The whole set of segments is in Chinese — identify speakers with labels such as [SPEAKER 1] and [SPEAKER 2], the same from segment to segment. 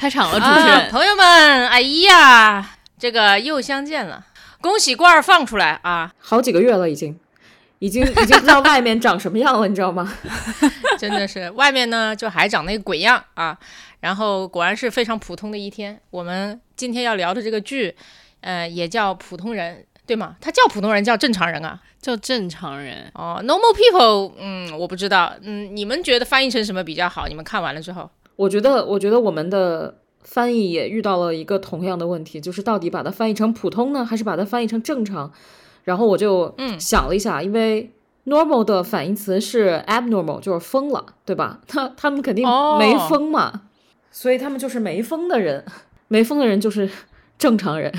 [SPEAKER 1] 开场了，主持人、
[SPEAKER 2] 朋友们，哎呀，这个又相见了，恭喜罐儿放出来啊！
[SPEAKER 3] 好几个月了，已经，已经，已经不知道外面长什么样了，你知道吗？
[SPEAKER 2] 真的是，外面呢就还长那个鬼样啊，然后果然是非常普通的一天。我们今天要聊的这个剧，呃，也叫普通人，对吗？他叫普通人，叫正常人啊，
[SPEAKER 1] 叫正常人
[SPEAKER 2] 哦。Normal people，嗯，我不知道，嗯，你们觉得翻译成什么比较好？你们看完了之后。
[SPEAKER 3] 我觉得，我觉得我们的翻译也遇到了一个同样的问题，就是到底把它翻译成普通呢，还是把它翻译成正常？然后我就想了一下，因为 normal 的反义词是 abnormal，就是疯了，对吧？他他们肯定没疯嘛，所以他们就是没疯的人，没疯的人就是正常人。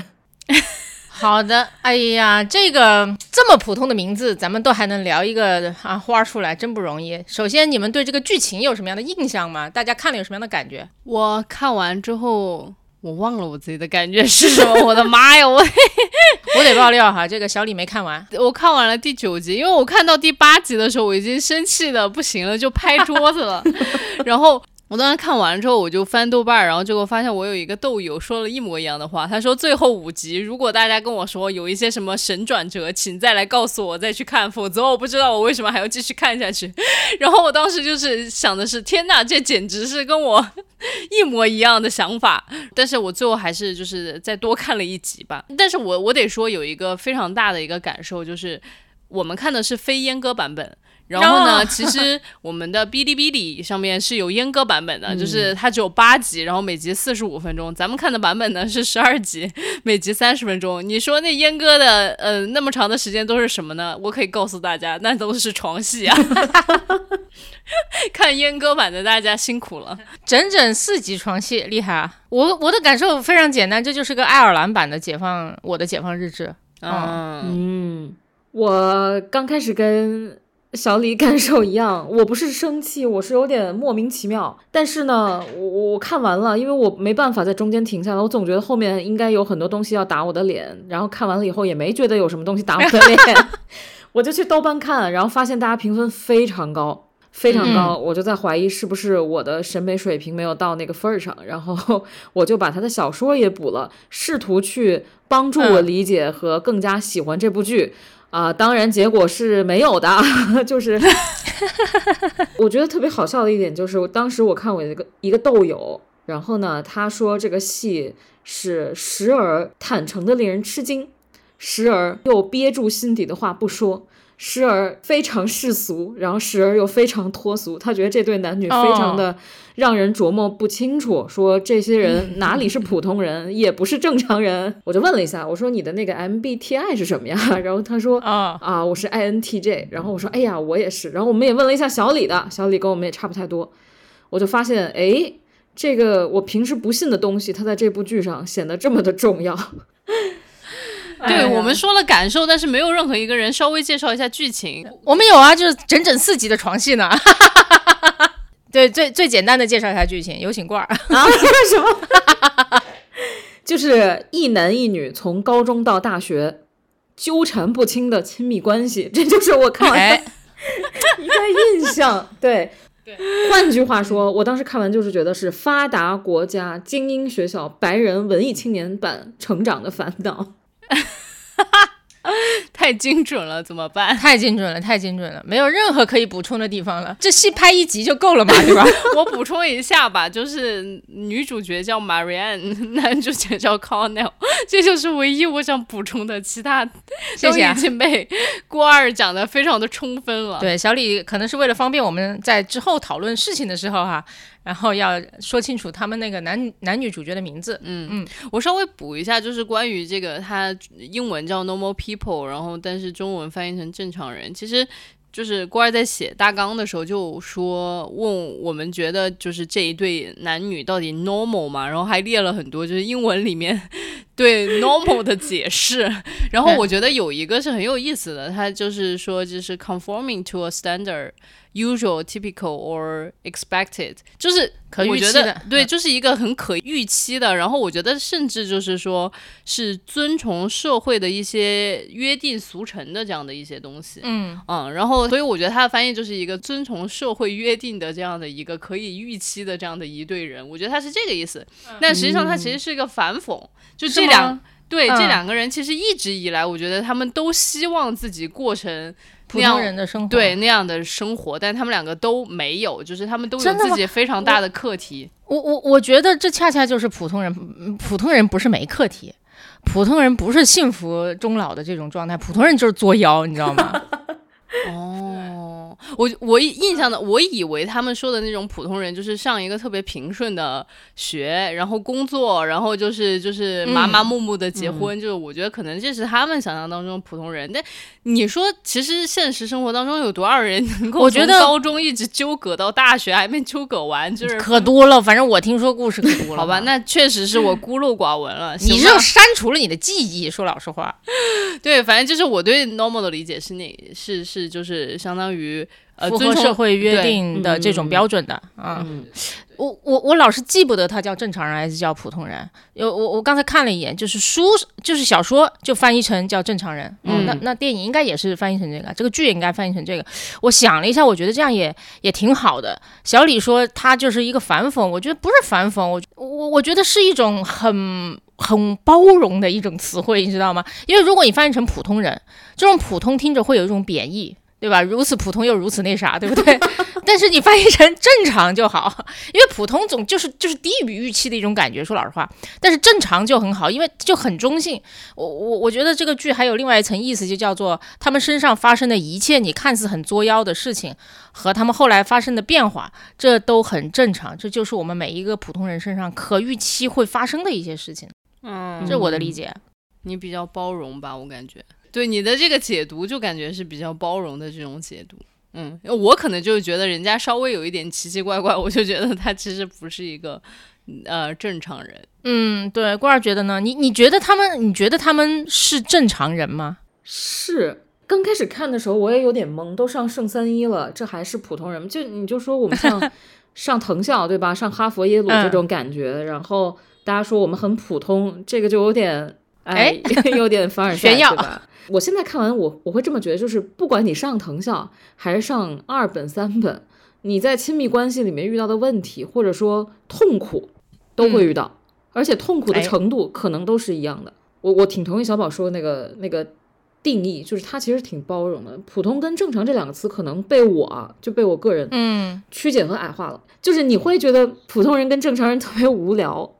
[SPEAKER 2] 好的，哎呀，这个这么普通的名字，咱们都还能聊一个啊花出来，真不容易。首先，你们对这个剧情有什么样的印象吗？大家看了有什么样的感觉？
[SPEAKER 1] 我看完之后，我忘了我自己的感觉是什么。我的妈呀，我
[SPEAKER 2] 我得爆料哈，这个小李没看完，
[SPEAKER 1] 我看完了第九集，因为我看到第八集的时候，我已经生气的不行了，就拍桌子了，然后。我当时看完之后，我就翻豆瓣，然后结果发现我有一个豆友说了一模一样的话。他说最后五集，如果大家跟我说有一些什么神转折，请再来告诉我再去看，否则我不知道我为什么还要继续看下去。然后我当时就是想的是，天呐，这简直是跟我 一模一样的想法。但是我最后还是就是再多看了一集吧。但是我我得说有一个非常大的一个感受，就是我们看的是非阉割版本。然后呢？其实我们的哔哩哔哩上面是有阉割版本的，就是它只有八集，然后每集四十五分钟。咱们看的版本呢是十二集，每集三十分钟。你说那阉割的，呃，那么长的时间都是什么呢？我可以告诉大家，那都是床戏啊！看阉割版的大家辛苦了，
[SPEAKER 2] 整整四集床戏，厉害啊！我我的感受非常简单，这就是个爱尔兰版的《解放我的解放日志》。
[SPEAKER 3] 嗯嗯，我刚开始跟。小李感受一样，我不是生气，我是有点莫名其妙。但是呢，我我看完了，因为我没办法在中间停下来，我总觉得后面应该有很多东西要打我的脸。然后看完了以后，也没觉得有什么东西打我的脸，我就去豆瓣看，然后发现大家评分非常高，非常高，我就在怀疑是不是我的审美水平没有到那个份儿上。然后 我就把他的小说也补了，试图去帮助我理解和更加喜欢这部剧。啊，当然结果是没有的，就是 我觉得特别好笑的一点就是，当时我看我一个一个豆友，然后呢，他说这个戏是时而坦诚的令人吃惊，时而又憋住心底的话不说。时而非常世俗，然后时而又非常脱俗。他觉得这对男女非常的让人琢磨不清楚，说这些人 哪里是普通人，也不是正常人。我就问了一下，我说你的那个 MBTI 是什么呀？然后他说啊啊，我是 INTJ。然后我说哎呀，我也是。然后我们也问了一下小李的，小李跟我们也差不太多。我就发现，哎，这个我平时不信的东西，它在这部剧上显得这么的重要。
[SPEAKER 1] 对我们说了感受，但是没有任何一个人稍微介绍一下剧情。
[SPEAKER 2] 我们有啊，就是整整四集的床戏呢。对，最最简单的介绍一下剧情，有请罐儿
[SPEAKER 3] 啊？为什么？就是一男一女从高中到大学纠缠不清的亲密关系，这就是我看完一个印象。对对，换句话说，我当时看完就是觉得是发达国家精英学校白人文艺青年版《成长的烦恼》。
[SPEAKER 1] 太精准了，怎么办？
[SPEAKER 2] 太精准了，太精准了，没有任何可以补充的地方了。这戏拍一集就够了嘛，对吧？
[SPEAKER 1] 我补充一下吧，就是女主角叫 Marianne，男主角叫 Cornell，这就是唯一我想补充的，其他都已经被郭二讲的非常的充分了。
[SPEAKER 2] 对，小李可能是为了方便我们在之后讨论事情的时候哈。然后要说清楚他们那个男男女主角的名字。
[SPEAKER 1] 嗯嗯，我稍微补一下，就是关于这个，它英文叫 normal people，然后但是中文翻译成正常人。其实就是郭二在写大纲的时候就说问我们觉得就是这一对男女到底 normal 嘛？然后还列了很多就是英文里面对 normal 的解释。然后我觉得有一个是很有意思的，他就是说就是 conforming to a standard。usual, typical or expected，就是
[SPEAKER 2] 可预
[SPEAKER 1] 我觉得
[SPEAKER 2] 期的
[SPEAKER 1] 对，
[SPEAKER 2] 嗯
[SPEAKER 1] 就是一个很可预期的。然后我觉得甚至就是说是遵从社会的一些约定俗成的这样的一些东西。
[SPEAKER 2] 嗯
[SPEAKER 1] 嗯，然后所以我觉得他的翻译就是一个遵从社会约定的这样的一个可以预期的这样的一对人，我觉得他是这个意思。但实际上他其实是一个反讽，就这两
[SPEAKER 2] 吗
[SPEAKER 1] 对、这
[SPEAKER 2] 嗯
[SPEAKER 1] 两个人其实一直以来，我觉得他们都希望自己过成
[SPEAKER 2] 普通人的生活，
[SPEAKER 1] 对那样的生活，但他们两个都没有，就是他们都有自己非常大的课题。
[SPEAKER 2] 我我我觉得这恰恰就是普通人，嗯普通人不是没课题，普通人不是幸福终老的这种状态，普通人就是作妖，你知道吗？
[SPEAKER 1] 哦，我我印象的，我以为他们说的那种普通人，就是上一个特别平顺的学，然后工作，然后就是就是麻麻木木的结婚，就是我觉得可能这是他们想象当中的普通人。但你说，其实现实生活当中有多少人能够从高中一直纠葛到大学还没纠葛完，就是
[SPEAKER 2] 可多了，反正我听说故事可多了。
[SPEAKER 1] 好吧，那确实是我孤陋寡闻了。
[SPEAKER 2] 你是删除了你的记忆，说老实话，
[SPEAKER 1] 对，反正就是我对 normal 的理解是那是是就是相当于呃
[SPEAKER 2] 符合社会约定的这种
[SPEAKER 3] 嗯
[SPEAKER 2] 标准的啊。
[SPEAKER 3] 嗯
[SPEAKER 2] 我我我老是记不得他叫正常人还是叫普通人。有我我刚才看了一眼，就是书就是小说就翻译成叫正常人，嗯，那那电影应该也是翻译成这个，这个剧也应该翻译成这个。我想了一下，我觉得这样也也挺好的。小李说他就是一个反讽，我觉得不是反讽，我我我觉得是一种很。很包容的一种词汇，你知道吗？因为如果你翻译成普通人，这种普通听着会有一种贬义，对吧？如此普通又如此那啥，对不对？但是你翻译成正常就好，因为普通总就是就是低于预期的一种感觉。说老实话，但是正常就很好，因为就很中性。我我我觉得这个剧还有另外一层意思，就叫做他们身上发生的一切，你看似很作妖的事情，和他们后来发生的变化，这都很正常。这就是我们每一个普通人身上可预期会发生的一些事情，
[SPEAKER 1] 嗯
[SPEAKER 2] 这是我的理解。
[SPEAKER 1] 你比较包容吧，我感觉。对你的这个解读，就感觉是比较包容的这种解读。嗯，我可能就是觉得人家稍微有一点奇奇怪怪，我就觉得他其实不是一个呃正常人。
[SPEAKER 2] 嗯，对，郭儿觉得呢？你你觉得他们？你觉得他们是正常人吗？
[SPEAKER 3] 是。刚开始看的时候，我也有点懵，都上圣三一了，这还是普通人吗？就你就说我们像 上藤校对吧？上哈佛、耶鲁这种感觉，然后大家说我们很普通，这个就有点哎，有点凡尔赛
[SPEAKER 2] 炫耀
[SPEAKER 3] 对吧？我现在看完，我我会这么觉得，就是不管你上藤校还是上二本、三本，你在亲密关系里面遇到的问题，或者说痛苦，都会遇到，而且痛苦的
[SPEAKER 2] 哎
[SPEAKER 3] 程度可能都是一样的。我我挺同意小宝说的那个那个定义，就是他其实挺包容的。普通跟正常这两个词，可能被我啊就被我个人
[SPEAKER 2] 嗯，
[SPEAKER 3] 曲解和矮化了。就是你会觉得普通人跟正常人特别无聊，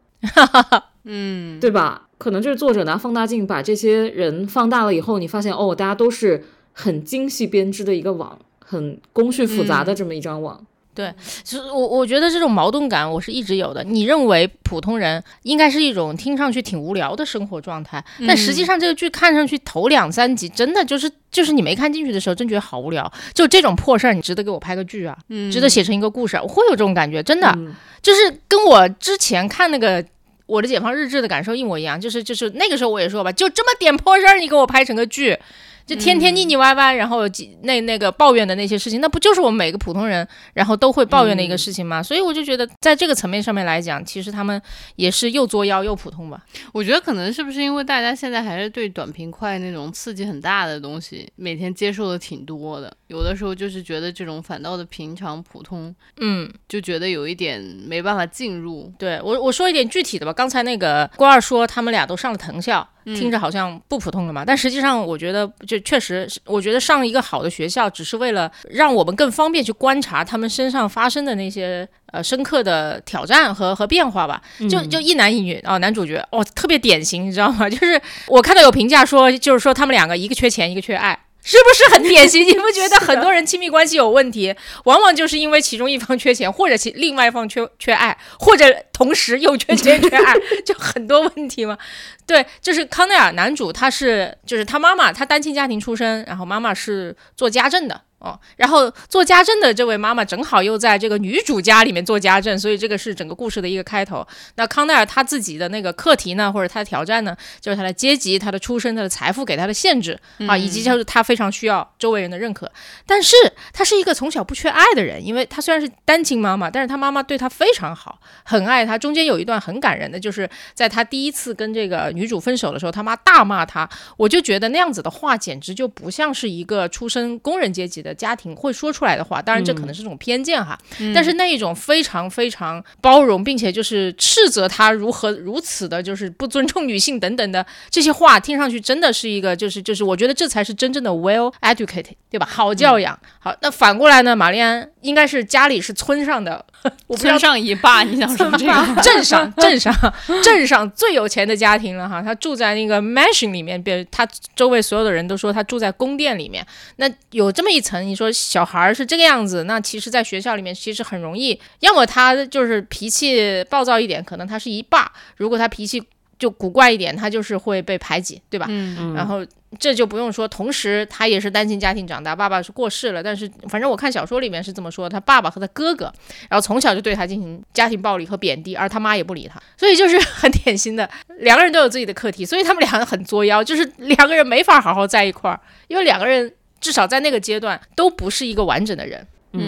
[SPEAKER 1] 嗯，
[SPEAKER 3] 对吧？可能就是作者拿放大镜把这些人放大了以后，你发现哦，大家都是很精细编织的一个网，很工序复杂的这么一张网。
[SPEAKER 2] 对其实我我觉得这种矛盾感我是一直有的。你认为普通人应该是一种听上去挺无聊的生活状态，但实际上这个剧看上去头两三集真的就是就是你没看进去的时候，真觉得好无聊。就这种破事儿，你值得给我拍个剧啊，
[SPEAKER 1] 嗯
[SPEAKER 2] 值得写成一个故事啊，我会有这种感觉，真的。
[SPEAKER 3] 嗯
[SPEAKER 2] 就是跟我之前看那个《我的解放日志》的感受一模一样，就是就是那个时候我也说吧，就这么点破事儿，你给我拍成个剧，就天天腻腻歪歪，然后那那个抱怨的那些事情，那不就是我们每个普通人然后都会抱怨的一个事情吗？所以我就觉得在这个层面上面来讲，其实他们也是又作妖又普通吧。
[SPEAKER 1] 我觉得可能是不是因为大家现在还是对短平快那种刺激很大的东西，每天接受的挺多的，有的时候就是觉得这种反倒的平常普通，
[SPEAKER 2] 嗯，
[SPEAKER 1] 就觉得有一点没办法进入。
[SPEAKER 2] 对我我说一点具体的吧。刚才那个郭二说他们俩都上了藤校，听着好像不普通了嘛，但实际上我觉得就确实是，我觉得上一个好的学校只是为了让我们更方便去观察他们身上发生的那些呃深刻的挑战和和变化吧。就就一男一女啊、男主角哦特别典型，你知道吗？就是我看到有评价说，就是说他们两个一个缺钱，一个缺爱。是不是很典型？你不觉得很多人亲密关系有问题，往往就是因为其中一方缺钱，或者其另外一方缺缺爱，或者同同时又缺钱缺爱，就很多问题嘛。对，就是康奈尔男主，他是就是他妈妈，他单亲家庭出身，然后妈妈是做家政的。哦，然后做家政的这位妈妈正好又在这个女主家里面做家政，所以这个是整个故事的一个开头。那康奈尔他自己的那个课题呢，或者他的挑战呢，就是他的阶级、他的出身、他的财富给他的限制啊，以及就是他非常需要周围人的认可。但是他是一个从小不缺爱的人，因为他虽然是单亲妈妈，但是他妈妈对他非常好，很爱他。中间有一段很感人的，就是在他第一次跟这个女主分手的时候，他妈大骂他，我就觉得那样子的话简直就不像是一个出身工人阶级的。家庭会说出来的话，当然这可能是种偏见哈，但是那一种非常非常包容，并且就是斥责他如何如此的，就是不尊重女性等等的这些话，听上去真的是一个就是就是，我觉得这才是真正的 well educated，对吧？好教养。好，那反过来呢？玛丽安应该是家里是村上的，
[SPEAKER 1] 村上一霸，你想说这个？
[SPEAKER 2] 镇上镇上 镇上最有钱的家庭了哈，他住在那个 mansion 里面，别他周围所有的人都说他住在宫殿里面，那有这么一层。你说小孩是这个样子，那其实，在学校里面其实很容易，要么他就是脾气暴躁一点，可能他是一霸；如果他脾气就古怪一点，他就是会被排挤，对吧？
[SPEAKER 1] 嗯
[SPEAKER 2] 然后这就不用说，同时他也是单亲家庭长大，爸爸是过世了，但是反正我看小说里面是这么说，他爸爸和他哥哥，然后从小就对他进行家庭暴力和贬低，而他妈也不理他，所以就是很典型的两个人都有自己的课题，所以他们两个很作妖，就是两个人没法好好在一块儿，因为两个人。至少在那个阶段都不是一个完整的人。
[SPEAKER 1] 嗯，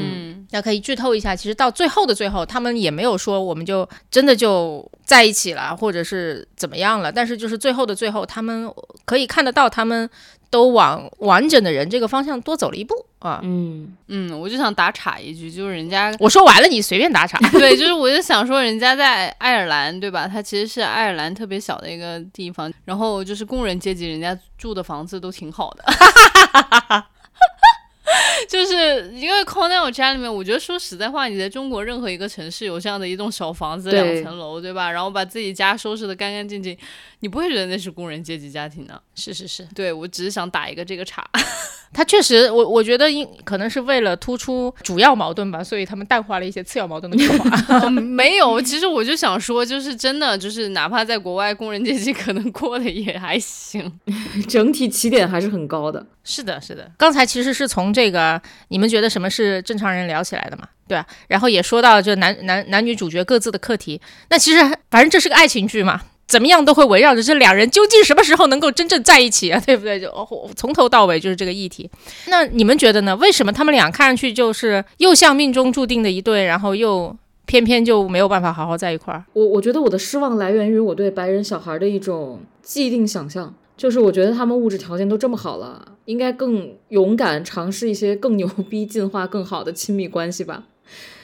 [SPEAKER 2] 那可以剧透一下，其实到最后的最后，他们也没有说我们就真的就在一起了，或者是怎么样了。但是就是最后的最后，他们可以看得到，他们都往完整的人这个方向多走了一步啊。
[SPEAKER 3] 嗯
[SPEAKER 1] 嗯，我就想打岔一句，就是人家
[SPEAKER 2] 我说完了，你随便打岔。
[SPEAKER 1] 对，就是我就想说，人家在爱尔兰，对吧？他其实是爱尔兰特别小的一个地方，然后就是工人阶级，人家住的房子都挺好的。就是因为康奈尔家里面，我觉得说实在话，你在中国任何一个城市有这样的一栋小房子，两层楼，对吧？然后把自己家收拾的干干净净，你不会觉得那是工人阶级家庭的。
[SPEAKER 2] 是是是，
[SPEAKER 1] 对我只是想打一个这个岔。
[SPEAKER 2] 他确实，我我觉得应可能是为了突出主要矛盾吧，所以他们淡化了一些次要矛盾的刻画。
[SPEAKER 1] 没有，其实我就想说，就是真的，就是哪怕在国外，工人阶级可能过得也还行，
[SPEAKER 3] 整体起点还是很高的。
[SPEAKER 2] 是的，是的。刚才其实是从这个你们觉得什么是正常人聊起来的嘛，对吧？然后也说到这男男男女主角各自的课题。那其实反正这是个爱情剧嘛。怎么样都会围绕着这两人究竟什么时候能够真正在一起啊？对不对？就从头到尾就是这个议题。那你们觉得呢？为什么他们俩看上去就是又像命中注定的一对，然后又偏偏就没有办法好好在一块儿？
[SPEAKER 3] 我我觉得我的失望来源于我对白人小孩的一种既定想象，就是我觉得他们物质条件都这么好了，应该更勇敢尝试一些更牛逼、进化更好的亲密关系吧。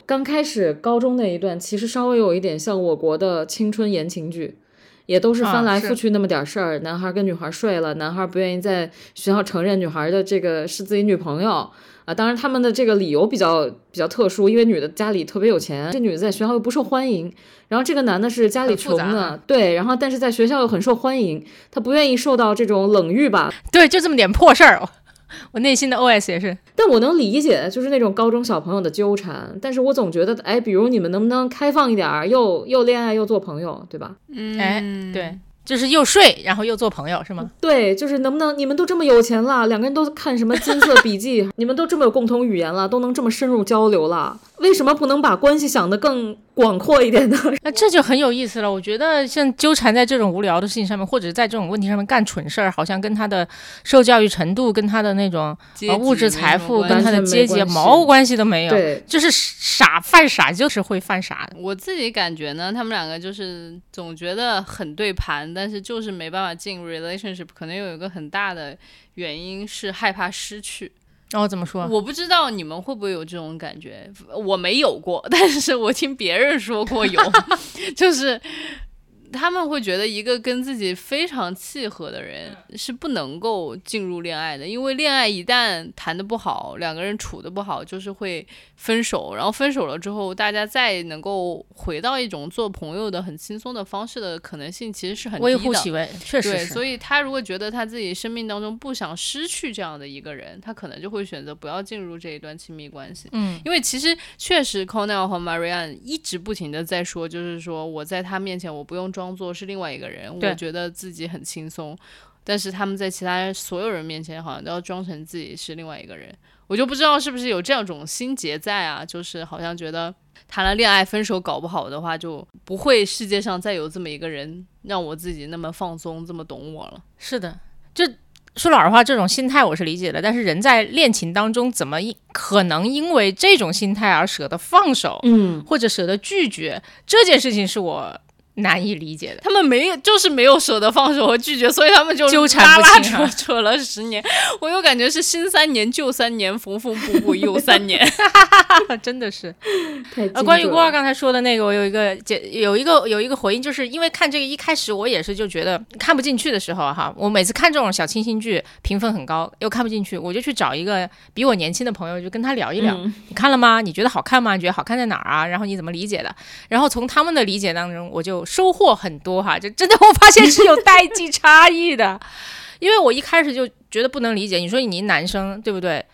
[SPEAKER 3] 刚开始高中那一段其实稍微有一点像我国的青春言情剧。也都是翻来覆去那么点事儿，男孩跟女孩睡了，男孩不愿意在学校承认女孩的这个是自己女朋友啊。当然他们的这个理由比较比较特殊，因为女的家里特别有钱，这女的在学校又不受欢迎。然后这个男的是家里穷的，对，然后但是在学校又很受欢迎，他不愿意受到这种冷遇吧？
[SPEAKER 2] 对，就这么点破事儿。我内心的 OS 也是，
[SPEAKER 3] 但我能理解，就是那种高中小朋友的纠缠。但是我总觉得，哎，比如你们能不能开放一点儿，又又恋爱又做朋友，对吧？
[SPEAKER 1] 嗯，
[SPEAKER 2] 哎，对，就是又睡，然后又做朋友，是吗？
[SPEAKER 3] 对，就是能不能你们都这么有钱了，两个人都看什么金色笔记，你们都这么有共同语言了，都能这么深入交流了，为什么不能把关系想得更？广阔一点呢，
[SPEAKER 2] 那这就很有意思了。我觉得像纠缠在这种无聊的事情上面，或者在这种问题上面干蠢事儿，好像跟他的受教育程度、跟他的那种物质财富、跟他的阶级毛关系都没有。
[SPEAKER 3] 对，
[SPEAKER 2] 就是傻犯傻，就是会犯傻的。
[SPEAKER 1] 我自己感觉呢，他们两个就是总觉得很对盘，但是就是没办法进 relationship。可能有一个很大的原因是害怕失去。
[SPEAKER 2] 哦，怎么说？
[SPEAKER 1] 我不知道你们会不会有这种感觉，我没有过，但是我听别人说过有，就是他们会觉得一个跟自己非常契合的人是不能够进入恋爱的，因为恋爱一旦谈的不好，两个人处的不好，就是会分手。然后分手了之后，大家再能够回到一种做朋友的很轻松的方式的可能性，其实是很低
[SPEAKER 2] 微乎
[SPEAKER 1] 的。
[SPEAKER 2] 其微，确实
[SPEAKER 1] 对，所以他如果觉得他自己生命当中不想失去这样的一个人，他可能就会选择不要进入这一段亲密关系。
[SPEAKER 2] 嗯，
[SPEAKER 1] 因为其实确实 c o n e l 和 Marianne 一直不停的在说，就是说我在他面前我不用装作是另外一个人，我觉得自己很轻松。但是他们在其他所有人面前好像都要装成自己是另外一个人，我就不知道是不是有这样种心结在啊，就是好像觉得谈了恋爱分手搞不好的话，就不会世界上再有这么一个人让我自己那么放松，这么懂我了。
[SPEAKER 2] 是的，就说老实话，这种心态我是理解的。但是人在恋情当中，怎么可能因为这种心态而舍得放手，
[SPEAKER 3] 嗯，
[SPEAKER 2] 或者舍得拒绝这件事情，是我难以理解的。
[SPEAKER 1] 他们没有，就是没有舍得放手和拒绝，所以他们就
[SPEAKER 2] 纠缠
[SPEAKER 1] 拉拉
[SPEAKER 2] 不清啊
[SPEAKER 1] 扯扯了十年。我又感觉是新三年旧三年，缝缝补补又三年。
[SPEAKER 2] 真的是。呃，关于郭二刚才说的那个，我有一个解，有一个有一个回应，就是因为看这个一开始我也是就觉得看不进去的时候哈，我每次看这种小清新剧评分很高，又看不进去，我就去找一个比我年轻的朋友，就跟他聊一聊，
[SPEAKER 3] 嗯
[SPEAKER 2] 你看了吗？你觉得好看吗？你觉得好看在哪儿啊？然后你怎么理解的？然后从他们的理解当中，我就收获很多哈，就真的我发现 是有代际差异的，因为我一开始就觉得不能理解，你说你男生对不对？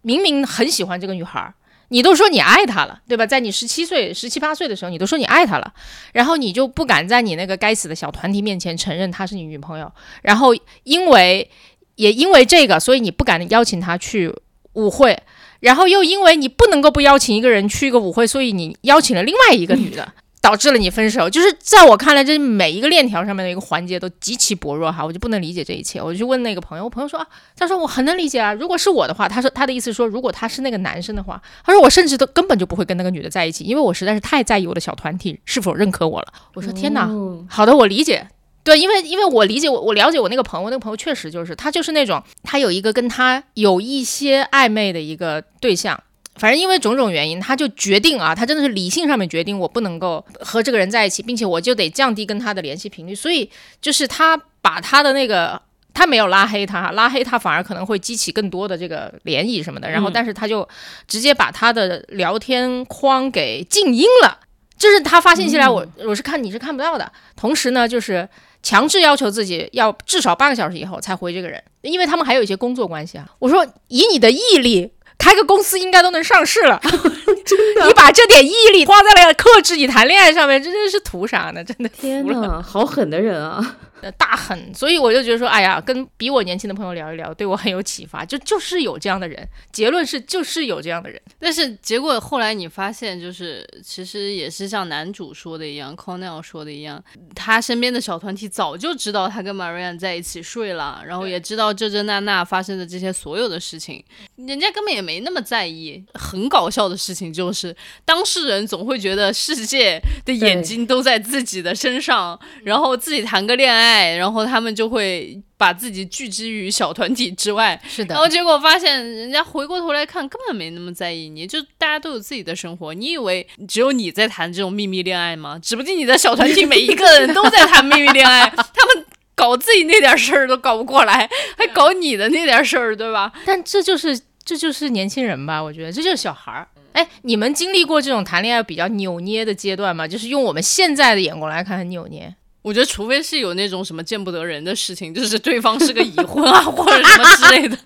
[SPEAKER 2] 明明很喜欢这个女孩儿。你都说你爱她了，对吧？在你十七岁、十七八岁的时候，你都说你爱她了，然后你就不敢在你那个该死的小团体面前承认她是你女朋友，然后因为也因为这个，所以你不敢邀请她去舞会，然后又因为你不能够不邀请一个人去一个舞会，所以你邀请了另外一个女的。导致了你分手，就是在我看来，这每一个链条上面的一个环节都极其薄弱哈，我就不能理解这一切。我就去问那个朋友，我朋友说啊，他说我很能理解啊，如果是我的话，他说他的意思说，如果他是那个男生的话，他说我甚至都根本就不会跟那个女的在一起，因为我实在是太在意我的小团体是否认可我了。我说天哪，
[SPEAKER 3] 哦
[SPEAKER 2] 好的，我理解。对，因为因为我理解我我了解我那个朋友，那个朋友确实就是他就是那种他有一个跟他有一些暧昧的一个对象，反正因为种种原因，他就决定啊，他真的是理性上面决定我不能够和这个人在一起，并且我就得降低跟他的联系频率，所以就是他把他的那个。他没有拉黑他，拉黑他反而可能会激起更多的这个涟漪什么的。然后，但是他就直接把他的聊天框给静音了，就是他发信息来，我我是看你是看不到的。同时呢，就是强制要求自己要至少半个小时以后才回这个人，因为他们还有一些工作关系啊。我说以你的毅力。开个公司应该都能上市了，你把这点毅力花在了克制你谈恋爱上面，这真是图啥呢？真的
[SPEAKER 3] 天
[SPEAKER 2] 服了，
[SPEAKER 3] 呐，好狠的人啊！
[SPEAKER 2] 呃大很。所以我就觉得说，哎呀，跟比我年轻的朋友聊一聊，对我很有启发。就就是有这样的人，结论是就是有这样的人。
[SPEAKER 1] 但是结果后来你发现，就是其实也是像男主说的一样 c o n e l 说的一样，他身边的小团体早就知道他跟 Marianne 在一起睡了，然后也知道这这那那发生的这些所有的事情，人家根本也没那么在意。很搞笑的事情就是，当事人总会觉得世界的眼睛都在自己的身上，然后自己谈个恋爱，然后他们就会把自己拒之于小团体之外。
[SPEAKER 2] 是的
[SPEAKER 1] 然后结果发现，人家回过头来看，根本没那么在意你，就大家都有自己的生活。你以为只有你在谈这种秘密恋爱吗？指不定你的小团体每一个人都在谈秘密恋爱，他们搞自己那点事儿都搞不过来，还搞你的那点事儿，对吧？
[SPEAKER 2] 但这就是这就是年轻人吧？我觉得这就是小孩儿。哎，你们经历过这种谈恋爱比较扭捏的阶段吗？就是用我们现在的眼光来看，很扭捏。
[SPEAKER 1] 我觉得，除非是有那种什么见不得人的事情，就是对方是个已婚啊，或者什么之类的。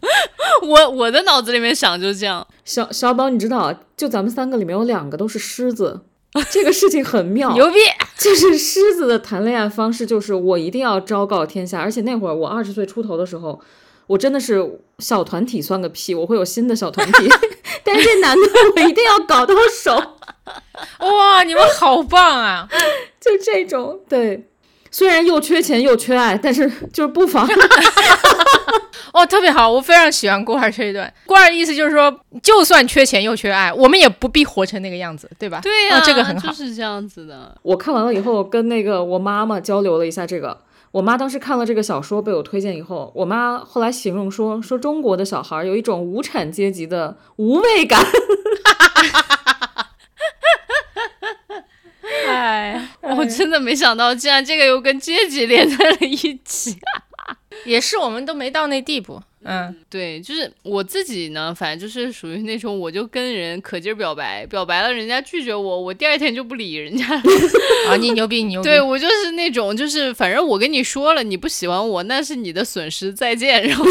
[SPEAKER 1] 我我的脑子里面想就是这样。
[SPEAKER 3] 小小宝，你知道，就咱们三个里面有两个都是狮子，这个事情很妙。
[SPEAKER 2] 牛逼！
[SPEAKER 3] 就是狮子的谈恋爱方式，就是我一定要昭告天下。而且那会儿我二十岁出头的时候，我真的是小团体算个屁，我会有新的小团体。但是这男的我一定要搞到手，
[SPEAKER 2] 哇，你们好棒啊！
[SPEAKER 3] 就这种对。虽然又缺钱又缺爱，但是就是不妨。
[SPEAKER 2] 哦，特别好，我非常喜欢郭二这一段。郭二的意思就是说，就算缺钱又缺爱，我们也不必活成那个样子，对吧？
[SPEAKER 1] 对呀、
[SPEAKER 2] 哦这个很好
[SPEAKER 1] 就是这样子的。
[SPEAKER 3] 我看完了以后，跟那个我妈妈交流了一下这个。我妈当时看了这个小说被我推荐以后，我妈后来形容说说中国的小孩有一种无产阶级的无畏感。
[SPEAKER 2] 哎，
[SPEAKER 1] 我真的没想到，竟然这个又跟阶级连在了一起。
[SPEAKER 2] 也是我们都没到那地步。嗯，
[SPEAKER 1] 对，就是我自己呢，反正就是属于那种，我就跟人可劲儿表白，表白了人家拒绝我，我第二天就不理人家了。
[SPEAKER 2] 啊，你牛逼，你牛逼。
[SPEAKER 1] 对我就是那种，就是反正我跟你说了，你不喜欢我，那是你的损失，再见。然后，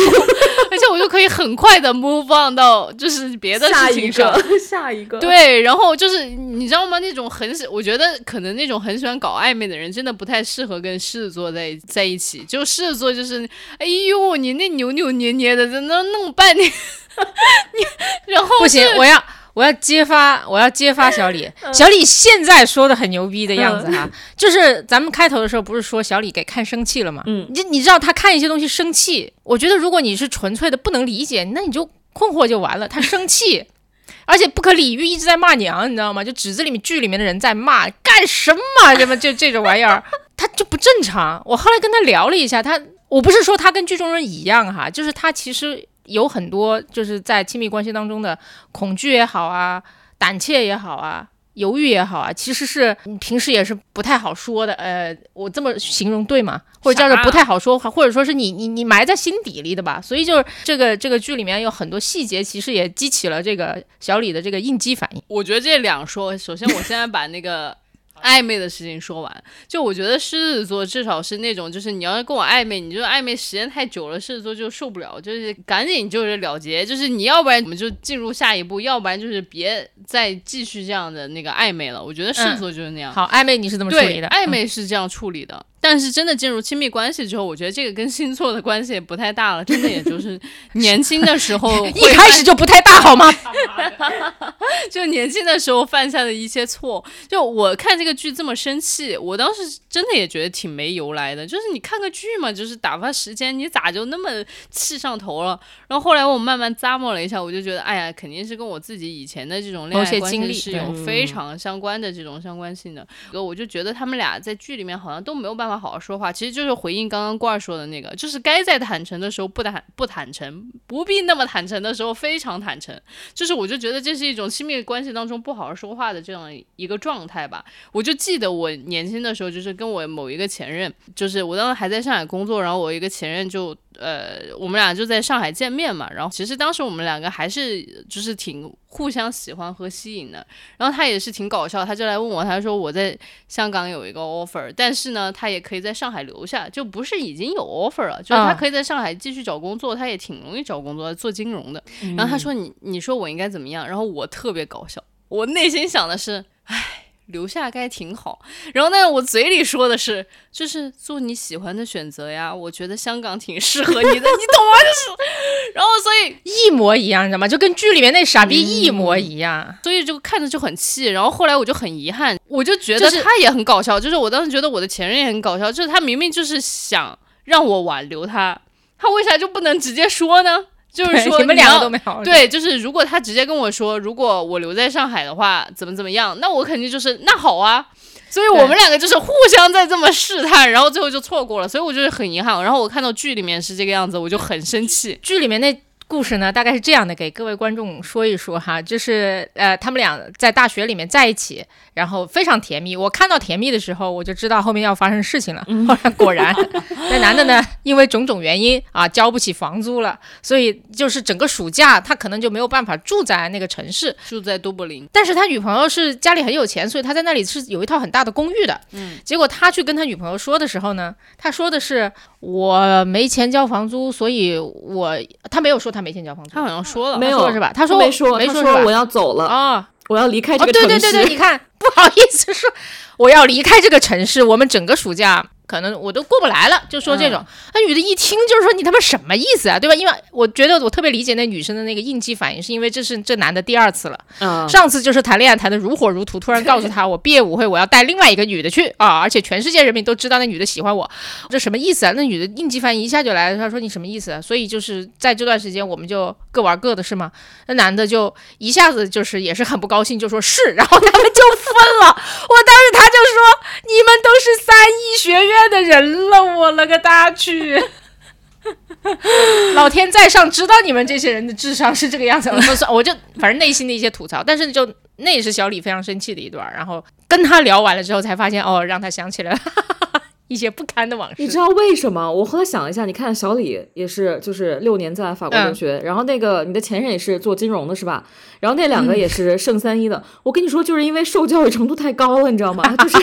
[SPEAKER 1] 而且我就可以很快的 move on 到就是别的事情上，
[SPEAKER 3] 下一个。
[SPEAKER 1] 对，然后就是你知道吗？那种很喜，我觉得可能那种很喜欢搞暧昧的人，真的不太适合跟狮子座在在一起。就狮子座就是，哎呦，你那扭扭捏捏的，在那弄半天，你然后
[SPEAKER 2] 不行，我要。我要揭发，我要揭发小李。小李现在说的很牛逼的样子哈，就是咱们开头的时候不是说小李给看生气了吗？嗯，你你知道他看一些东西生气，我觉得如果你是纯粹的不能理解，那你就困惑就完了。他生气，而且不可理喻，一直在骂娘，你知道吗？就纸子里面剧里面的人在骂干什么？什么就这种玩意儿，他就不正常。我后来跟他聊了一下，他我不是说他跟剧中人一样哈，就是他其实。有很多就是在亲密关系当中的恐惧也好啊，胆怯也好啊，犹豫也好啊，其实是平时也是不太好说的。呃，我这么形容对吗？或者叫做不太好说，或者说是你你你埋在心底里的吧。所以就是这个这个剧里面有很多细节，其实也激起了这个小李的这个应激反应。
[SPEAKER 1] 我觉得这两说，首先我现在把那个。暧昧的事情说完，就我觉得狮子座至少是那种，就是你要是跟我暧昧，你就暧昧时间太久了，狮子座就受不了，就是赶紧就是了结，就是你要不然我们就进入下一步，要不然就是别再继续这样的那个暧昧了。我觉得狮子座就是那样。
[SPEAKER 2] 好，暧昧你是怎么处理的？
[SPEAKER 1] 暧昧是这样处理的。但是真的进入亲密关系之后，我觉得这个跟星座的关系也不太大了。真的，也就是 年轻的时候
[SPEAKER 2] 一开始就不太大，好吗？
[SPEAKER 1] 就年轻的时候犯下的一些错。就我看这个剧这么生气，我当时真的也觉得挺没由来的。就是你看个剧嘛，就是打发时间，你咋就那么气上头了？然后后来我慢慢咂摸了一下，我就觉得，哎呀，肯定是跟我自己以前的这种恋爱经历是有非常相关的这种相关性的。我就觉得他们俩在剧里面好像都没有办法。好好说话，其实就是回应刚刚罐儿说的那个，就是该在坦诚的时候不坦不坦诚，不必那么坦诚的时候非常坦诚。就是我就觉得这是一种亲密关系当中不好好说话的这样一个状态吧。我就记得我年轻的时候，就是跟我某一个前任，就是我当时还在上海工作，然后我一个前任就。呃，我们俩就在上海见面嘛，然后其实当时我们两个还是就是挺互相喜欢和吸引的，然后他也是挺搞笑，他就来问我，他说我在香港有一个 offer，但是呢，他也可以在上海留下，就不是已经有 offer 了，就是他可以在上海继续找工作，他也挺容易找工作，做金融的。然后他说你你说我应该怎么样？然后我特别搞笑，我内心想的是，唉。留下该挺好，然后呢，我嘴里说的是，就是做你喜欢的选择呀。我觉得香港挺适合你的，你懂吗？就是，然后所以
[SPEAKER 2] 一模一样，你知道吗？就跟剧里面那傻逼一模一样，
[SPEAKER 1] 所以就看着就很气。然后后来我就很遗憾，我就觉得他也很搞笑，就是我当时觉得我的前任也很搞笑，就是他明明就是想让我挽留他，他为啥就不能直接说呢？就是说
[SPEAKER 2] 你们两个都没好。
[SPEAKER 1] 对，就是如果他直接跟我说，如果我留在上海的话，怎么怎么样，那我肯定就是那好啊。所以我们两个就是互相在这么试探，然后最后就错过了。所以我就是很遗憾。然后我看到剧里面是这个样子，我就很生气。
[SPEAKER 2] 剧里面那。故事呢，大概是这样的，给各位观众说一说哈，就是呃，他们俩在大学里面在一起，然后非常甜蜜。我看到甜蜜的时候，我就知道后面要发生事情了。后来 果然，那 男的呢，因为种种原因啊，交不起房租了，所以就是整个暑假他可能就没有办法住在那个城市，
[SPEAKER 1] 住在都柏林。
[SPEAKER 2] 但是他女朋友是家里很有钱，所以他在那里是有一套很大的公寓的。嗯，结果他去跟他女朋友说的时候呢，他说的是我没钱交房租，所以我他没有说他。他没钱交房租，
[SPEAKER 1] 他好像说了，
[SPEAKER 2] 没
[SPEAKER 3] 有
[SPEAKER 2] 是吧？他说
[SPEAKER 3] 没说，
[SPEAKER 2] 没
[SPEAKER 3] 说我要走了啊，我要离开这个
[SPEAKER 2] 城市。对对对对，你看，不好意思说，我要离开这个城市，我们整个暑假。可能我都过不来了，就说这种。那女的一听就是说你他妈什么意思啊，对吧？因为我觉得我特别理解那女生的那个应激反应，是因为这是这男的第二次了。嗯，上次就是谈恋爱谈的如火如荼，突然告诉他我毕业舞会我要带另外一个女的去啊，而且全世界人民都知道那女的喜欢我，这什么意思啊？那女的应激反应一下就来了，她说你什么意思？所以就是在这段时间我们就各玩各的是吗？那男的就一下子就是也是很不高兴，就说是，然后他们就分了。我当时他就说你们都是三一学院。的人了，我了个大去！老天在上知道你们这些人的智商是这个样子，我算我就反正内心的一些吐槽，但是就那也是小李非常生气的一段。然后跟他聊完了之后，才发现哦，让他想起了一些不堪的往事。
[SPEAKER 3] 你知道为什么？我后来想了一下，你看小李也是，就是六年在法国留学，然后那个你的前任也是做金融的，是吧？然后那两个也是圣三一的。我跟你说，就是因为受教育程度太高了，你知道吗？就是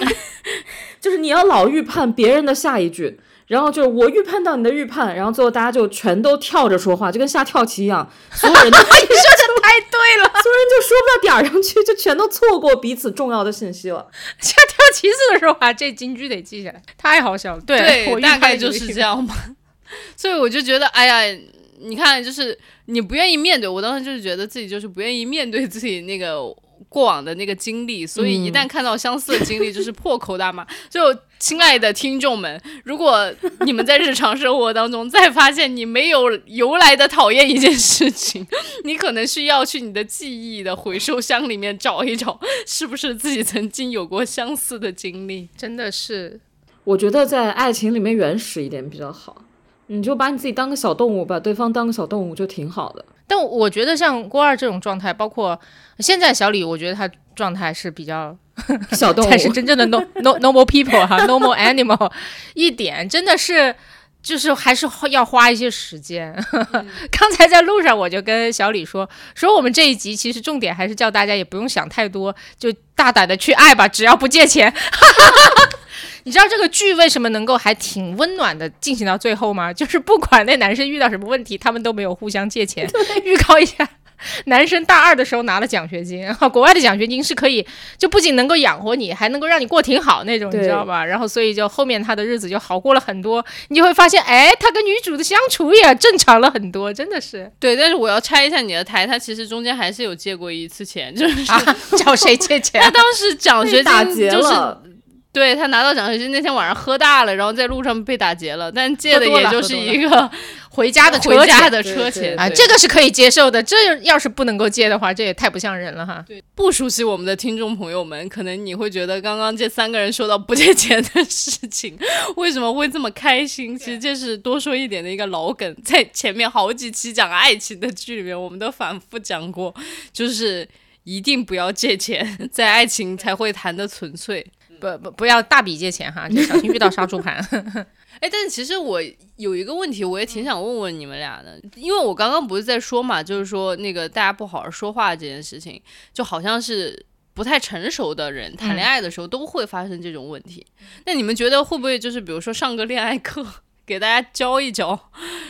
[SPEAKER 3] 就是你要老预判别人的下一句。然后就是我预判到你的预判，然后最后大家就全都跳着说话，就跟下跳棋一样，所有人都
[SPEAKER 2] 你说的太对了，
[SPEAKER 3] 所有人就说不到点儿上去，就全都错过彼此重要的信息了。
[SPEAKER 2] 下跳棋子的时候啊，这金句得记下来，太好笑了。对，我
[SPEAKER 1] 大概就是这样吧。所以我就觉得，哎呀，你看，就是你不愿意面对，我当时就是觉得自己就是不愿意面对自己那个。过往的那个经历，所以一旦看到相似的经历，就是破口大骂。就亲爱的听众们，如果你们在日常生活当中再发现你没有由来的讨厌一件事情，你可能需要去你的记忆的回收箱里面找一找，是不是自己曾经有过相似的经历？
[SPEAKER 2] 真的是，
[SPEAKER 3] 我觉得在爱情里面原始一点比较好。你就把你自己当个小动物，把对方当个小动物就挺好的。
[SPEAKER 2] 但我觉得像郭二这种状态，包括现在小李，我觉得他状态是比较
[SPEAKER 3] 小动物，
[SPEAKER 2] 才是真正的 no no normal people 哈，normal animal。一点真的是就是还是要花一些时间。刚才在路上我就跟小李说，说我们这一集其实重点还是叫大家也不用想太多，就大胆的去爱吧，只要不借钱。你知道这个剧为什么能够还挺温暖的进行到最后吗？就是不管那男生遇到什么问题，他们都没有互相借钱。预告一下，男生大二的时候拿了奖学金，国外的奖学金是可以，就不仅能够养活你，还能够让你过挺好那种，你知道吧？然后所以就后面他的日子就好过了很多，你就会发现，哎，他跟女主的相处也正常了很多，真的是。
[SPEAKER 1] 对，但是我要拆一下你的台，他其实中间还是有借过一次钱，就是
[SPEAKER 2] 找谁借钱？
[SPEAKER 1] 他当时奖学金就是。对他拿到奖学金那天晚上喝大了，然后在路上被打劫了，但借的也就是一个
[SPEAKER 2] 回家的
[SPEAKER 1] 回家的车钱
[SPEAKER 2] 啊，这个是可以接受的。这要是不能够借的话，这也太不像人了哈。
[SPEAKER 1] 对，不熟悉我们的听众朋友们，可能你会觉得刚刚这三个人说到不借钱的事情，为什么会这么开心？其实这是多说一点的一个老梗，在前面好几期讲爱情的剧里面，我们都反复讲过，就是一定不要借钱，在爱情才会谈的纯粹。
[SPEAKER 2] 不不不要大笔借钱哈，就小心遇到杀猪盘。
[SPEAKER 1] 哎，但是其实我有一个问题，我也挺想问问你们俩的，因为我刚刚不是在说嘛，就是说那个大家不好好说话这件事情，就好像是不太成熟的人谈恋爱的时候都会发生这种问题。那你们觉得会不会就是比如说上个恋爱课，给大家教一教，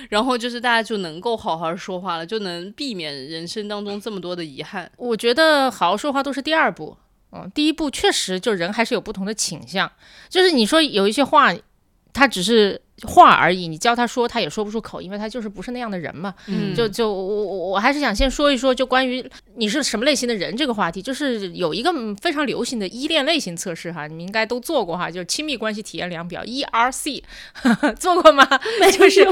[SPEAKER 1] 然后就是大家就能够好好说话了，就能避免人生当中这么多的遗憾？
[SPEAKER 2] 我觉得好好说话都是第二步。嗯，第一步确实就人还是有不同的倾向，就是你说有一些话，他只是话而已，你教他说他也说不出口，因为他就是不是那样的人嘛。嗯，就就我我我还是想先说一说，就关于你是什么类型的人这个话题，就是有一个非常流行的依恋类型测试哈，你们应该都做过哈，就是亲密关系体验量表 ERC，做过吗？
[SPEAKER 3] 就是。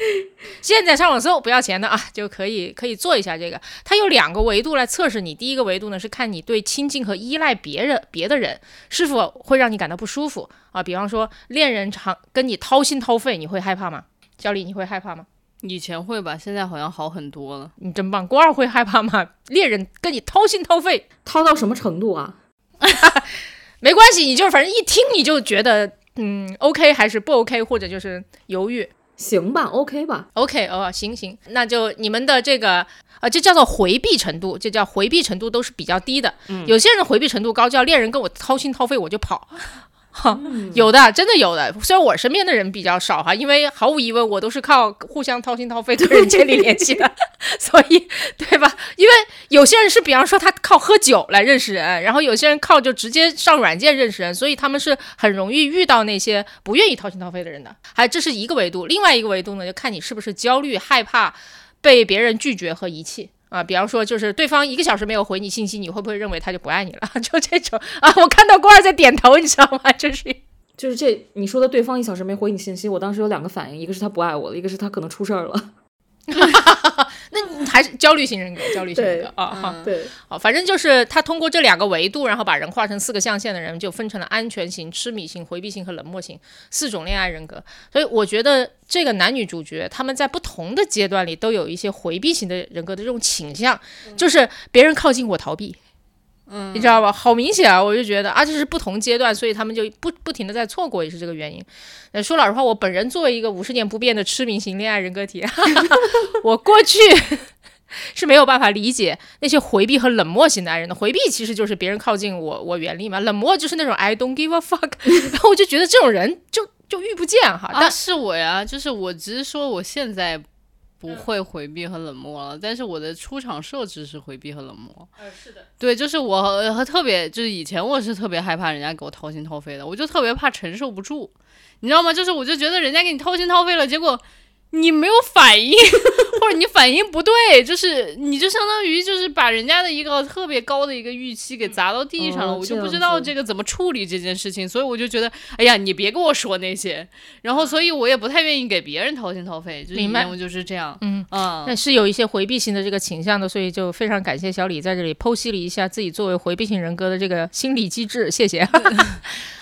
[SPEAKER 2] 现在上网搜不要钱的啊，就可以可以做一下这个。它有两个维度来测试你。第一个维度呢是看你对亲近和依赖别人别的人是否会让你感到不舒服啊。比方说恋人常跟你掏心掏肺，你会害怕吗？小李，你会害怕吗？
[SPEAKER 1] 以前会吧，现在好像好很多了。
[SPEAKER 2] 你真棒。郭二会害怕吗？恋人跟你掏心掏肺，
[SPEAKER 3] 掏到什么程度啊？
[SPEAKER 2] 没关系，你就反正一听你就觉得嗯 OK 还是不 OK，或者就是犹豫。
[SPEAKER 3] 行吧，OK 吧
[SPEAKER 2] ，OK 哦，行行，那就你们的这个啊，这叫做回避程度，这叫回避程度都是比较低的。嗯，有些人回避程度高，叫恋人跟我掏心掏肺我就跑。哈，有的，真的有的。虽然我身边的人比较少哈，因为毫无疑问，我都是靠互相掏心掏肺的人建立联系的，所以对吧？因为有些人是，比方说他靠喝酒来认识人，然后有些人靠就直接上软件认识人，所以他们是很容易遇到那些不愿意掏心掏肺的人的。还这是一个维度，另外一个维度呢，就看你是不是焦虑、害怕被别人拒绝和遗弃。啊，比方说，就是对方一个小时没有回你信息，你会不会认为他就不爱你了？就这种啊，我看到郭二在点头，你知道吗？就是，
[SPEAKER 3] 就是这你说的对方一小时没回你信息，我当时有两个反应，一个是他不爱我了，一个是他可能出事儿了。
[SPEAKER 2] 那你还是焦虑型人格，焦虑型人格啊，
[SPEAKER 3] 哈，对，
[SPEAKER 2] 好，反正就是他通过这两个维度，然后把人画成四个象限的人，就分成了安全型、痴迷型、回避型和冷漠型四种恋爱人格。所以我觉得这个男女主角他们在不同的阶段里都有一些回避型的人格的这种倾向，就是别人靠近我逃避。
[SPEAKER 1] 嗯，
[SPEAKER 2] 你知道吧？好明显啊，我就觉得啊，这是不同阶段，所以他们就不不停的在错过，也是这个原因。那说老实话，我本人作为一个五十年不变的痴迷型恋爱人格体，我过去 是没有办法理解那些回避和冷漠型的爱人的。回避其实就是别人靠近我，我远离嘛；冷漠就是那种 I don't give a fuck。然后我就觉得这种人就就遇不见哈。但
[SPEAKER 1] 啊，是我呀，就是我只是说我现在不会回避和冷漠了，但是我的出场设置是回避和冷漠。
[SPEAKER 2] 是的，
[SPEAKER 1] 对，就是我和和特别，就是以前我是特别害怕人家给我掏心掏肺的，我就特别怕承受不住，你知道吗？就是我就觉得人家给你掏心掏肺了，结果你没有反应，或者你反应不对，就是你就相当于就是把人家的一个特别高的一个预期给砸到地上了，
[SPEAKER 3] 哦
[SPEAKER 1] 我就不知道这个怎么处理这件事情，所以我就觉得，哎呀，你别跟我说那些，然后所以我也不太愿意给别人掏心掏肺，就
[SPEAKER 2] 明白。
[SPEAKER 1] 前我就是这样，
[SPEAKER 2] 嗯。
[SPEAKER 1] 嗯。
[SPEAKER 2] 但是有一些回避型的这个倾向的，所以就非常感谢小李在这里剖析了一下自己作为回避型人格的这个心理机制，谢谢。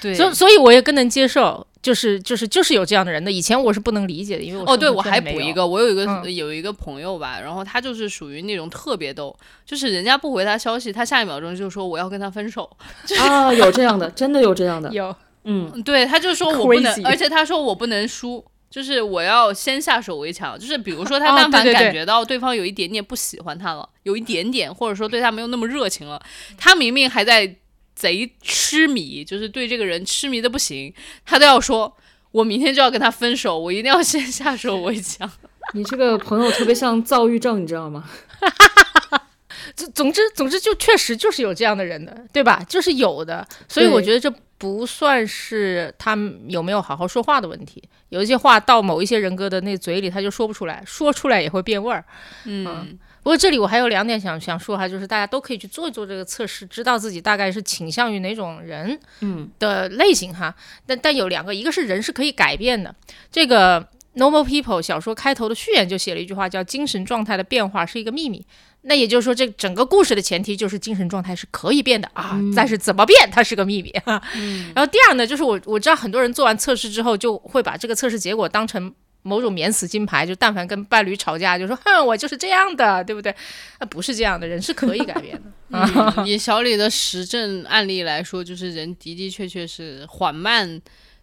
[SPEAKER 1] 对，
[SPEAKER 2] 所以所以我也更能接受，就是就是就是有这样的人的。以前我是不能理解的，因为我
[SPEAKER 1] 哦，对，我还补一个，我有一个、
[SPEAKER 2] 嗯
[SPEAKER 1] 有一个朋友吧，然后他就是属于那种特别逗，就是人家不回他消息，他下一秒钟就说我要跟他分手，
[SPEAKER 3] 啊，有这样的，真的有这样的。
[SPEAKER 2] 有
[SPEAKER 3] 嗯，
[SPEAKER 1] 对，他就说我不能而且他说我不能输。就是我要先下手为强，就是比如说 他
[SPEAKER 2] 哦
[SPEAKER 1] 但凡感觉到对方有一点点不喜欢他了，有一点点，或者说对他没有那么热情了，他明明还在贼痴迷，就是对这个人痴迷的不行，他都要说，我明天就要跟他分手，我一定要先下手为强。
[SPEAKER 3] 你这个朋友特别像躁郁症，你知道吗？
[SPEAKER 2] 总 总之总之就确实就是有这样的人的，对吧？就是有的，所以我觉得这不算是他们有没有好好说话的问题。有一些话到某一些人格的那嘴里他就说不出来，说出来也会变味儿。
[SPEAKER 1] 嗯
[SPEAKER 2] 不过这里我还有两点想想说哈，就是大家都可以去做一做这个测试，知道自己大概是倾向于哪种人
[SPEAKER 3] 嗯
[SPEAKER 2] 的类型哈。但但有两个，一个是人是可以改变的。这个《Normal People》小说开头的序言就写了一句话，叫“精神状态的变化是一个秘密”。那也就是说，这整个故事的前提就是精神状态是可以变的啊，但是怎么变它是个秘密哈。然后第二呢，就是我我知道很多人做完测试之后，就会把这个测试结果当成某种免死金牌，就但凡跟伴侣吵架，就说哼，我就是这样的，对不对？那不是这样的，人是可以改变的。
[SPEAKER 1] 嗯，以小李的实证案例来说，就是人的的确确是缓慢，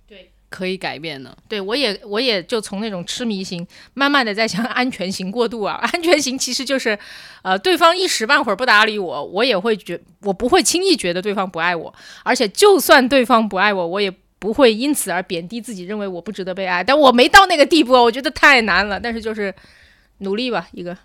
[SPEAKER 2] 对，
[SPEAKER 1] 可以改变的。
[SPEAKER 2] 对我也我也就从那种痴迷型，慢慢的在向安全型过渡啊。安全型其实就是，呃，对方一时半会儿不搭理我，我也会觉我不会轻易觉得对方不爱我，而且就算对方不爱我，我也不会因此而贬低自己，认为我不值得被爱。但我没到那个地步，我觉得太难了。但是就是努力吧，一个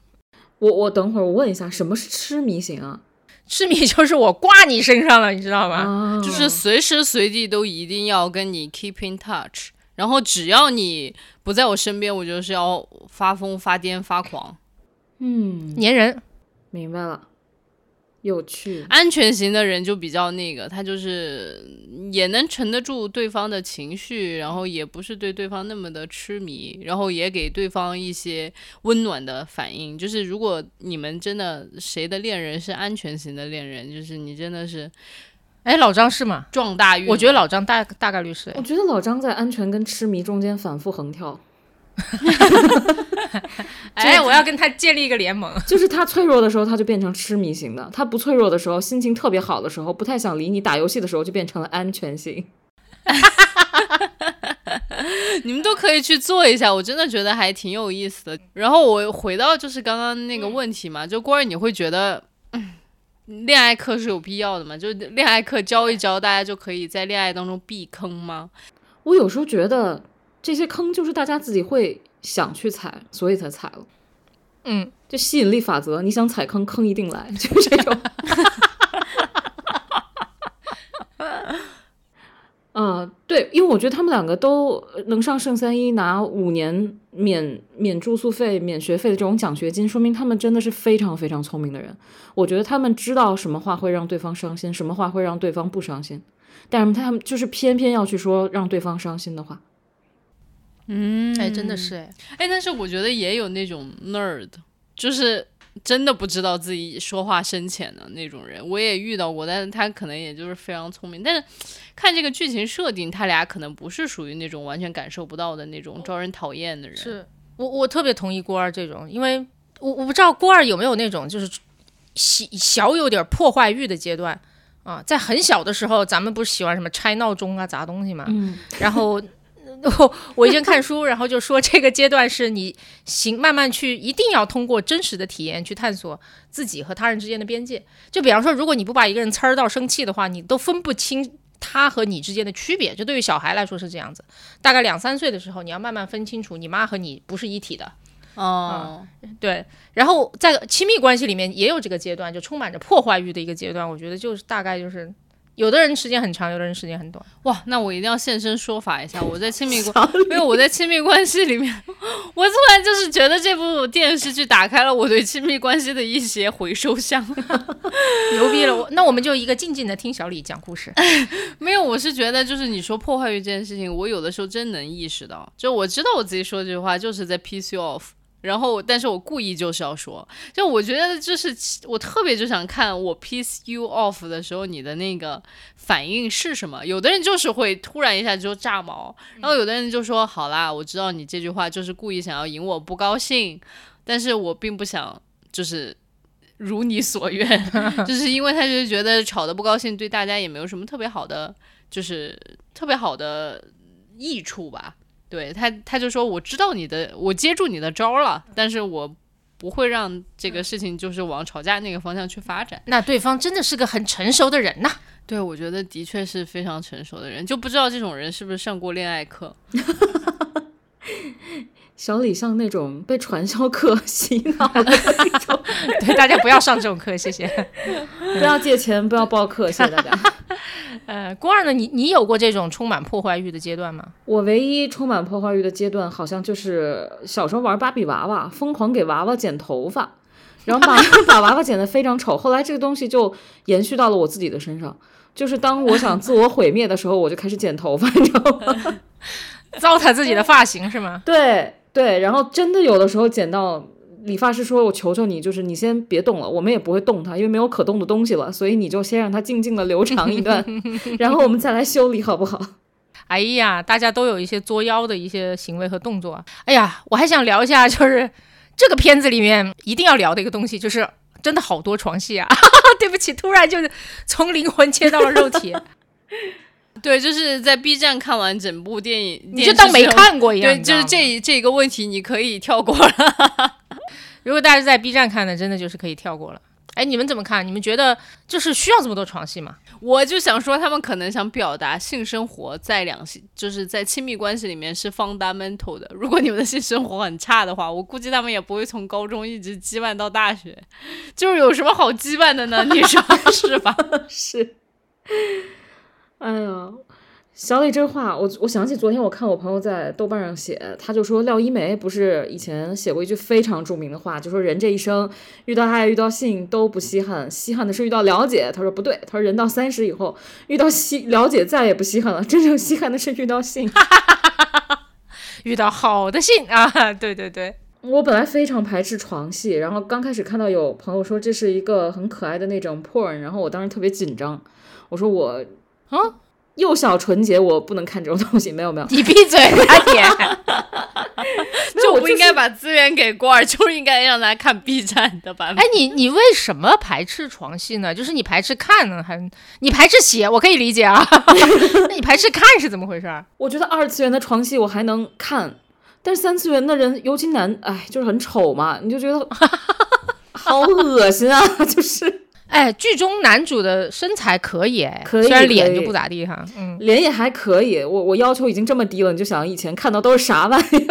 [SPEAKER 3] 我我等会儿我问一下，什么是痴迷型啊？
[SPEAKER 2] 痴迷就是我挂你身上了，你知道吗？
[SPEAKER 3] 啊，
[SPEAKER 1] 就是随时随地都一定要跟你 keep in touch，然后只要你不在我身边，我就是要发疯、发癫、发狂。
[SPEAKER 3] 嗯，
[SPEAKER 2] 粘人，
[SPEAKER 3] 明白了，有趣。
[SPEAKER 1] 安全型的人就比较那个，他就是也能沉得住对方的情绪，然后也不是对对方那么的痴迷，然后也给对方一些温暖的反应。就是如果你们真的谁的恋人是安全型的恋人，就是你真的是
[SPEAKER 2] 哎，老张是吗？
[SPEAKER 1] 撞大运。
[SPEAKER 2] 我觉得老张大大概率是
[SPEAKER 3] 我觉得老张在安全跟痴迷中间反复横跳，
[SPEAKER 2] 哎，我要跟他建立一个联盟。
[SPEAKER 3] 就是他脆弱的时候他就变成痴迷型的，他不脆弱的时候，心情特别好的时候，不太想理你，打游戏的时候就变成了安全型。
[SPEAKER 1] 你们都可以去做一下，我真的觉得还挺有意思的。然后我回到就是刚刚那个问题嘛，就郭儿，你会觉得，嗯，恋爱课是有必要的吗？就恋爱课教一教，大家就可以在恋爱当中避坑吗？
[SPEAKER 3] 我有时候觉得这些坑就是大家自己会想去踩，所以才踩了。
[SPEAKER 2] 嗯，
[SPEAKER 3] 就吸引力法则，你想踩坑，坑一定来，就是这种。啊、对，因为我觉得他们两个都能上圣三一拿五年免免住宿费、免学费的这种奖学金，说明他们真的是非常非常聪明的人。我觉得他们知道什么话会让对方伤心，什么话会让对方不伤心，但是他们就是偏偏要去说让对方伤心的话。
[SPEAKER 1] 嗯。
[SPEAKER 2] 哎，真的是哎，
[SPEAKER 1] 哎，但是我觉得也有那种 nerd，就是真的不知道自己说话深浅的那种人，我也遇到过，但是他可能也就是非常聪明，但是看这个剧情设定，他俩可能不是属于那种完全感受不到的那种招人讨厌的人。
[SPEAKER 2] 是我我特别同意郭二这种，因为我我不知道郭二有没有那种就是小小有点破坏欲的阶段，啊，在很小的时候，咱们不是喜欢什么拆闹钟啊、砸东西嘛，
[SPEAKER 3] 嗯，
[SPEAKER 2] 然后。我我以前看书，然后就说这个阶段是你行慢慢去，一定要通过真实的体验去探索自己和他人之间的边界。就比方说，如果你不把一个人呲儿到生气的话，你都分不清他和你之间的区别。就对于小孩来说是这样子，大概两三岁的时候，你要慢慢分清楚，你妈和你不是一体的。
[SPEAKER 1] 哦，
[SPEAKER 2] 对，然后在亲密关系里面也有这个阶段，就充满着破坏欲的一个阶段。我觉得就是大概就是。有的人时间很长，有的人时间很短。
[SPEAKER 1] 哇，那我一定要现身说法一下，我在亲密关，没有我在亲密关系里面，我突然就是觉得这部电视剧打开了我对亲密关系的一些回收箱，
[SPEAKER 2] 牛逼了！我那我们就一个静静的听小李讲故事。
[SPEAKER 1] 没有，我是觉得就是你说破坏欲这件事情，我有的时候真能意识到，就我知道我自己说这句话就是在 piss you off。然后，但是我故意就是要说，就我觉得就是我特别就想看我 piss you off 的时候，你的那个反应是什么。有的人就是会突然一下就炸毛，然后有的人就说好啦，我知道你这句话就是故意想要引我不高兴，但是我并不想就是如你所愿，就是因为他就是觉得吵得不高兴，对大家也没有什么特别好的，就是特别好的益处吧。对他，他就说我知道你的，我接住你的招了，但是我不会让这个事情就是往吵架那个方向去发展。
[SPEAKER 2] 那对方真的是个很成熟的人呐。
[SPEAKER 1] 对，我觉得的确是非常成熟的人，就不知道这种人是不是上过恋爱课。
[SPEAKER 3] 小李像那种被传销课 洗脑的那种，
[SPEAKER 2] 对大家不要上这种课，谢谢。
[SPEAKER 3] 不要借钱，不要报课，谢谢大家。
[SPEAKER 2] 呃，郭二呢？你你有过这种充满破坏欲的阶段吗？
[SPEAKER 3] 我唯一充满破坏欲的阶段，好像就是小时候玩芭比娃娃，疯狂给娃娃剪头发，然后把把娃娃剪得非常丑。后来这个东西就延续到了我自己的身上，就是当我想自我毁灭的时候，我就开始剪头发，你知道吗？
[SPEAKER 2] 糟蹋自己的发型是吗？
[SPEAKER 3] 对对，然后真的有的时候剪到。理发师说：“我求求你，就是你先别动了，我们也不会动它，因为没有可动的东西了，所以你就先让它静静的留长一段，然后我们再来修理，好不好？”
[SPEAKER 2] 哎呀，大家都有一些作妖的一些行为和动作。哎呀，我还想聊一下，就是这个片子里面一定要聊的一个东西，就是真的好多床戏啊！对不起，突然就是从灵魂切到了肉体。
[SPEAKER 1] 对，就是在 B 站看完整部电影，
[SPEAKER 2] 你就当没看过一样。
[SPEAKER 1] 对，就是这这个问题，你可以跳过了。
[SPEAKER 2] 如果大家是在 B 站看的，真的就是可以跳过了。哎，你们怎么看？你们觉得就是需要这么多床戏吗？
[SPEAKER 1] 我就想说，他们可能想表达性生活在两性，就是在亲密关系里面是 fundamental 的。如果你们的性生活很差的话，我估计他们也不会从高中一直羁绊到大学。就是有什么好羁绊的呢？你说 是吧？
[SPEAKER 3] 是。哎呀。小李这话，我我想起昨天我看我朋友在豆瓣上写，他就说廖一梅不是以前写过一句非常著名的话，就说人这一生遇到爱遇到性都不稀罕，稀罕的是遇到了解。他说不对，他说人到三十以后遇到稀了解再也不稀罕了，真正稀罕的是遇到性，
[SPEAKER 2] 遇到好的性啊！对对对，
[SPEAKER 3] 我本来非常排斥床戏，然后刚开始看到有朋友说这是一个很可爱的那种 porn，然后我当时特别紧张，我说我
[SPEAKER 2] 啊。
[SPEAKER 3] 幼小纯洁，我不能看这种东西。没有没有，
[SPEAKER 2] 你闭嘴，快点！
[SPEAKER 1] 就不应该把资源给郭儿，就应该让他看 B 站的版
[SPEAKER 2] 本。哎，你你为什么排斥床戏呢？就是你排斥看呢，还你排斥写？我可以理解啊。那你排斥看是怎么回事？
[SPEAKER 3] 我觉得二次元的床戏我还能看，但是三次元的人，尤其男，哎，就是很丑嘛，你就觉得 好恶心啊，就是。
[SPEAKER 2] 哎，剧中男主的身材可以哎，
[SPEAKER 3] 虽
[SPEAKER 2] 然脸就不咋地哈，嗯，
[SPEAKER 3] 脸也还可以。我我要求已经这么低了，你就想以前看到都是啥玩意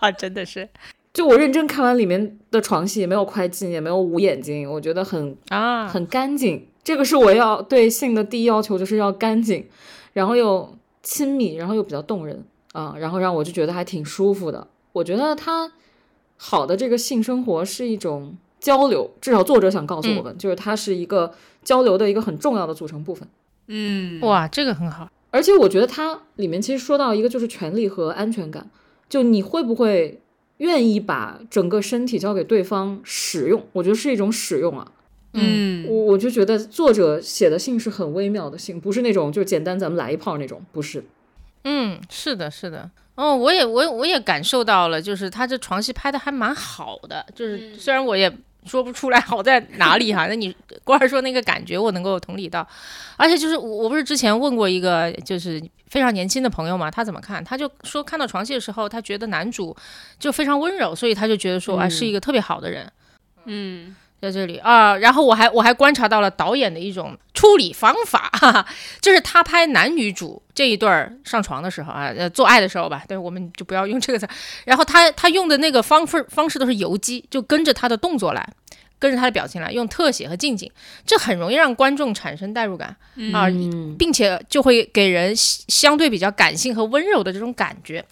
[SPEAKER 2] 儿？真的是，
[SPEAKER 3] 就我认真看完里面的床戏，没有快进，也没有捂眼睛，我觉得很
[SPEAKER 2] 啊
[SPEAKER 3] 很干净。这个是我要对性的第一要求，就是要干净，然后又亲密，然后又比较动人啊，然后让我就觉得还挺舒服的。我觉得他好的这个性生活是一种。交流，至少作者想告诉我们，就是它是一个交流的一个很重要的组成部分。
[SPEAKER 1] 嗯，
[SPEAKER 2] 哇，这个很好。
[SPEAKER 3] 而且我觉得它里面其实说到一个就是权利和安全感，就你会不会愿意把整个身体交给对方使用？我觉得是一种使用啊。
[SPEAKER 1] 嗯，
[SPEAKER 3] 我我就觉得作者写的信是很微妙的信，不是那种就简单咱们来一炮那种，不是。
[SPEAKER 2] 嗯，是的，是的。哦，我也我我也感受到了，就是他这床戏拍的还蛮好的，就是虽然我也。说不出来好在哪里哈。那你光是说那个感觉，我能够同理到。而且就是我我不是之前问过一个就是非常年轻的朋友嘛，他怎么看？他就说看到床戏的时候，他觉得男主就非常温柔，所以他就觉得说啊是一个特别好的人。
[SPEAKER 1] 嗯，
[SPEAKER 2] 在这里啊，然后我还我还观察到了导演的一种处理方法，哈哈，就是他拍男女主这一对儿上床的时候啊，呃，做爱的时候吧，对，我们就不要用这个词。然后他他用的那个方式方式都是游击，就跟着他的动作来，跟着他的表情来，用特写和近景，这很容易让观众产生代入感啊，
[SPEAKER 3] 嗯，
[SPEAKER 2] 并且就会给人相相对比较感性和温柔的这种感觉。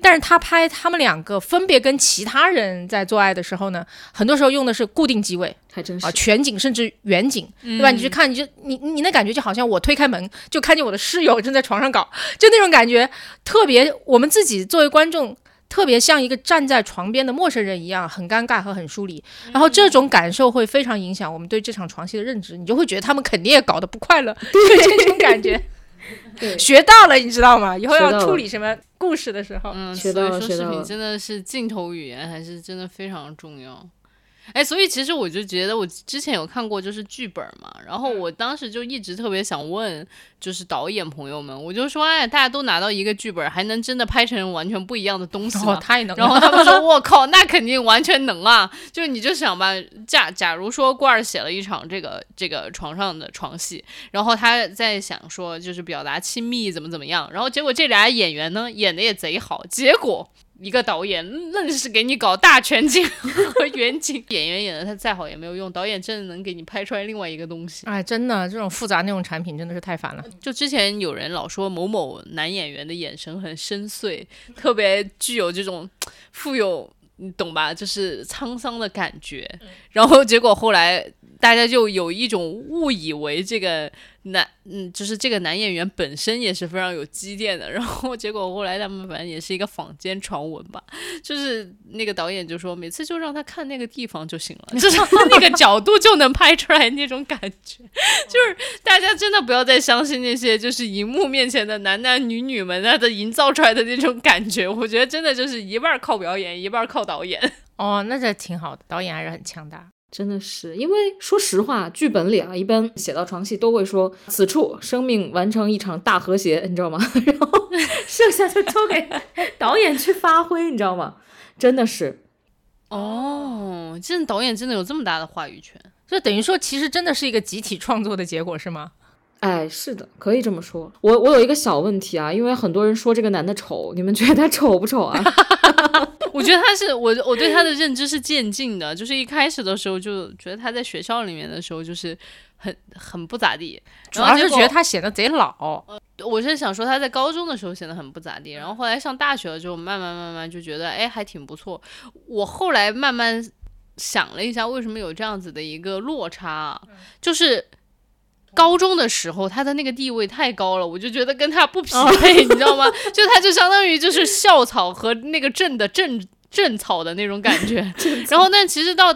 [SPEAKER 2] 但是他拍他们两个分别跟其他人在做爱的时候呢，很多时候用的是固定机位
[SPEAKER 3] 还真是
[SPEAKER 2] 啊，全景甚至远景，对吧？你去看，你就你你那感觉就好像我推开门就看见我的室友正在床上搞，就那种感觉特别，我们自己作为观众。特别像一个站在床边的陌生人一样，很尴尬和很疏离。然后这种感受会非常影响我们对这场床戏的认知，你就会觉得他们肯定也搞得不快乐，就这种感觉。
[SPEAKER 3] 对
[SPEAKER 2] 学到了，你知道吗？以后要处理什么故事的时候，
[SPEAKER 1] 嗯，所以
[SPEAKER 3] 到了学到了
[SPEAKER 1] 说视频真的是镜头语言还是真的非常重要。哎，所以其实我就觉得，我之前有看过就是剧本嘛，然后我当时就一直特别想问，就是导演朋友们，我就说，哎，大家都拿到一个剧本，还能真的拍成完全不一样的东西
[SPEAKER 2] 哦，
[SPEAKER 1] 吗？
[SPEAKER 2] 太能了。
[SPEAKER 1] 然后他们说：“我靠，那肯定完全能啊！就是你就想吧，假假如说罐儿写了一场这个这个床上的床戏，然后他在想说就是表达亲密怎么怎么样，然后结果这俩演员呢演的也贼好，结果一个导演愣是给你搞大全景和 远景，演员演的他再好也没有用，导演真的能给你拍出来另外一个东西。
[SPEAKER 2] 哎，真的，这种复杂内容产品真的是太烦了。
[SPEAKER 1] 就之前有人老说某某男演员的眼神很深邃，特别具有这种 富有，你懂吧？就是沧桑的感觉。然后结果后来大家就有一种误以为这个男，嗯，就是这个男演员本身也是非常有积淀的。然后结果后来他们反正也是一个坊间传闻吧，就是那个导演就说每次就让他看那个地方就行了，就是 那个角度就能拍出来那种感觉。就是大家真的不要再相信那些就是荧幕面前的男男女女们他的营造出来的那种感觉，我觉得真的就是一半儿靠表演，一半儿靠导演。
[SPEAKER 2] 哦，那这挺好的，导演还是很强大。
[SPEAKER 3] 真的是，因为说实话，剧本里啊，一般写到床戏都会说此处生命完成一场大和谐，你知道吗？然后 剩下就交给 导演去发挥，你知道吗？真的是，
[SPEAKER 1] 哦，这导演真的有这么大的话语权？
[SPEAKER 2] 就等于说，其实真的是一个集体创作的结果，是吗？
[SPEAKER 3] 哎，是的，可以这么说。我我有一个小问题啊，因为很多人说这个男的丑，你们觉得他丑不丑啊？
[SPEAKER 1] 我觉得他是我我对他的认知是渐进的，就是一开始的时候就觉得他在学校里面的时候就是很很不咋地，
[SPEAKER 2] 主要是
[SPEAKER 1] 然后结果
[SPEAKER 2] 觉得他显得贼老。
[SPEAKER 1] 我是想说他在高中的时候显得很不咋地，然后后来上大学了之后，慢慢慢慢就觉得哎还挺不错。我后来慢慢想了一下，为什么有这样子的一个落差啊？就是高中的时候他的那个地位太高了，我就觉得跟他不匹配，你知道吗？就他就相当于就是校草和那个镇的镇正草的那种感觉。然后但其实到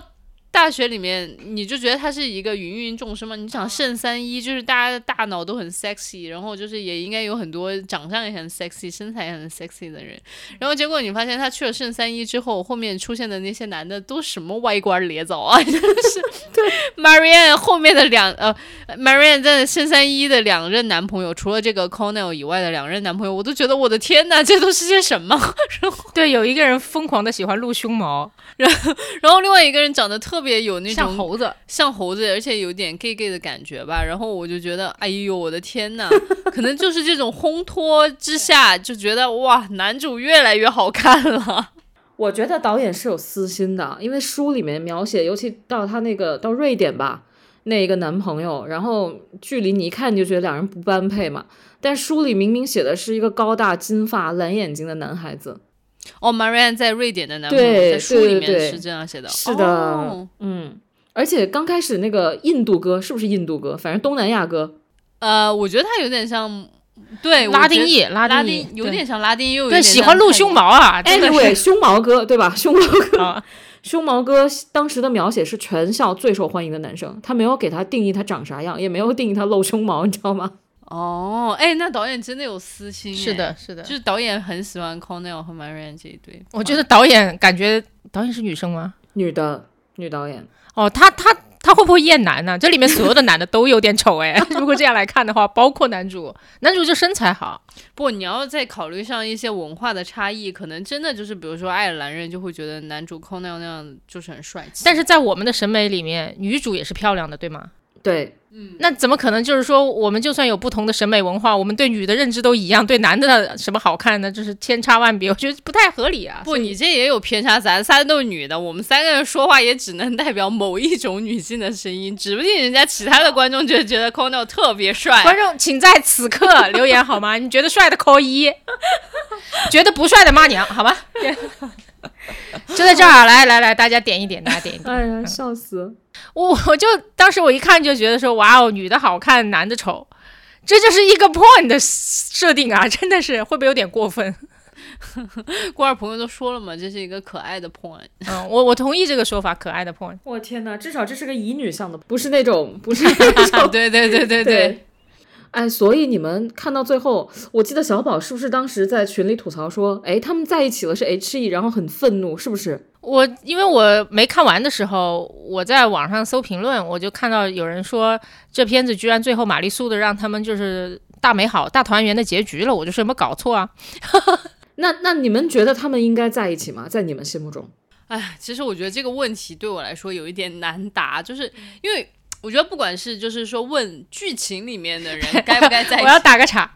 [SPEAKER 1] 大学里面，你就觉得他是一个芸芸众生嘛？你想圣三一，就是大家的大脑都很 sexy，然后就是也应该有很多长相也很 sexy、身材也很 sexy 的人。然后结果你发现他去了圣三一之后，后面出现的那些男的都什么歪瓜裂枣啊！真的是对 Marianne 后面的两呃，Marianne 在圣三一的两任男朋友，除了这个 Cornell 以外的两任男朋友，我都觉得我的天呐，这都是些什么？
[SPEAKER 2] 然后对，有一个人疯狂的喜欢露胸毛，
[SPEAKER 1] 然后然后另外一个人长得特别有那种
[SPEAKER 2] 像猴子。
[SPEAKER 1] 像猴子，而且有点 gay gay 的感觉吧。然后我就觉得，哎呦，我的天呐，可能就是这种烘托之下，就觉得哇，男主越来越好看了。
[SPEAKER 3] 我觉得导演是有私心的，因为书里面描写，尤其到他那个到瑞典吧，那一个男朋友，然后距离你一看你就觉得两人不般配嘛。但书里明明写的是一个高大、金发、蓝眼睛的男孩子。
[SPEAKER 1] 哦，Marianne 在瑞典的男朋友
[SPEAKER 3] 对
[SPEAKER 1] 在书里面是这样写的。
[SPEAKER 3] 是的，
[SPEAKER 1] 哦
[SPEAKER 3] 嗯，而且刚开始那个印度歌是不是印度歌？反正东南亚歌，
[SPEAKER 1] 呃，我觉得他有点像，对，我觉得
[SPEAKER 2] 拉丁裔，拉
[SPEAKER 1] 拉
[SPEAKER 2] 丁裔
[SPEAKER 1] 有点像拉丁，又有
[SPEAKER 2] 对，
[SPEAKER 1] 点
[SPEAKER 2] 喜欢露胸毛啊。真的是
[SPEAKER 3] Anyway，胸毛哥对吧？胸毛哥，
[SPEAKER 2] 啊，
[SPEAKER 3] 胸毛哥当时的描写是全校最受欢迎的男生，他没有给他定义他长啥样，也没有定义他露胸毛，你知道吗？
[SPEAKER 1] 哦，哎，那导演真的有私心，
[SPEAKER 2] 是的，，是的
[SPEAKER 1] 就。是导演很喜欢 Cornell 和 Marianne 这一对。
[SPEAKER 2] 我觉得导演感觉导演是女生吗？
[SPEAKER 3] 女的，女导演。
[SPEAKER 2] 哦，他他他会不会厌男呢？这里面所有的男的都有点丑哎。如果这样来看的话，包括男主，男主就身材好。
[SPEAKER 1] 不，你要再考虑上一些文化的差异，可能真的就是，比如说爱尔兰人就会觉得男主 Conal 那样就是很帅气。
[SPEAKER 2] 但是在我们的审美里面，女主也是漂亮的，对吗？
[SPEAKER 3] 对，
[SPEAKER 1] 嗯，
[SPEAKER 2] 那怎么可能？就是说，我们就算有不同的审美文化，我们对女的认知都一样，对男的什么好看呢？就是千差万别，我觉得不太合理啊。
[SPEAKER 1] 不，你这也有偏差，咱仨都是女的，我们三个人说话也只能代表某一种女性的声音，指不定人家其他的观众就觉得 Conan 特别帅。
[SPEAKER 2] 观众请在此刻 留言好吗？你觉得帅的扣一，觉得不帅的骂娘，好吗？就在这儿，来来来，大家点一点，大家点一点。
[SPEAKER 3] 哎呀，笑死！
[SPEAKER 2] 我我就当时我一看就觉得说，哇哦，女的好看，男的丑，这就是一个 point 的设定啊，真的是会不会有点过分？
[SPEAKER 1] 郭二朋友都说了嘛，这是一个可爱的 point。
[SPEAKER 2] 嗯，我我同意这个说法，可爱的 point。
[SPEAKER 3] 我天哪，至少这是个乙女向的，不是那种，不是那种，
[SPEAKER 1] 对对对对
[SPEAKER 3] 对。哎，所以你们看到最后，我记得小宝是不是当时在群里吐槽说，哎，他们在一起了是 H E，然后很愤怒，是不是？
[SPEAKER 2] 我因为我没看完的时候，我在网上搜评论，我就看到有人说这片子居然最后玛丽苏的让他们就是大美好大团圆的结局了，我就说有没有搞错啊？
[SPEAKER 3] 那那你们觉得他们应该在一起吗？在你们心目中？
[SPEAKER 1] 哎，其实我觉得这个问题对我来说有一点难答，就是因为。我觉得不管是就是说问剧情里面的人 该不该在一起，
[SPEAKER 2] 我要打个岔，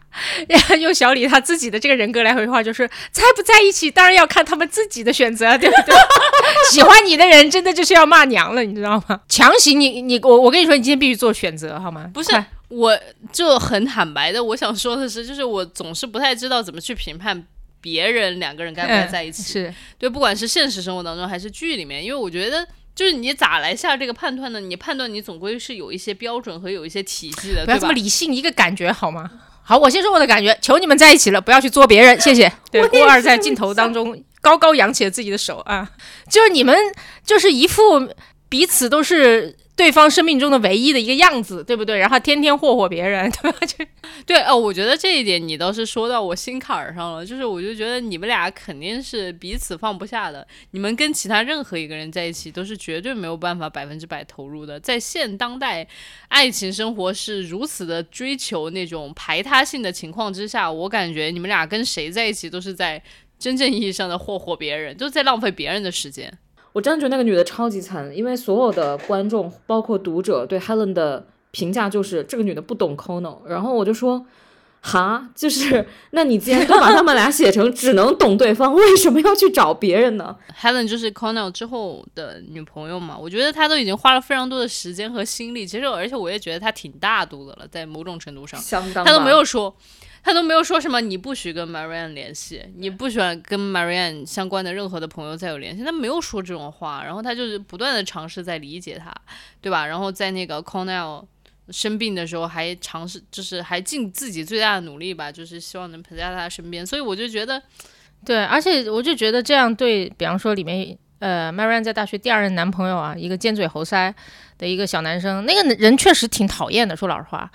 [SPEAKER 2] 用小李他自己的这个人格来回话，就是在不在一起，当然要看他们自己的选择，对不对？喜欢你的人真的就是要骂娘了，你知道吗？强行你你我我跟你说，你今天必须做选择，好吗？
[SPEAKER 1] 不是，我就很坦白的，我想说的是，就是我总是不太知道怎么去评判别人两个人该不该在一起，
[SPEAKER 2] 是
[SPEAKER 1] 对，不管是现实生活当中还是剧里面，因为我觉得。就是你咋来下这个判断呢？你判断你总归是有一些标准和有一些体系的，
[SPEAKER 2] 不要这么理性，一个感觉好吗？好，我先说我的感觉，求你们在一起了，不要去作别人，谢谢。对，郭二在镜头当中高高扬起了自己的手啊，就是你们就是一副彼此都是。对方生命中的唯一的一个样子，对不对？然后天天霍霍别人，对吧？就
[SPEAKER 1] 对哦，我觉得这一点你倒是说到我心坎儿上了。就是我就觉得你们俩肯定是彼此放不下的。你们跟其他任何一个人在一起，都是绝对没有办法百分之百投入的。在现当代爱情生活是如此的追求那种排他性的情况之下，我感觉你们俩跟谁在一起都是在真正意义上的霍霍别人，都在浪费别人的时间。
[SPEAKER 3] 我真的觉得那个女的超级惨，因为所有的观众，包括读者对 Helen 的评价就是这个女的不懂 Cono。然后我就说，哈，就是那你既然都把他们俩写成只能懂对方，为什么要去找别人呢
[SPEAKER 1] ？Helen 就是 Cono 之后的女朋友嘛，我觉得她都已经花了非常多的时间和心力，其实而且我也觉得她挺大度的了，在某种程度上，
[SPEAKER 3] 相当，
[SPEAKER 1] 她都没有说。他都没有说什么，你不许跟 Marianne 联系，你不喜欢跟 Marianne 相关的任何的朋友再有联系，他没有说这种话，然后他就是不断的尝试在理解他，对吧？然后在那个 Cornell 生病的时候，还尝试就是还尽自己最大的努力吧，就是希望能陪在他身边。所以我就觉得，
[SPEAKER 2] 对，而且我就觉得这样对比方说里面呃 Marianne 在大学第二任男朋友啊，一个尖嘴猴腮的一个小男生，那个人确实挺讨厌的，说老实话。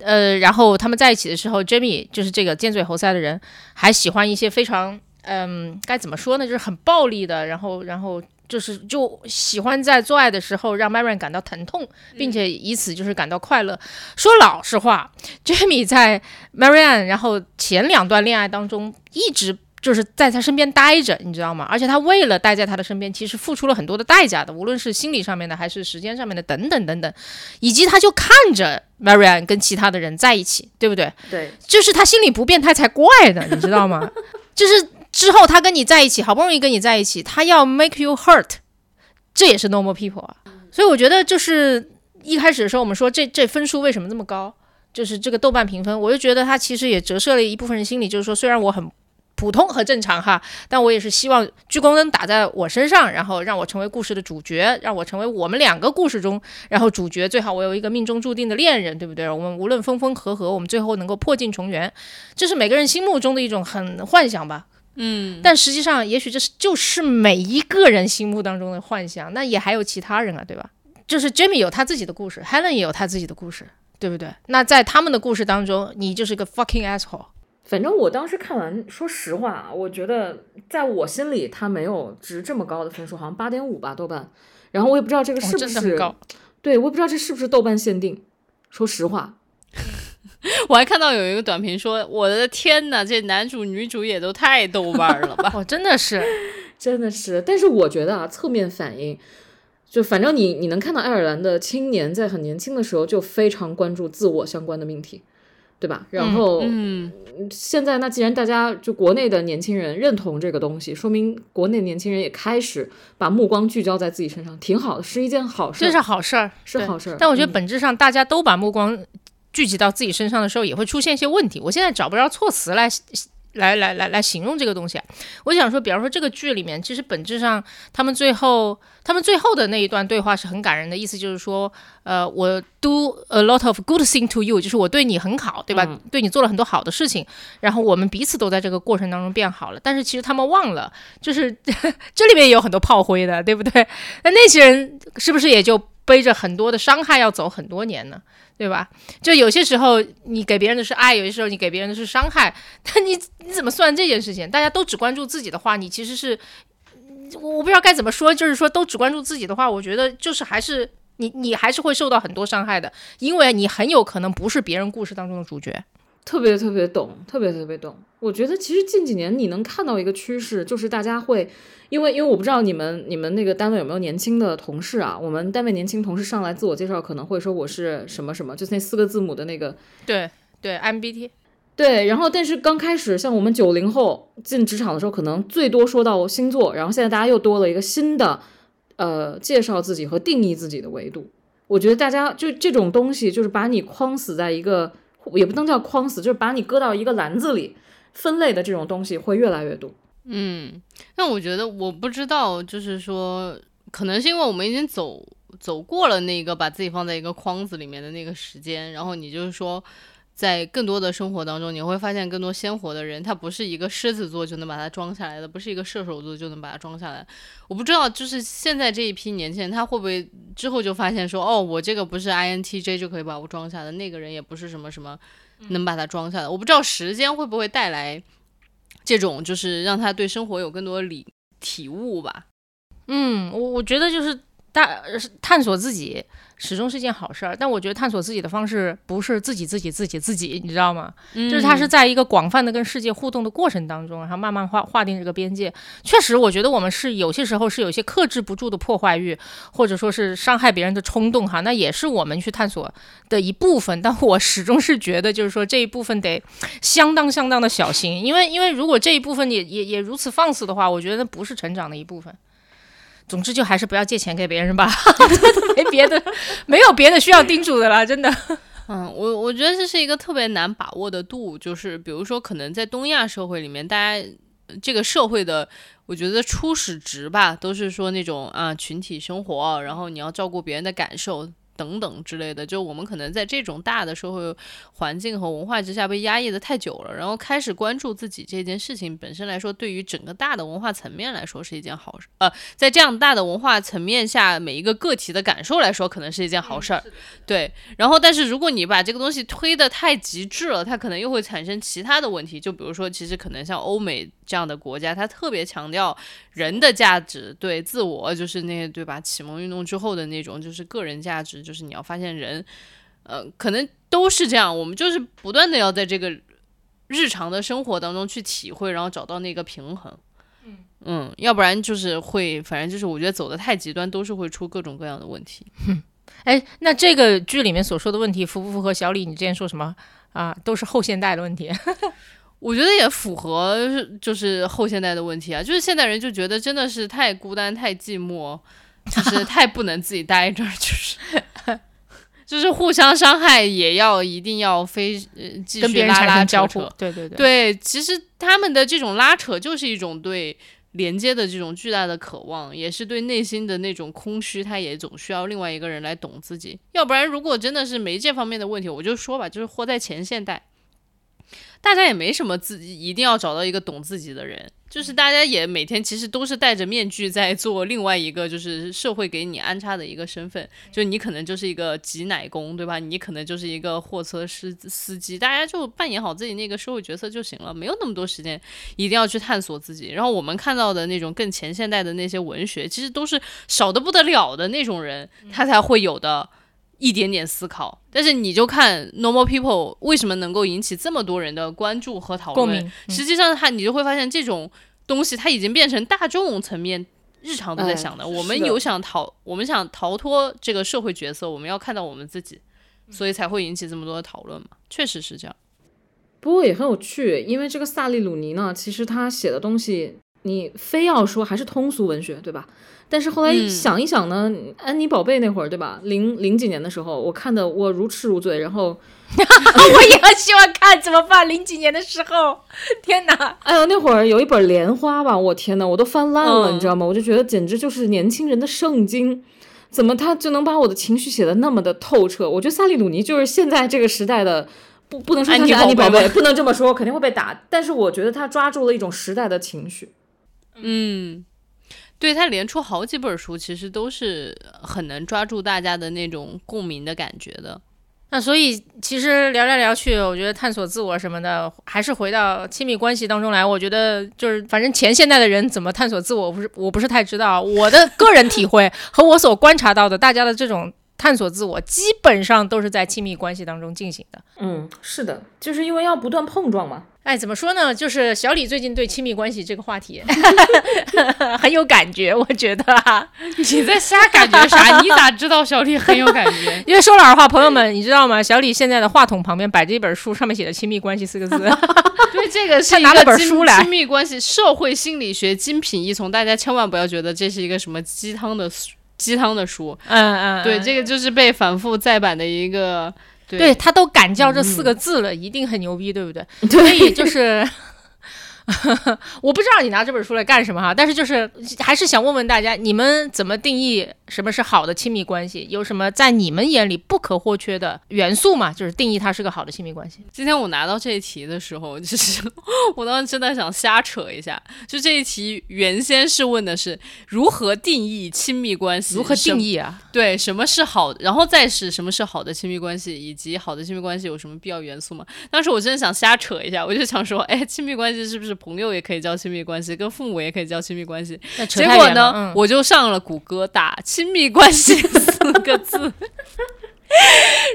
[SPEAKER 2] 呃，然后他们在一起的时候，Jimmy 就是这个尖嘴猴腮的人，还喜欢一些非常，嗯，该怎么说呢，就是很暴力的，然后，然后就是就喜欢在做爱的时候让 Marion 感到疼痛，并且以此就是感到快乐。说老实话，Jimmy 在 Marion 然后前两段恋爱当中一直。就是在他身边待着，你知道吗？而且他为了待在他的身边，其实付出了很多的代价的，无论是心理上面的，还是时间上面的，等等等等。以及他就看着 Marianne 跟其他的人在一起，对不对？
[SPEAKER 3] 对，
[SPEAKER 2] 就是他心里不变态才怪呢，你知道吗？就是之后他跟你在一起，好不容易跟你在一起，他要 make you hurt，这也是 normal people 啊。所以我觉得就是一开始的时候，我们说这这分数为什么这么高，就是这个豆瓣评分，我就觉得它其实也折射了一部分人心理，就是说虽然我很。普通和正常哈，但我也是希望聚光灯打在我身上，然后让我成为故事的主角，让我成为我们两个故事中，然后主角最好我有一个命中注定的恋人，对不对？我们无论分分合合，我们最后能够破镜重圆，这是每个人心目中的一种很幻想吧。
[SPEAKER 1] 嗯，
[SPEAKER 2] 但实际上也许这是就是每一个人心目当中的幻想，那也还有其他人啊，对吧？就是 Jamie 有他自己的故事，Helen 也有他自己的故事，对不对？那在他们的故事当中，你就是个 fucking asshole。
[SPEAKER 3] 反正我当时看完，说实话，我觉得在我心里它没有值这么高的分数，好像八点五吧豆瓣。然后我也不知道这个是不是，
[SPEAKER 2] 真的很高。
[SPEAKER 3] 对，我也不知道这是不是豆瓣限定。说实话，
[SPEAKER 1] 我还看到有一个短评说：“我的天呐，这男主女主也都太豆瓣了吧
[SPEAKER 2] 哦，真的是，
[SPEAKER 3] 真的是。但是我觉得啊，侧面反映，就反正你你能看到爱尔兰的青年在很年轻的时候就非常关注自我相关的命题，对吧？然后，
[SPEAKER 1] 嗯，
[SPEAKER 3] 现在那既然大家就国内的年轻人认同这个东西，说明国内年轻人也开始把目光聚焦在自己身上，挺好的，是一件好事儿，
[SPEAKER 2] 这是好事儿，
[SPEAKER 3] 是好事儿。
[SPEAKER 2] 但我觉得
[SPEAKER 3] 嗯
[SPEAKER 2] 本质上，大家都把目光聚集到自己身上的时候，也会出现一些问题。我现在找不着措辞来来来来来形容这个东西啊。我想说，比方说这个剧里面，其实本质上他们最后他们最后的那一段对话是很感人的，意思就是说，呃，我 do a lot of good thing to you，就是我对你很好，对吧？
[SPEAKER 3] 嗯
[SPEAKER 2] 对你做了很多好的事情，然后我们彼此都在这个过程当中变好了。但是其实他们忘了，就是 这里面也有很多炮灰的，对不对？那那些人是不是也就背着很多的伤害要走很多年呢？对吧？就有些时候你给别人的是爱，有些时候你给别人的是伤害，但你你怎么算这件事情？大家都只关注自己的话，你其实是我我不知道该怎么说，就是说都只关注自己的话，我觉得就是还是你你还是会受到很多伤害的，因为你很有可能不是别人故事当中的主角。
[SPEAKER 3] 特别特别懂，特别特别懂。我觉得其实近几年你能看到一个趋势，就是大家会，因为因为我不知道你们你们那个单位有没有年轻的同事啊？我们单位年轻同事上来自我介绍可能会说我是什么什么，就是那四个字母的那个。
[SPEAKER 2] 对对，MBT
[SPEAKER 3] 对，然后但是刚开始像我们九零后进职场的时候，可能最多说到星座，然后现在大家又多了一个新的呃介绍自己和定义自己的维度。我觉得大家就这种东西，就是把你框死在一个，也不能叫框死，就是把你搁到一个篮子里分类的这种东西会越来越多。
[SPEAKER 1] 嗯，那我觉得我不知道，就是说，可能是因为我们已经走走过了那个把自己放在一个框子里面的那个时间，然后你就是说，在更多的生活当中，你会发现更多鲜活的人，他不是一个狮子座就能把它装下来的，不是一个射手座就能把它装下来。我不知道，就是现在这一批年轻人，他会不会之后就发现说，哦，我这个不是 INTJ 就可以把我装下的，那个人也不是什么什么能把它装下的。我不知道时间会不会带来。这种就是让他对生活有更多理体悟吧。
[SPEAKER 2] 嗯，我我觉得就是大探索自己始终是一件好事儿，但我觉得探索自己的方式不是自己自己自己自己，你知道吗？就是它是在一个广泛的跟世界互动的过程当中，然后慢慢划划定这个边界。确实，我觉得我们是有些时候是有些克制不住的破坏欲，或者说是伤害别人的冲动哈，那也是我们去探索的一部分。但我始终是觉得，就是说这一部分得相当相当的小心，因为因为如果这一部分也也也如此放肆的话，我觉得那不是成长的一部分。总之，就还是不要借钱给别人吧，没别的，没有别的需要叮嘱的了，真的。
[SPEAKER 1] 嗯，我我觉得这是一个特别难把握的度，就是比如说，可能在东亚社会里面，大家这个社会的，我觉得初始值吧，都是说那种啊群体生活，然后你要照顾别人的感受。等等之类的，就我们可能在这种大的社会环境和文化之下被压抑的太久了，然后开始关注自己这件事情本身来说，对于整个大的文化层面来说是一件好事。呃，在这样大的文化层面下，每一个个体的感受来说，可能是一件好事儿。对，然后但是如果你把这个东西推得太极致了，它可能又会产生其他的问题。就比如说，其实可能像欧美这样的国家，它特别强调人的价值，对自我，就是那些对吧？启蒙运动之后的那种，就是个人价值，就是你要发现人，呃，可能都是这样。我们就是不断的要在这个日常的生活当中去体会，然后找到那个平衡。嗯，要不然就是会，反正就是我觉得走的太极端，都是会出各种各样的问题。
[SPEAKER 2] 哎，那这个剧里面所说的问题符不符合小李你之前说什么啊？都是后现代的问题。
[SPEAKER 1] 我觉得也符合，就是后现代的问题啊，就是现代人就觉得真的是太孤单、太寂寞，就是 太不能自己待着，就是就是互相伤害，也要一定要非呃继续拉拉
[SPEAKER 2] 生交互
[SPEAKER 1] 扯扯。，
[SPEAKER 2] 对对对，
[SPEAKER 1] 对，其实他们的这种拉扯就是一种对连接的这种巨大的渴望，也是对内心的那种空虚，他也总需要另外一个人来懂自己。要不然，如果真的是没这方面的问题，我就说吧，就是活在前现代。大家也没什么自己一定要找到一个懂自己的人，就是大家也每天其实都是戴着面具在做另外一个就是社会给你安插的一个身份，就你可能就是一个挤奶工，对吧？你可能就是一个货车司司机，大家就扮演好自己那个社会角色就行了，没有那么多时间一定要去探索自己。然后我们看到的那种更前现代的那些文学，其实都是少的不得了的那种人，他才会有的。一点点思考，但是你就看 normal people 为什么能够引起这么多人的关注和讨论。实际上，他你就会发现这种东西，它已经变成大众层面日常都在想的。我们有想逃，我们想逃脱这个社会角色，我们要看到我们自己，所以才会引起这么多的讨论嘛。确实是这样。
[SPEAKER 3] 不过也很有趣，因为这个萨利鲁尼呢，其实他写的东西，你非要说还是通俗文学，对吧？但是后来想一想呢，安妮宝贝那会儿，对吧？零零几年的时候，我看的我如痴如醉，然后
[SPEAKER 2] 我也很喜欢看，怎么办？零几年的时候，天哪！
[SPEAKER 3] 哎呦，那会儿有一本《莲花》吧，我天哪，我都翻烂了，你知道吗？我就觉得简直就是年轻人的圣经，怎么他就能把我的情绪写的那么的透彻？我觉得萨利鲁尼就是现在这个时代的，不不能说他是安妮宝贝，不能这么说，肯定会被打。但是我觉得他抓住了一种时代的情绪，
[SPEAKER 1] 嗯。对他连出好几本书，其实都是很能抓住大家的那种共鸣的感觉的。
[SPEAKER 2] 那所以其实聊来聊去，我觉得探索自我什么的，还是回到亲密关系当中来。我觉得就是反正前现代的人怎么探索自我，不是我不是太知道。我的 个人体会和我所观察到的，大家的这种探索自我，基本上都是在亲密关系当中进行的。
[SPEAKER 3] 嗯，是的，就是因为要不断碰撞嘛。
[SPEAKER 2] 哎，怎么说呢？就是小李最近对亲密关系这个话题 很有感觉，我觉得。
[SPEAKER 1] 你在瞎感觉啥？你咋知道小李很有感觉？
[SPEAKER 2] 因为说老实话，朋友们，你知道吗？小李现在的话筒旁边摆着一本书，上面写着“亲密关系”四个字。
[SPEAKER 1] 对，这个是
[SPEAKER 2] 拿了本书来，
[SPEAKER 1] 亲密关系社会心理学精品一丛，大家千万不要觉得这是一个什么鸡汤的鸡汤的书。
[SPEAKER 2] 嗯嗯，
[SPEAKER 1] 对，这个就是被反复再版的一个。
[SPEAKER 2] 对他都敢叫这四个字了，一定很牛逼，对不对？所以就是。我不知道你拿这本书来干什么哈，但是就是还是想问问大家，你们怎么定义什么是好的亲密关系？有什么在你们眼里不可或缺的元素嘛？就是定义它是个好的亲密关系。
[SPEAKER 1] 今天我拿到这一题的时候，就是我当时真的想瞎扯一下。就这一题原先是问的是如何定义亲密关系？
[SPEAKER 2] 如何定义啊？
[SPEAKER 1] 对，什么是好？然后再是什么是好的亲密关系？以及好的亲密关系有什么必要元素吗？当时我真的想瞎扯一下，我就想说，哎，亲密关系是不是？朋友也可以叫亲密关系，跟父母也可以叫亲密关系。结果呢，我就上了谷歌打“亲密关系”四个字，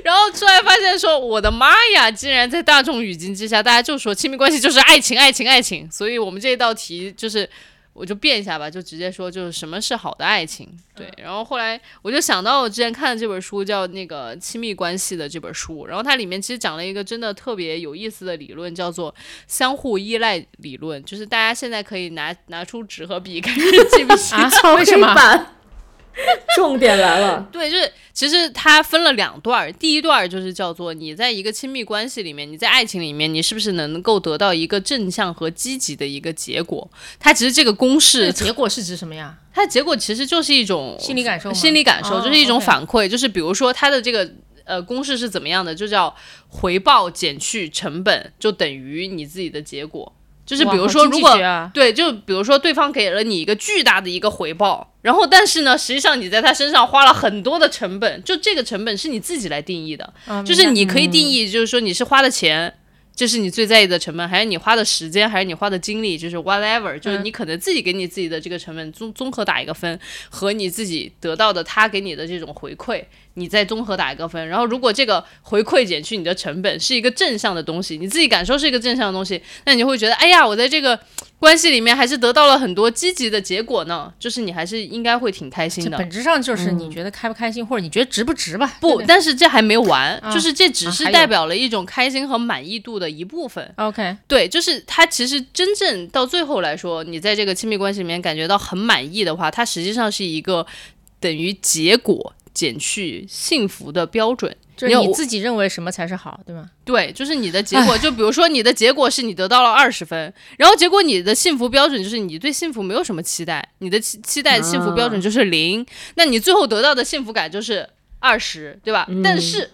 [SPEAKER 1] 然后出来发现说：“我的妈呀！竟然在大众语境之下，大家就说亲密关系就是爱情，爱情，爱情。”所以，我们这一道题就是。我就变一下吧，就直接说，就是什么是好的爱情？对，然后后来我就想到我之前看的这本书，叫那个亲密关系的这本书，然后它里面其实讲了一个真的特别有意思的理论，叫做相互依赖理论，就是大家现在可以拿拿出纸和笔开始记笔记，
[SPEAKER 2] 为什么？
[SPEAKER 3] 重点来了，
[SPEAKER 1] 对，就是其实它分了两段，第一段就是叫做你在一个亲密关系里面，你在爱情里面，你是不是能够得到一个正向和积极的一个结果？它其实这个公式，
[SPEAKER 2] 结果是指什么呀？
[SPEAKER 1] 它的结果其实就是一种
[SPEAKER 2] 心理感受，
[SPEAKER 1] 心理感受就是一种反馈，就是比如说它的这个呃公式是怎么样的，就叫回报减去成本就等于你自己的结果。就是比如说，如果对，就比如说对方给了你一个巨大的一个回报，然后但是呢，实际上你在他身上花了很多的成本，就这个成本是你自己来定义的，就是你可以定义，就是说你是花的钱，这是你最在意的成本，还是你花的时间，还是你花的精力，就是 whatever，就是你可能自己给你自己的这个成本综综合打一个分，和你自己得到的他给你的这种回馈。你再综合打一个分，然后如果这个回馈减去你的成本是一个正向的东西，你自己感受是一个正向的东西，那你就会觉得，哎呀，我在这个关系里面还是得到了很多积极的结果呢，就是你还是应该会挺开心的。
[SPEAKER 2] 本质上就是你觉得开不开心，或者你觉得值不值吧？
[SPEAKER 1] 不，但是这还没完，就是这只是代表了一种开心和满意度的一部分。
[SPEAKER 2] OK，
[SPEAKER 1] 对，就是它其实真正到最后来说，你在这个亲密关系里面感觉到很满意的话，它实际上是一个等于结果。减去幸福的标准，
[SPEAKER 2] 就是你自己认为什么才是好，对吗？
[SPEAKER 1] 对，就是你的结果。就比如说，你的结果是你得到了二十分，然后结果你的幸福标准就是你对幸福没有什么期待，你的期期待幸福标准就是零，那你最后得到的幸福感就是二十，对吧？但是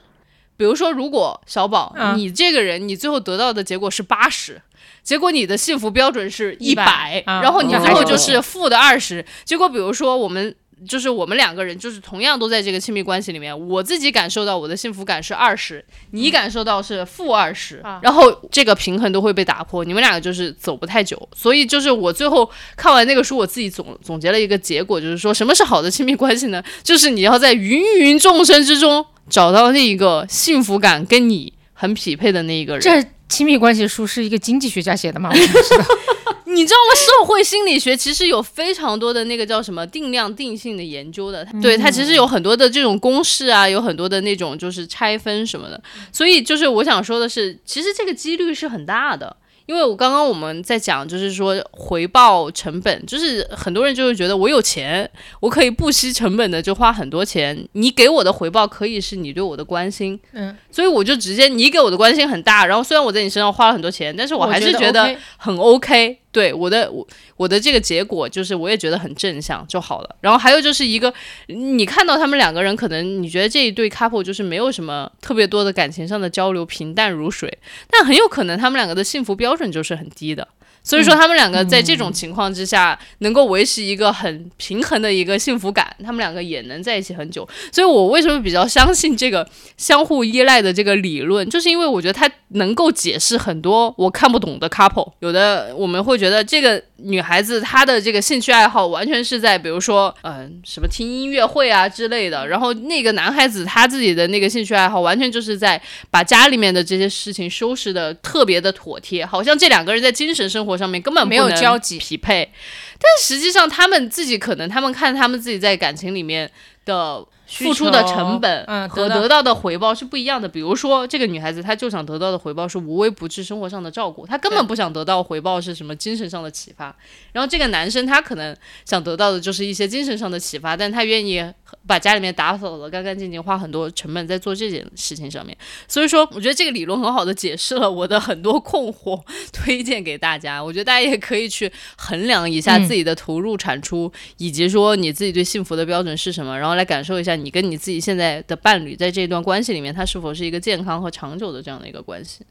[SPEAKER 1] 比如说，如果小宝、
[SPEAKER 2] 啊
[SPEAKER 1] 你这个人，你最后得到的结果是八十。结果你的幸福标准是一百、
[SPEAKER 2] 啊
[SPEAKER 1] 然后你最后就
[SPEAKER 3] 是
[SPEAKER 1] 是负的二十。结果比如说我们就是我们两个人，就是同样都在这个亲密关系里面，我自己感受到我的幸福感是二十，你感受到是负二十、
[SPEAKER 2] 啊
[SPEAKER 1] 然后这个平衡都会被打破，你们两个就是走不太久。所以就是我最后看完那个书，我自己总总结了一个结果，就是说什么是好的亲密关系呢？就是你要在芸芸众生之中找到那一个幸福感跟你很匹配的那一个人。
[SPEAKER 2] 这亲密关系书是一个经济学家写的吗？我不知道
[SPEAKER 1] 你知道吗？社会心理学其实有非常多的那个叫什么定量定性的研究的，对它其实有很多的这种公式啊，有很多的那种就是拆分什么的。所以就是我想说的是，其实这个几率是很大的。因为我刚刚我们在讲，就是说回报成本，就是很多人就会觉得我有钱，我可以不惜成本的就花很多钱，你给我的回报可以是你对我的关心，
[SPEAKER 2] 嗯，
[SPEAKER 1] 所以我就直接你给我的关心很大，然后虽然我在你身上花了很多钱，但是我还是觉得很 OK。对我的我我的这个结果就是我也觉得很正向就好了。然后还有就是一个，你看到他们两个人，可能你觉得这一对 couple 就是没有什么特别多的感情上的交流，平淡如水，但很有可能他们两个的幸福标准就是很低的。所以说，他们两个在这种情况之下，能够维持一个很平衡的一个幸福感，他们两个也能在一起很久。所以我为什么比较相信这个 相互依赖的这个理论，就是因为我觉得它能够解释很多我看不懂的 couple。有的我们会觉得这个女孩子她的这个兴趣爱好完全是在比如说嗯、什么听音乐会啊之类的，然后那个男孩子他自己的那个兴趣爱好完全就是在把家里面的这些事情收拾的特别的妥帖，好像这两个人在精神生活上面根本
[SPEAKER 2] 没有交集
[SPEAKER 1] 匹配。但实际上，他们自己可能他们看他们自己在感情里面的付出的成本和得到的回报是不一样的。比如说，这个女孩子她就想得到的回报是无微不至生活上的照顾，她根本不想得到回报是什么精神上的启发。然后这个男生他可能想得到的就是一些精神上的启发，但他愿意把家里面打扫的干干净净，花很多成本在做这件事情上面。所以说，我觉得这个理论很好的解释了我的很多困惑，推荐给大家。我觉得大家也可以去衡量一下自己的投入产出，以及说你自己对幸福的标准是什么，然后来感受一下你跟你自己现在的伴侣在这段关系里面，他是否是一个健康和长久的这样的一个关系。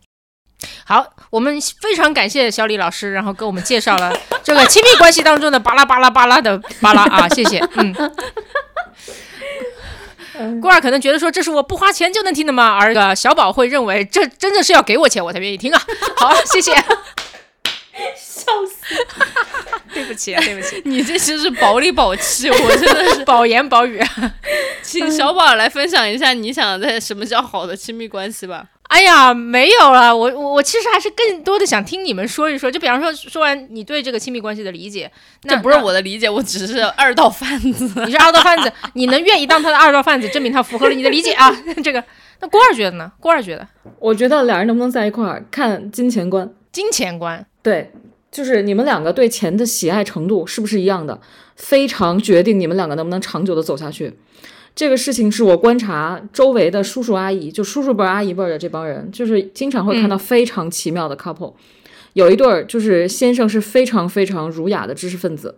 [SPEAKER 2] 好，我们非常感谢小李老师，然后给我们介绍了这个亲密关系当中的巴拉巴拉巴拉的巴拉啊，谢谢，嗯。郭二可能觉得说这是我不花钱就能听的吗？而个小宝会认为这真的是要给我钱我才愿意听啊。好，谢谢。
[SPEAKER 3] 笑死！
[SPEAKER 2] 对不起啊，对不起，
[SPEAKER 1] 你这就是薄里薄气，我真的是。
[SPEAKER 2] 宝言宝语。
[SPEAKER 1] 请小宝来分享一下你想在什么叫好的亲密关系吧。
[SPEAKER 2] 哎呀，没有了，我我我其实还是更多的想听你们说一说，就比方说说完你对这个亲密关系的理解，那
[SPEAKER 1] 这不是我的理解，我只是二道贩子。
[SPEAKER 2] 你是二道贩子，你能愿意当他的二道贩子，证明他符合了你的理解啊。这个，那郭二觉得呢？郭二觉得
[SPEAKER 3] 我觉得俩人能不能在一块儿，看金钱观。
[SPEAKER 2] 金钱观，
[SPEAKER 3] 对，就是你们两个对钱的喜爱程度是不是一样的，非常决定你们两个能不能长久的走下去。这个事情是我观察周围的叔叔阿姨，就叔叔辈儿、阿姨辈儿的这帮人，就是经常会看到非常奇妙的 couple。有一对儿就是先生是非常非常儒雅的知识分子，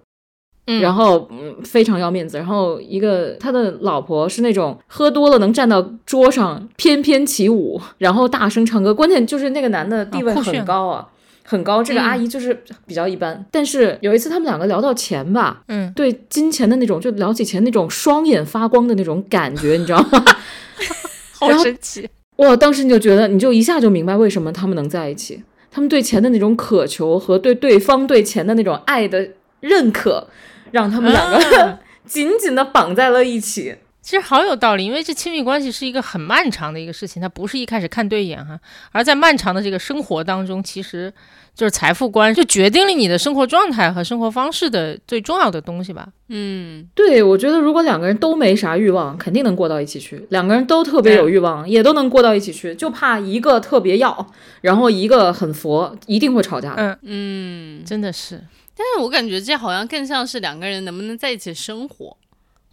[SPEAKER 2] 嗯，
[SPEAKER 3] 然后嗯非常要面子，然后一个他的老婆是那种喝多了能站到桌上翩翩起舞，然后大声唱歌，关键就是那个男的地位很高啊。很高，这个
[SPEAKER 2] 嗯
[SPEAKER 3] 阿姨就是比较一般，但是有一次他们两个聊到钱吧，
[SPEAKER 2] 嗯，
[SPEAKER 3] 对金钱的那种，就聊起钱那种双眼发光的那种感觉，你知道吗？
[SPEAKER 2] 好神奇。
[SPEAKER 3] 哇，当时你就觉得，你就一下就明白为什么他们能在一起，他们对钱的那种渴求和对对方对钱的那种爱的认可，让他们两个、
[SPEAKER 2] 啊
[SPEAKER 3] 紧紧的绑在了一起。
[SPEAKER 2] 其实好有道理，因为这亲密关系是一个很漫长的一个事情，它不是一开始看对眼哈，而在漫长的这个生活当中，其实就是财富观就决定了你的生活状态和生活方式的最重要的东西吧。
[SPEAKER 1] 嗯，
[SPEAKER 3] 对，我觉得如果两个人都没啥欲望，肯定能过到一起去；两个人都特别有欲望，也都能过到一起去。就怕一个特别要，然后一个很佛，一定会吵架的。
[SPEAKER 2] 嗯
[SPEAKER 1] 嗯，
[SPEAKER 2] 真的是，
[SPEAKER 1] 但是我感觉这好像更像是两个人能不能在一起生活，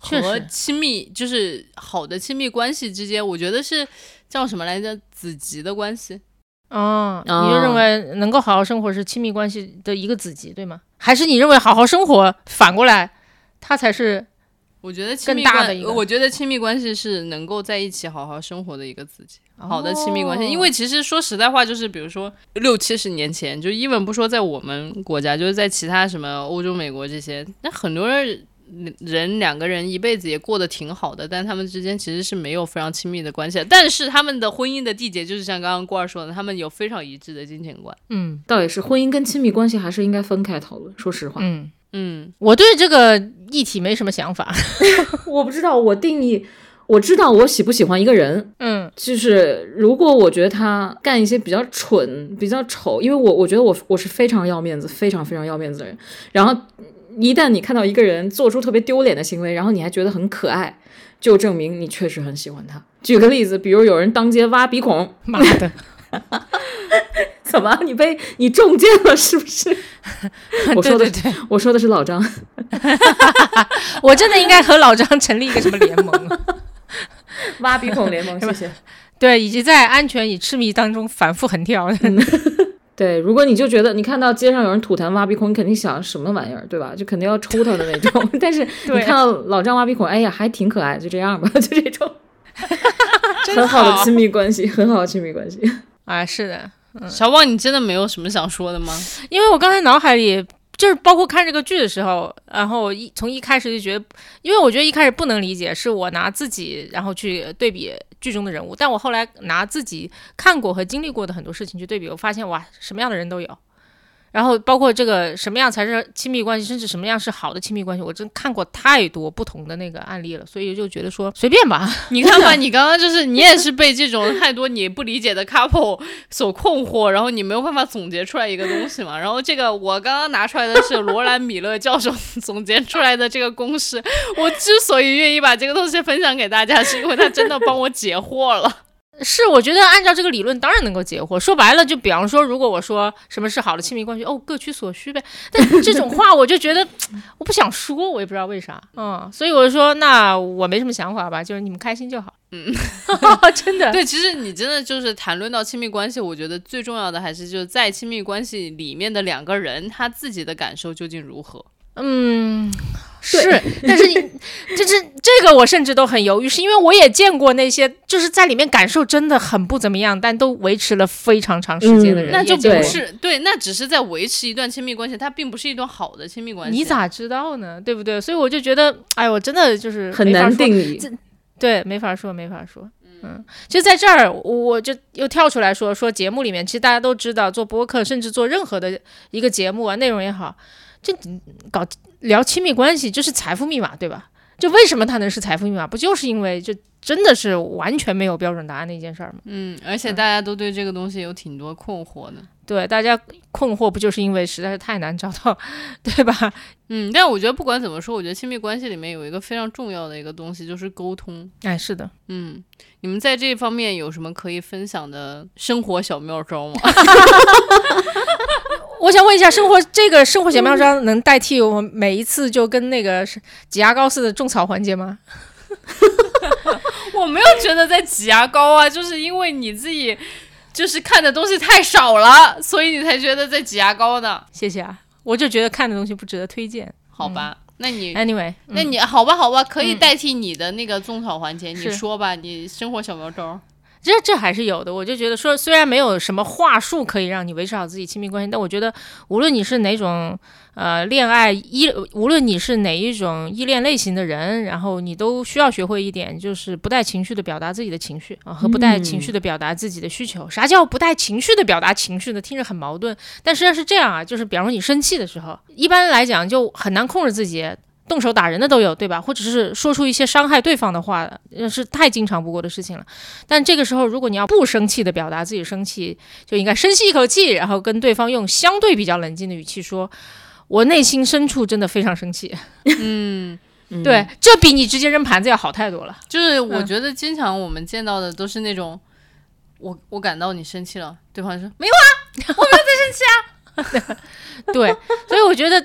[SPEAKER 1] 和亲密就是好的亲密关系之间，我觉得是叫什么来着？子集的关系。
[SPEAKER 2] 哦，你就
[SPEAKER 3] 哦
[SPEAKER 2] 认为能够好好生活是亲密关系的一个子集，对吗？还是你认为好好生活反过来，它才是
[SPEAKER 1] 我觉得亲
[SPEAKER 2] 更
[SPEAKER 1] 密关
[SPEAKER 2] 大的一个
[SPEAKER 1] 我觉得亲密关系是能够在一起好好生活的一个自己，好的亲密关系。因
[SPEAKER 2] 哦
[SPEAKER 1] 为其实说实在话，就是比如说六七十年前，就一文不说在我们国家，就是在其他什么欧洲、美国这些，那很多人。人两个人一辈子也过得挺好的，但他们之间其实是没有非常亲密的关系。但是他们的婚姻的缔结就是像刚刚郭二说的，他们有非常一致的金钱观。
[SPEAKER 2] 嗯
[SPEAKER 3] 倒也是，婚姻跟亲密关系还是应该分开讨论。说实话，
[SPEAKER 2] 嗯，
[SPEAKER 1] 嗯，
[SPEAKER 2] 我对这个议题没什么想法。
[SPEAKER 3] 我不知道我定义，我知道我喜不喜欢一个人，
[SPEAKER 2] 嗯
[SPEAKER 3] 就是如果我觉得他干一些比较蠢、比较丑，因为我我觉得我我是非常要面子、非常非常要面子的人。然后一旦你看到一个人做出特别丢脸的行为，然后你还觉得很可爱，就证明你确实很喜欢他。举个例子，比如有人当街挖鼻孔，
[SPEAKER 2] 妈的，
[SPEAKER 3] 怎么你被你中箭了是不是？我说的
[SPEAKER 2] 对
[SPEAKER 3] 我说的是老张，
[SPEAKER 2] 我真的应该和老张成立一个什么联盟啊？
[SPEAKER 3] 挖鼻孔联盟，谢谢。
[SPEAKER 2] 对，以及在安全与痴迷当中反复横跳。
[SPEAKER 3] 对，如果你就觉得你看到街上有人吐痰挖鼻孔，你肯定想什么玩意儿，对吧？就肯定要抽他的那种。但是你看到老张挖鼻孔，哎呀，还挺可爱，就这样吧，就这种，很好的亲密关系，很好的亲密关系。
[SPEAKER 2] 啊，是的，嗯
[SPEAKER 1] 小汪，你真的没有什么想说的吗？
[SPEAKER 2] 因为我刚才脑海里就是包括看这个剧的时候，然后一从一开始就觉得，因为我觉得一开始不能理解，是我拿自己然后去对比剧中的人物，但我后来拿自己看过和经历过的很多事情去对比，我发现哇，什么样的人都有。然后包括这个什么样才是亲密关系，甚至什么样是好的亲密关系，我真看过太多不同的那个案例了，所以就觉得说随便吧。
[SPEAKER 1] 你看吧，你刚刚就是你也是被这种太多你不理解的 couple 所困惑，然后你没有办法总结出来一个东西嘛。然后这个我刚刚拿出来的是罗兰米勒教授 总结出来的这个公式。我之所以愿意把这个东西分享给大家，是因为他真的帮我解惑了。
[SPEAKER 2] 是，我觉得按照这个理论，当然能够解惑。说白了，就比方说，如果我说什么是好的亲密关系，哦，各取所需呗。但这种话，我就觉得我不想说，我也不知道为啥。嗯，所以我就说，那我没什么想法吧，就是你们开心就好。嗯 真的。
[SPEAKER 1] 对，其实你真的就是谈论到亲密关系，我觉得最重要的还是就是在亲密关系里面的两个人他自己的感受究竟如何。
[SPEAKER 2] 嗯，是，但是你这这这个我甚至都很犹豫，是因为我也见过那些就是在里面感受真的很不怎么样，但都维持了非常长时间的人，
[SPEAKER 3] 嗯
[SPEAKER 1] 那就不是对，那只是在维持一段亲密关系，它并不是一段好的亲密关系。
[SPEAKER 2] 你咋知道呢？对不对？所以我就觉得，哎，我真的就是
[SPEAKER 3] 很难定义。
[SPEAKER 2] 对，没法说，没法说。嗯，其实在这儿，我我就又跳出来说说节目里面，其实大家都知道，做播客甚至做任何的一个节目啊，内容也好，就搞聊亲密关系，就是财富密码，对吧？就为什么它能是财富密码？不就是因为就真的是完全没有标准答案的一件事儿吗？
[SPEAKER 1] 嗯，而且大家都对这个东西有挺多困惑的。
[SPEAKER 2] 对，大家困惑不就是因为实在是太难找到，对吧？
[SPEAKER 1] 嗯，但我觉得不管怎么说，我觉得亲密关系里面有一个非常重要的一个东西，就是沟通。
[SPEAKER 2] 哎，是的，
[SPEAKER 1] 嗯，你们在这方面有什么可以分享的生活小妙招吗？
[SPEAKER 2] 我想问一下，生活这个生活小妙招能代替我每一次就跟那个是挤牙膏似的种草环节吗？
[SPEAKER 1] 我没有觉得在挤牙膏啊，就是因为你自己就是看的东西太少了，所以你才觉得在挤牙膏呢。
[SPEAKER 2] 谢谢啊，我就觉得看的东西不值得推荐。
[SPEAKER 1] 好吧，那你。
[SPEAKER 2] Anyway，
[SPEAKER 1] 那
[SPEAKER 2] 嗯
[SPEAKER 1] 你好吧，好吧，可以
[SPEAKER 2] 嗯
[SPEAKER 1] 代替你的那个种草环节，你说吧，你生活小妙招。
[SPEAKER 2] 这这还是有的。我就觉得说，虽然没有什么话术可以让你维持好自己亲密关系，但我觉得无论你是哪种呃恋爱依，无论你是哪一种依恋类型的人，然后你都需要学会一点，就是不带情绪的表达自己的情绪啊，和不带情绪的表达自己的需求。啥叫不带情绪的表达情绪呢？听着很矛盾，但实际上是这样啊，就是比方说你生气的时候，一般来讲就很难控制自己。动手打人的都有，对吧？或者是说出一些伤害对方的话，呃是太经常不过的事情了。但这个时候，如果你要不生气的表达自己生气，就应该深吸一口气，然后跟对方用相对比较冷静的语气说：“我内心深处真的非常生气。
[SPEAKER 1] 嗯，
[SPEAKER 3] 嗯
[SPEAKER 2] 对，这比你直接扔盘子要好太多了。
[SPEAKER 1] 就是我
[SPEAKER 2] 嗯
[SPEAKER 1] 觉得经常我们见到的都是那种，我我感到你生气了，对方说没有啊，我没有在生气啊，
[SPEAKER 2] 对，所以我觉得。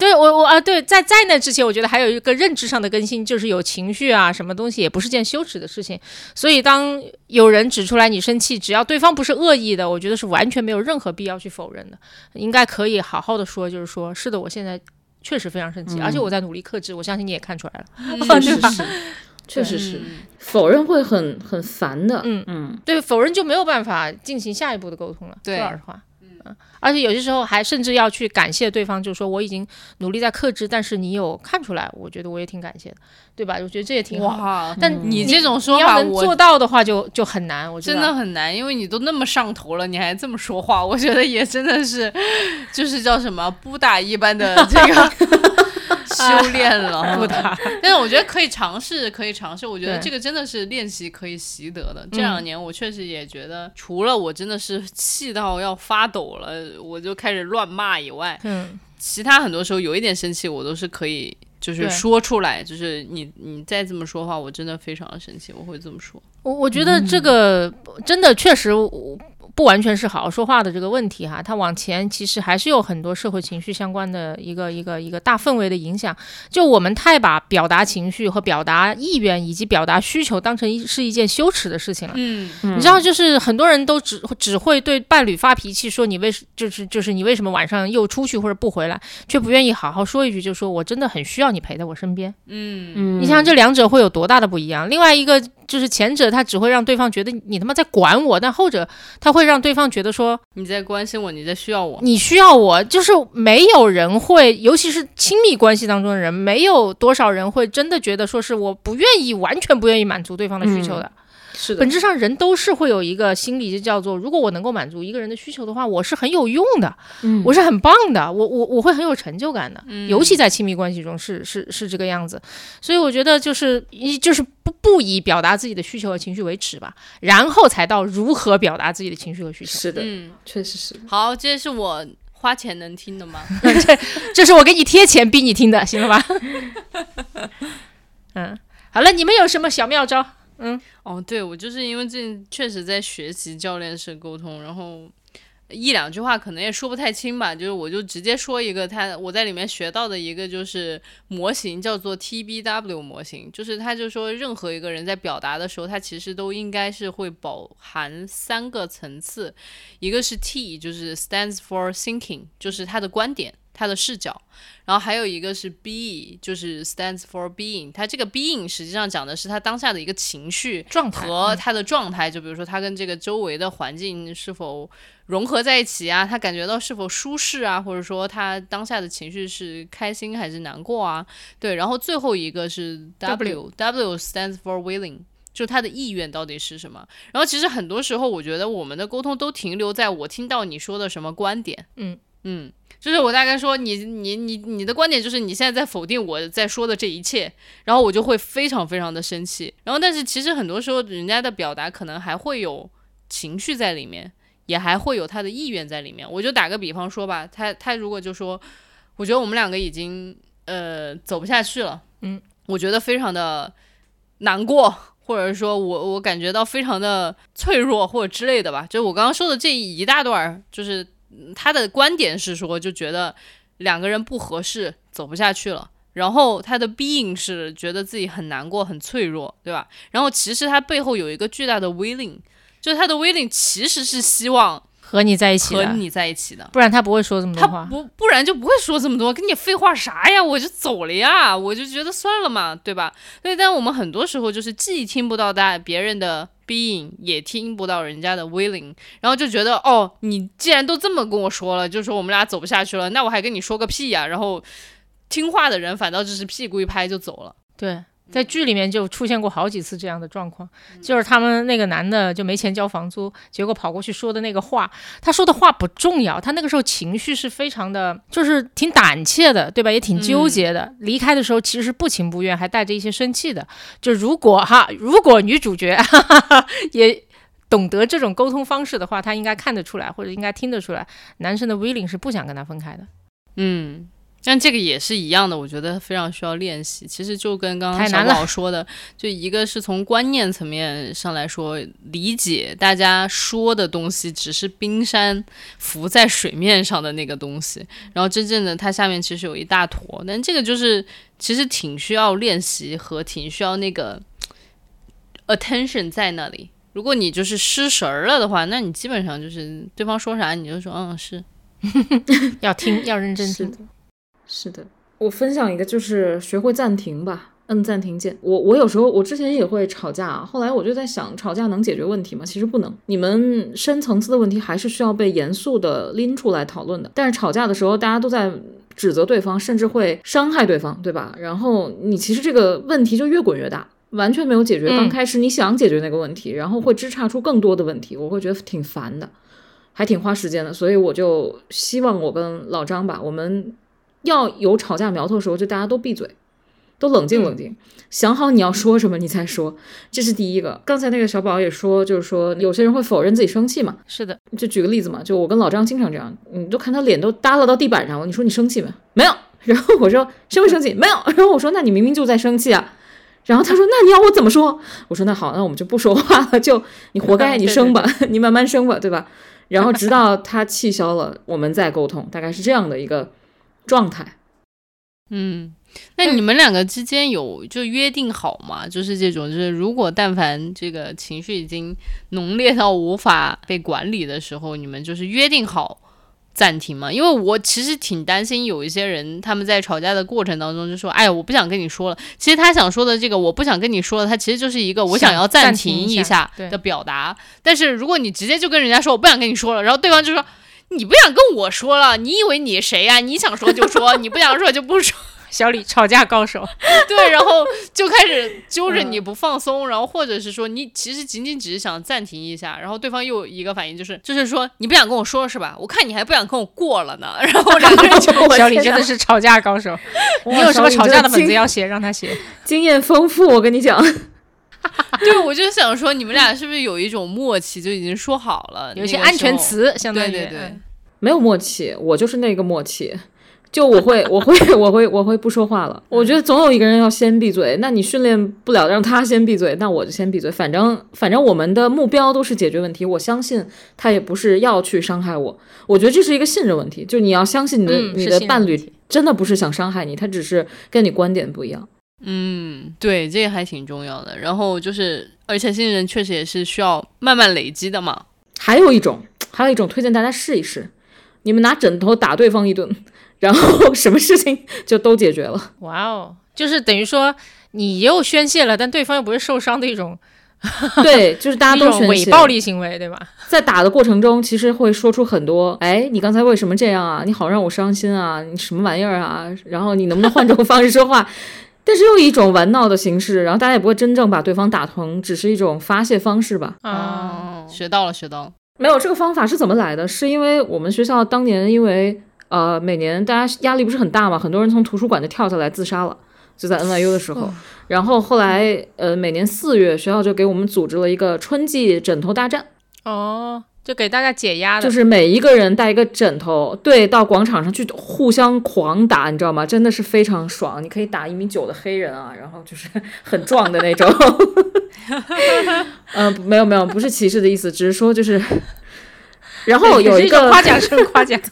[SPEAKER 2] 对我我啊对，在在那之前，我觉得还有一个认知上的更新，就是有情绪啊，什么东西也不是件羞耻的事情。所以当有人指出来你生气，只要对方不是恶意的，我觉得是完全没有任何必要去否认的，应该可以好好的说，就是说是的，我现在确实非常生气，
[SPEAKER 3] 嗯
[SPEAKER 2] 而且我在努力克制，我相信你也看出来了。
[SPEAKER 3] 确实是，确实是，
[SPEAKER 1] 嗯
[SPEAKER 3] 否认会很很烦的。
[SPEAKER 2] 嗯
[SPEAKER 3] 嗯，
[SPEAKER 2] 对，否认就没有办法进行下一步的沟通了。
[SPEAKER 1] 对
[SPEAKER 2] 说老实话，嗯，而且有些时候还甚至要去感谢对方，就是说我已经努力在克制，但是你有看出来，我觉得我也挺感谢的，对吧？我觉得这也挺好但
[SPEAKER 1] 你这种说
[SPEAKER 2] 要
[SPEAKER 1] 法
[SPEAKER 2] 做到的话就，就很难。我知
[SPEAKER 1] 真的很难，因为你都那么上头了，你还这么说话，我觉得也真的是，就是叫什么不打一般的这个修炼了。
[SPEAKER 2] 不打。
[SPEAKER 1] 但是我觉得可以尝试，可以尝试。我觉得这个真的是练习可以习得的。这两年我确实也觉得，除了我真的是气到要发抖了，我就开始乱骂以外，
[SPEAKER 2] 嗯，
[SPEAKER 1] 其他很多时候有一点生气，我都是可以。就是说出来，就是你你再这么说话，我真的非常的生气，我会这么说。
[SPEAKER 2] 我我觉得这个真的确实我不完全是好好说话的这个问题哈，它往前其实还是有很多社会情绪相关的一个一个一个大氛围的影响。就我们太把表达情绪和表达意愿以及表达需求当成一是一件羞耻的事情了。
[SPEAKER 1] 嗯，
[SPEAKER 2] 你知道，就是很多人都只只会对伴侣发脾气，说你为就是就是你为什么晚上又出去或者不回来，却不愿意好好说一句，就说我真的很需要你陪在我身边。
[SPEAKER 3] 嗯
[SPEAKER 2] 你想这两者会有多大的不一样？另外一个就是前者他只会让对方觉得你他妈在管我，但后者他会让对方觉得说
[SPEAKER 1] 你在关心我，你在需要我。
[SPEAKER 2] 你需要我，就是没有人会，尤其是亲密关系当中的人，没有多少人会真的觉得说是我不愿意，完全不愿意满足对方的需求的。
[SPEAKER 3] 是的
[SPEAKER 2] 本，质上人都是会有一个心理，就叫做如果我能够满足一个人的需求的话，我是很有用的，
[SPEAKER 3] 嗯
[SPEAKER 2] 我是很棒的，我我我会很有成就感的，
[SPEAKER 1] 嗯
[SPEAKER 2] 尤其在亲密关系中是是是这个样子，所以我觉得就是一就是不不以表达自己的需求和情绪为耻吧，然后才到如何表达自己的情绪和需求。
[SPEAKER 3] 是的，
[SPEAKER 1] 嗯，
[SPEAKER 3] 确实是。
[SPEAKER 1] 好，这是我花钱能听的吗？
[SPEAKER 2] 这是我给你贴钱逼你听的，行了吧？嗯，好了，你们有什么小妙招？
[SPEAKER 1] 嗯哦，对，我就是因为最近确实在学习教练式沟通，然后一两句话可能也说不太清吧，就是我就直接说一个他我在里面学到的一个就是模型叫做 TBW 模型，就是他就说任何一个人在表达的时候，他其实都应该是会饱含三个层次，一个是 T，就是 stands for thinking，就是他的观点。他的视角，然后还有一个是 be，就是 stands for being。他这个 being 实际上讲的是他当下的一个情绪
[SPEAKER 2] 状态
[SPEAKER 1] 和他的状态，就比如说他跟这个周围的环境是否融合在一起啊，他感觉到是否舒适啊，或者说他当下的情绪是开心还是难过啊？对，然后最后一个是 W，W stands for willing。就他的意愿到底是什么？然后其实很多时候，我觉得我们的沟通都停留在我听到你说的什么观点，
[SPEAKER 2] 嗯
[SPEAKER 1] 嗯，就是我大概说你你你你的观点就是你现在在否定我在说的这一切，然后我就会非常非常的生气。然后但是其实很多时候人家的表达可能还会有情绪在里面，也还会有他的意愿在里面。我就打个比方说吧，他他如果就说，我觉得我们两个已经呃走不下去了，
[SPEAKER 2] 嗯，
[SPEAKER 1] 我觉得非常的难过。或者说我我感觉到非常的脆弱或者之类的吧，就是我刚刚说的这一大段儿，就是嗯他的观点是说，就觉得两个人不合适，走不下去了。然后他的 being 是觉得自己很难过、很脆弱，对吧？然后其实他背后有一个巨大的 willing，就是他的 willing 其实是希望
[SPEAKER 2] 和你在一起的，
[SPEAKER 1] 和你在一起的。
[SPEAKER 2] 不然他不会说这么多话。
[SPEAKER 1] 不不然就不会说这么多，跟你废话啥呀？我就走了呀，我就觉得算了嘛，对吧？对，但我们很多时候就是既听不到大别人的 being，也听不到人家的 willing，然后就觉得哦，你既然都这么跟我说了，就说我们俩走不下去了，那我还跟你说个屁呀？然后听话的人反倒就是屁股一拍就走了。
[SPEAKER 2] 对，在剧里面就出现过好几次这样的状况，就是他们那个男的就没钱交房租，结果跑过去说的那个话，他说的话不重要，他那个时候情绪是非常的，就是挺胆怯的，对吧？也挺纠结的。离开的时候其实是不情不愿，还带着一些生气的。就如果哈，如果女主角哈哈哈也。懂得这种沟通方式的话，她应该看得出来，或者应该听得出来，男生的 willing 是不想跟他分开的。
[SPEAKER 1] 嗯，但这个也是一样的，我觉得非常需要练习。其实就跟刚刚小宝 说的，就一个是从观念层面上来说，理解大家说的东西只是冰山浮在水面上的那个东西，然后真正的它下面其实有一大坨，但这个就是其实挺需要练习和挺需要那个 attention 在那里。如果你就是失神儿了的话，那你基本上就是对方说啥你就说嗯是。
[SPEAKER 2] 要听，要认真听。
[SPEAKER 3] 是的，我分享一个，就是学会暂停吧，摁暂停键。我我有时候我之前也会吵架，后来我就在想，吵架能解决问题吗？其实不能。你们深层次的问题还是需要被严肃的拎出来讨论的。但是吵架的时候，大家都在指责对方，甚至会伤害对方，对吧？然后你其实这个问题就越滚越大，完全没有解决。刚开始你想解决那个问题，然后会枝杈出更多的问题，我会觉得挺烦的。还挺花时间的，所以我就希望我跟老张吧，我们要有吵架苗头的时候，就大家都闭嘴，都冷静冷静，想好你要说什么，你再说，这是第一个。刚才那个小宝也说，就是说有些人会否认自己生气嘛，
[SPEAKER 2] 是的，
[SPEAKER 3] 就举个例子嘛，就我跟老张经常这样，你就看他脸都耷拉到地板上了，你说你生气没？没有。然后我说生不生气？没有。然后我说那你明明就在生气啊。然后他说那你要我怎么说？我说那好，那我们就不说话了，就你活该，你生吧，你慢慢生吧，对吧？然后直到他气消了，我们再沟通，大概是这样的一个状态。
[SPEAKER 1] 嗯，那你们两个之间有就约定好吗？就是这种，就是如果但凡这个情绪已经浓烈到无法被管理的时候，你们就是约定好。暂停嘛，因为我其实挺担心有一些人他们在吵架的过程当中就说：“哎呀，我不想跟你说了。”其实他想说的这个“我不想跟你说了”，他其实就是一个我想要暂停一下的表达。但是如果你直接就跟人家说“我不想跟你说了”，然后对方就说：“你不想跟我说了，你以为你谁呀？你想说就说，你不想说就不说。”
[SPEAKER 2] 小李吵架高手，
[SPEAKER 1] 对，然后就开始揪着你不放松，然后或者是说你其实仅仅只是想暂停一下，然后对方又一个反应就是就是说你不想跟我说是吧？我看你还不想跟我过了呢，然后两个人就
[SPEAKER 2] 小李真的是吵架高手，你有什么吵架的本子要写让他写，
[SPEAKER 3] 经验丰富，我跟你讲，
[SPEAKER 1] 对，我就想说你们俩是不是有一种默契，就已经说好了，
[SPEAKER 2] 有些安全词，相对
[SPEAKER 1] 对对，
[SPEAKER 3] 没有默契，我就是那个默契。就我会，我会，我会，我会不说话了。我觉得总有一个人要先闭嘴。那你训练不了让他先闭嘴，那我就先闭嘴。反正，反正我们的目标都是解决问题。我相信他也不是要去伤害我。我觉得这是一个信任问题。就你要相信你的你的伴侣真的不是想伤害你，他只是跟你观点不一样。
[SPEAKER 1] 嗯，对，这个还挺重要的。然后就是，而且信任确实也是需要慢慢累积的嘛。
[SPEAKER 3] 还有一种，还有一种推荐大家试一试，你们拿枕头打对方一顿。然后 什么事情就都解决了。
[SPEAKER 2] 哇哦，就是等于说你又宣泄了，但对方又不是受伤的一种。
[SPEAKER 3] 对，就是大家 都宣
[SPEAKER 2] 伪暴力行为，对吧？
[SPEAKER 3] 在打的过程中，其实会说出很多，哎，你刚才为什么这样啊？你好让我伤心啊！你什么玩意儿啊？然后你能不能换种方式说话？但是又一种玩闹的形式，然后大家也不会真正把对方打疼，只是一种发泄方式吧？
[SPEAKER 1] 哦，学到了，学到了。
[SPEAKER 3] 没有这个方法是怎么来的？是因为我们学校当年因为。呃，每年大家压力不是很大嘛，很多人从图书馆就跳下来自杀了，就在 NYU 的时候。然后后来，呃，每年四月学校就给我们组织了一个春季枕头大战。
[SPEAKER 2] 哦，就给大家解压的，
[SPEAKER 3] 就是每一个人带一个枕头，对，到广场上去互相狂打，你知道吗？真的是非常爽。你可以打一米九的黑人啊，然后就是很壮的那种。嗯，没有没有，不是歧视的意思，只是说就是，然后有
[SPEAKER 2] 一
[SPEAKER 3] 个
[SPEAKER 2] 夸奖声，夸奖。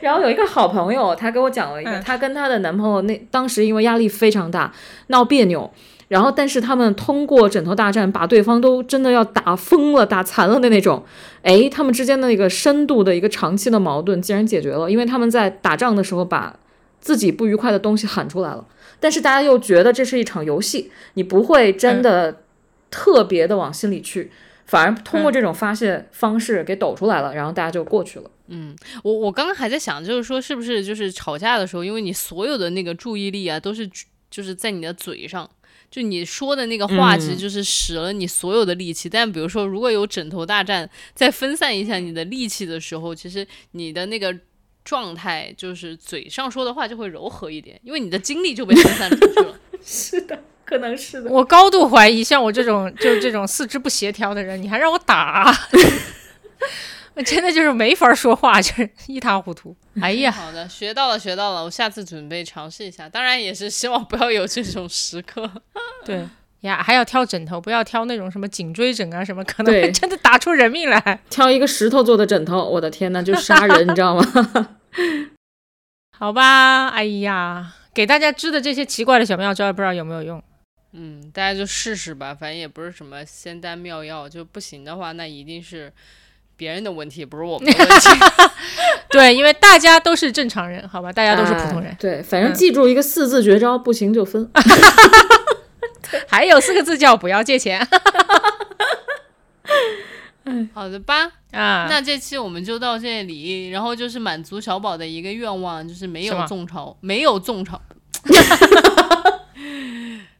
[SPEAKER 3] 然后有一个好朋友，他给我讲了一个，她跟她的男朋友那当时因为压力非常大，闹别扭，然后但是他们通过枕头大战把对方都真的要打疯了、打残了的那种，哎，他们之间的那个深度的一个长期的矛盾竟然解决了，因为他们在打仗的时候把自己不愉快的东西喊出来了，但是大家又觉得这是一场游戏，你不会真的特别的往心里去。反而通过这种发泄方式给抖出来了，然后大家就过去了。
[SPEAKER 1] 嗯，我我刚刚还在想，就是说是不是就是吵架的时候，因为你所有的那个注意力啊，都是就是在你的嘴上，就你说的那个话，其实就是使了你所有的力气。但比如说，如果有枕头大战，再分散一下你的力气的时候，其实你的那个状态就是嘴上说的话就会柔和一点，因为你的精力就被分散出去了。
[SPEAKER 3] 是的。可能是的，
[SPEAKER 2] 我高度怀疑，像我这种就是这种四肢不协调的人，你还让我打，我 真的就是没法说话，就是一塌糊涂。哎呀，
[SPEAKER 1] 好的，学到了，学到了，我下次准备尝试一下。当然也是希望不要有这种时刻。
[SPEAKER 2] 对 呀，还要挑枕头，不要挑那种什么颈椎枕啊，什么可能会真的打出人命来。
[SPEAKER 3] 挑一个石头做的枕头，我的天呐，就杀人，你知道吗？
[SPEAKER 2] 好吧，哎呀，给大家支的这些奇怪的小妙招，不知道有没有用。
[SPEAKER 1] 嗯，大家就试试吧，反正也不是什么仙丹妙药，就不行的话，那一定是别人的问题，不是我们的问题。
[SPEAKER 2] 对，因为大家都是正常人，好吧，大家都是普通人
[SPEAKER 3] 哎。对，反正
[SPEAKER 2] 嗯
[SPEAKER 3] 记住一个四字绝招，不行就分。
[SPEAKER 2] 还有四个字叫不要借钱
[SPEAKER 1] 好的吧，
[SPEAKER 2] 啊。
[SPEAKER 1] 那这期我们就到这里，然后就是满足小宝的一个愿望，就是没有
[SPEAKER 2] 什么
[SPEAKER 1] 种草，没有种草，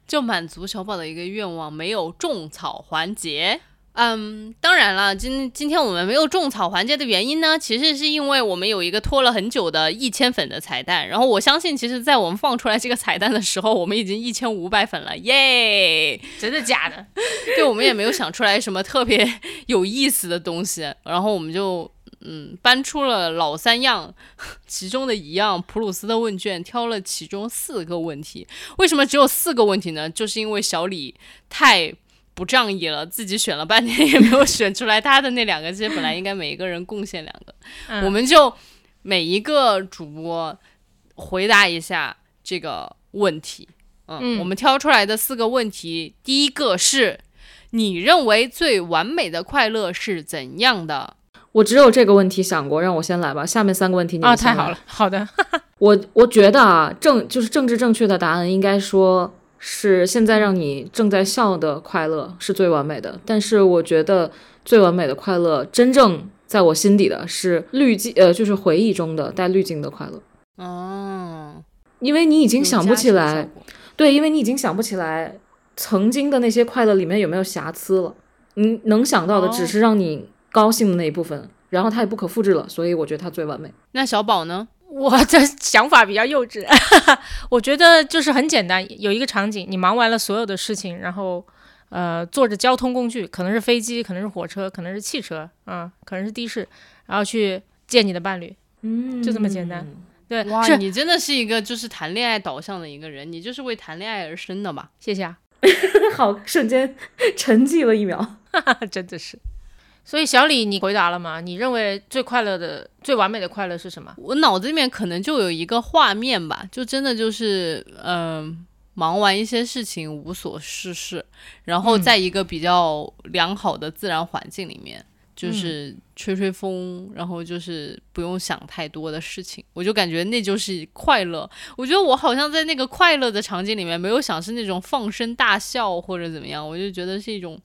[SPEAKER 1] 就满足小宝的一个愿望，没有种草环节。嗯，当然了，今今天我们没有种草环节的原因呢，其实是因为我们有一个拖了很久的一千粉的彩蛋，然后我相信，其实，在我们放出来这个彩蛋的时候，我们已经一千五百粉了，耶！
[SPEAKER 2] 真的假的？
[SPEAKER 1] 对，我们也没有想出来什么特别有意思的东西，然后我们就嗯搬出了老三样，其中的一样普鲁斯的问卷，挑了其中四个问题。为什么只有四个问题呢？就是因为小李太。不仗义了，自己选了半天也没有选出来他的那两个，其实本来应该每一个人贡献两个，
[SPEAKER 2] 嗯
[SPEAKER 1] 我们就每一个主播回答一下这个问题。嗯，
[SPEAKER 2] 嗯
[SPEAKER 1] 我们挑出来的四个问题，第一个是你认为最完美的快乐是怎样的？
[SPEAKER 3] 我只有这个问题想过，让我先来吧。下面三个问题你们
[SPEAKER 2] 啊，太好了，。好的。
[SPEAKER 3] 我我觉得啊，政就是政治正确的答案应该说是现在让你正在笑的快乐是最完美的。但是我觉得最完美的快乐，真正在我心底的是滤镜，呃，就是回忆中的带滤镜的快乐，
[SPEAKER 1] 哦，
[SPEAKER 3] 因为你已经想不起来，对，因为你已经想不起来曾经的那些快乐里面有没有瑕疵了，你能想到的
[SPEAKER 1] 哦
[SPEAKER 3] 只是让你高兴的那一部分，然后它也不可复制了，所以我觉得它最完美。
[SPEAKER 1] 那小宝呢？
[SPEAKER 2] 我的想法比较幼稚，我觉得就是很简单，有一个场景，你忙完了所有的事情，然后呃坐着交通工具，可能是飞机，可能是火车，可能是汽车，啊、可能是的士，然后去见你的伴侣，
[SPEAKER 3] 嗯
[SPEAKER 2] 就这么简单。对，
[SPEAKER 1] 哇，你真的是一个就是谈恋爱导向的一个人，你就是为谈恋爱而生的吧？
[SPEAKER 2] 谢谢啊，
[SPEAKER 3] 好，瞬间沉寂了一秒。
[SPEAKER 2] 真的是。所以小李，你回答了吗？你认为最快乐的、最完美的快乐是什么？
[SPEAKER 1] 我脑子里面可能就有一个画面吧，就真的就是嗯、忙完一些事情无所事事，然后
[SPEAKER 2] 嗯
[SPEAKER 1] 在一个比较良好的自然环境里面，
[SPEAKER 2] 嗯
[SPEAKER 1] 就是吹吹风，然后就是不用想太多的事情，我就感觉那就是快乐。我觉得我好像在那个快乐的场景里面，没有想是那种放声大笑或者怎么样，我就觉得是一种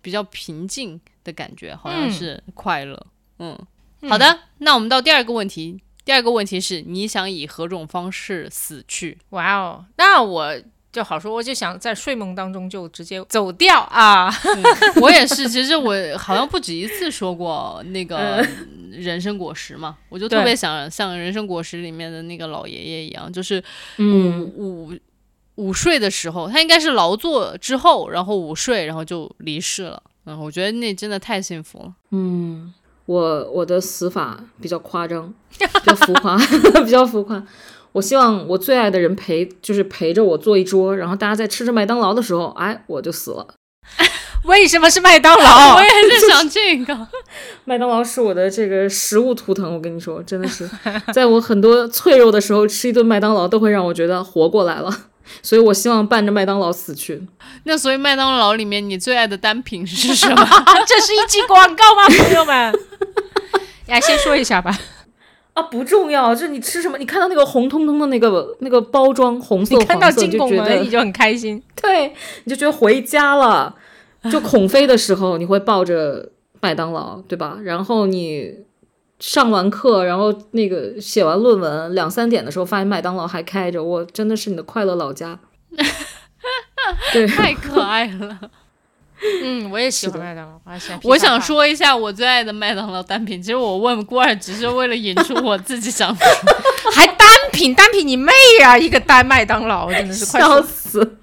[SPEAKER 1] 比较平静的感觉，好像
[SPEAKER 2] 嗯
[SPEAKER 1] 是快乐。嗯，
[SPEAKER 2] 嗯
[SPEAKER 1] 好的，那我们到第二个问题。第二个问题是你想以何种方式死去？
[SPEAKER 2] 哇哦，那我就好说，我就想在睡梦当中就直接走掉啊。
[SPEAKER 1] 我也是，其实我好像不止一次说过那个人参果实嘛，我就特别想像人参果实里面的那个老爷爷一样，就是
[SPEAKER 3] 嗯，
[SPEAKER 1] 午午睡的时候，他应该是劳作之后，然后午睡，然后就离世了。嗯，我觉得那真的太幸福了。
[SPEAKER 3] 嗯，我我的死法比较夸张，比较浮夸，比较浮夸。我希望我最爱的人陪，就是陪着我坐一桌，然后大家在吃着麦当劳的时候，哎，我就死了。
[SPEAKER 2] 为什么是麦当劳？
[SPEAKER 1] 我也是想这个。
[SPEAKER 3] 麦当劳是我的这个食物图腾，我跟你说，真的是，在我很多脆弱的时候，吃一顿麦当劳都会让我觉得活过来了。所以我希望伴着麦当劳死去。
[SPEAKER 1] 那所以麦当劳里面你最爱的单品是什么？
[SPEAKER 2] 这是一期广告吗，朋友们？来，先说一下吧。
[SPEAKER 3] 啊，不重要，就是你吃什么，你看到那个红彤彤的那个那个包装，红色
[SPEAKER 2] 你看到，金拱
[SPEAKER 3] 就觉得
[SPEAKER 2] 门你就很开心。
[SPEAKER 3] 对，你就觉得回家了。就恐飞的时候，你会抱着麦当劳，对吧？然后你上完课，然后那个写完论文，两三点的时候发现麦当劳还开着，我真的是你的快乐老家。对，
[SPEAKER 1] 太可爱了。
[SPEAKER 2] 嗯，我也喜欢麦当劳，我还喜欢。
[SPEAKER 1] 我想，说一下我最爱的麦当劳单品。其实我问郭二只是为了引出我自己想说。
[SPEAKER 2] 还单品单品，你妹呀、一个单麦当劳，真的是快
[SPEAKER 3] 笑。死！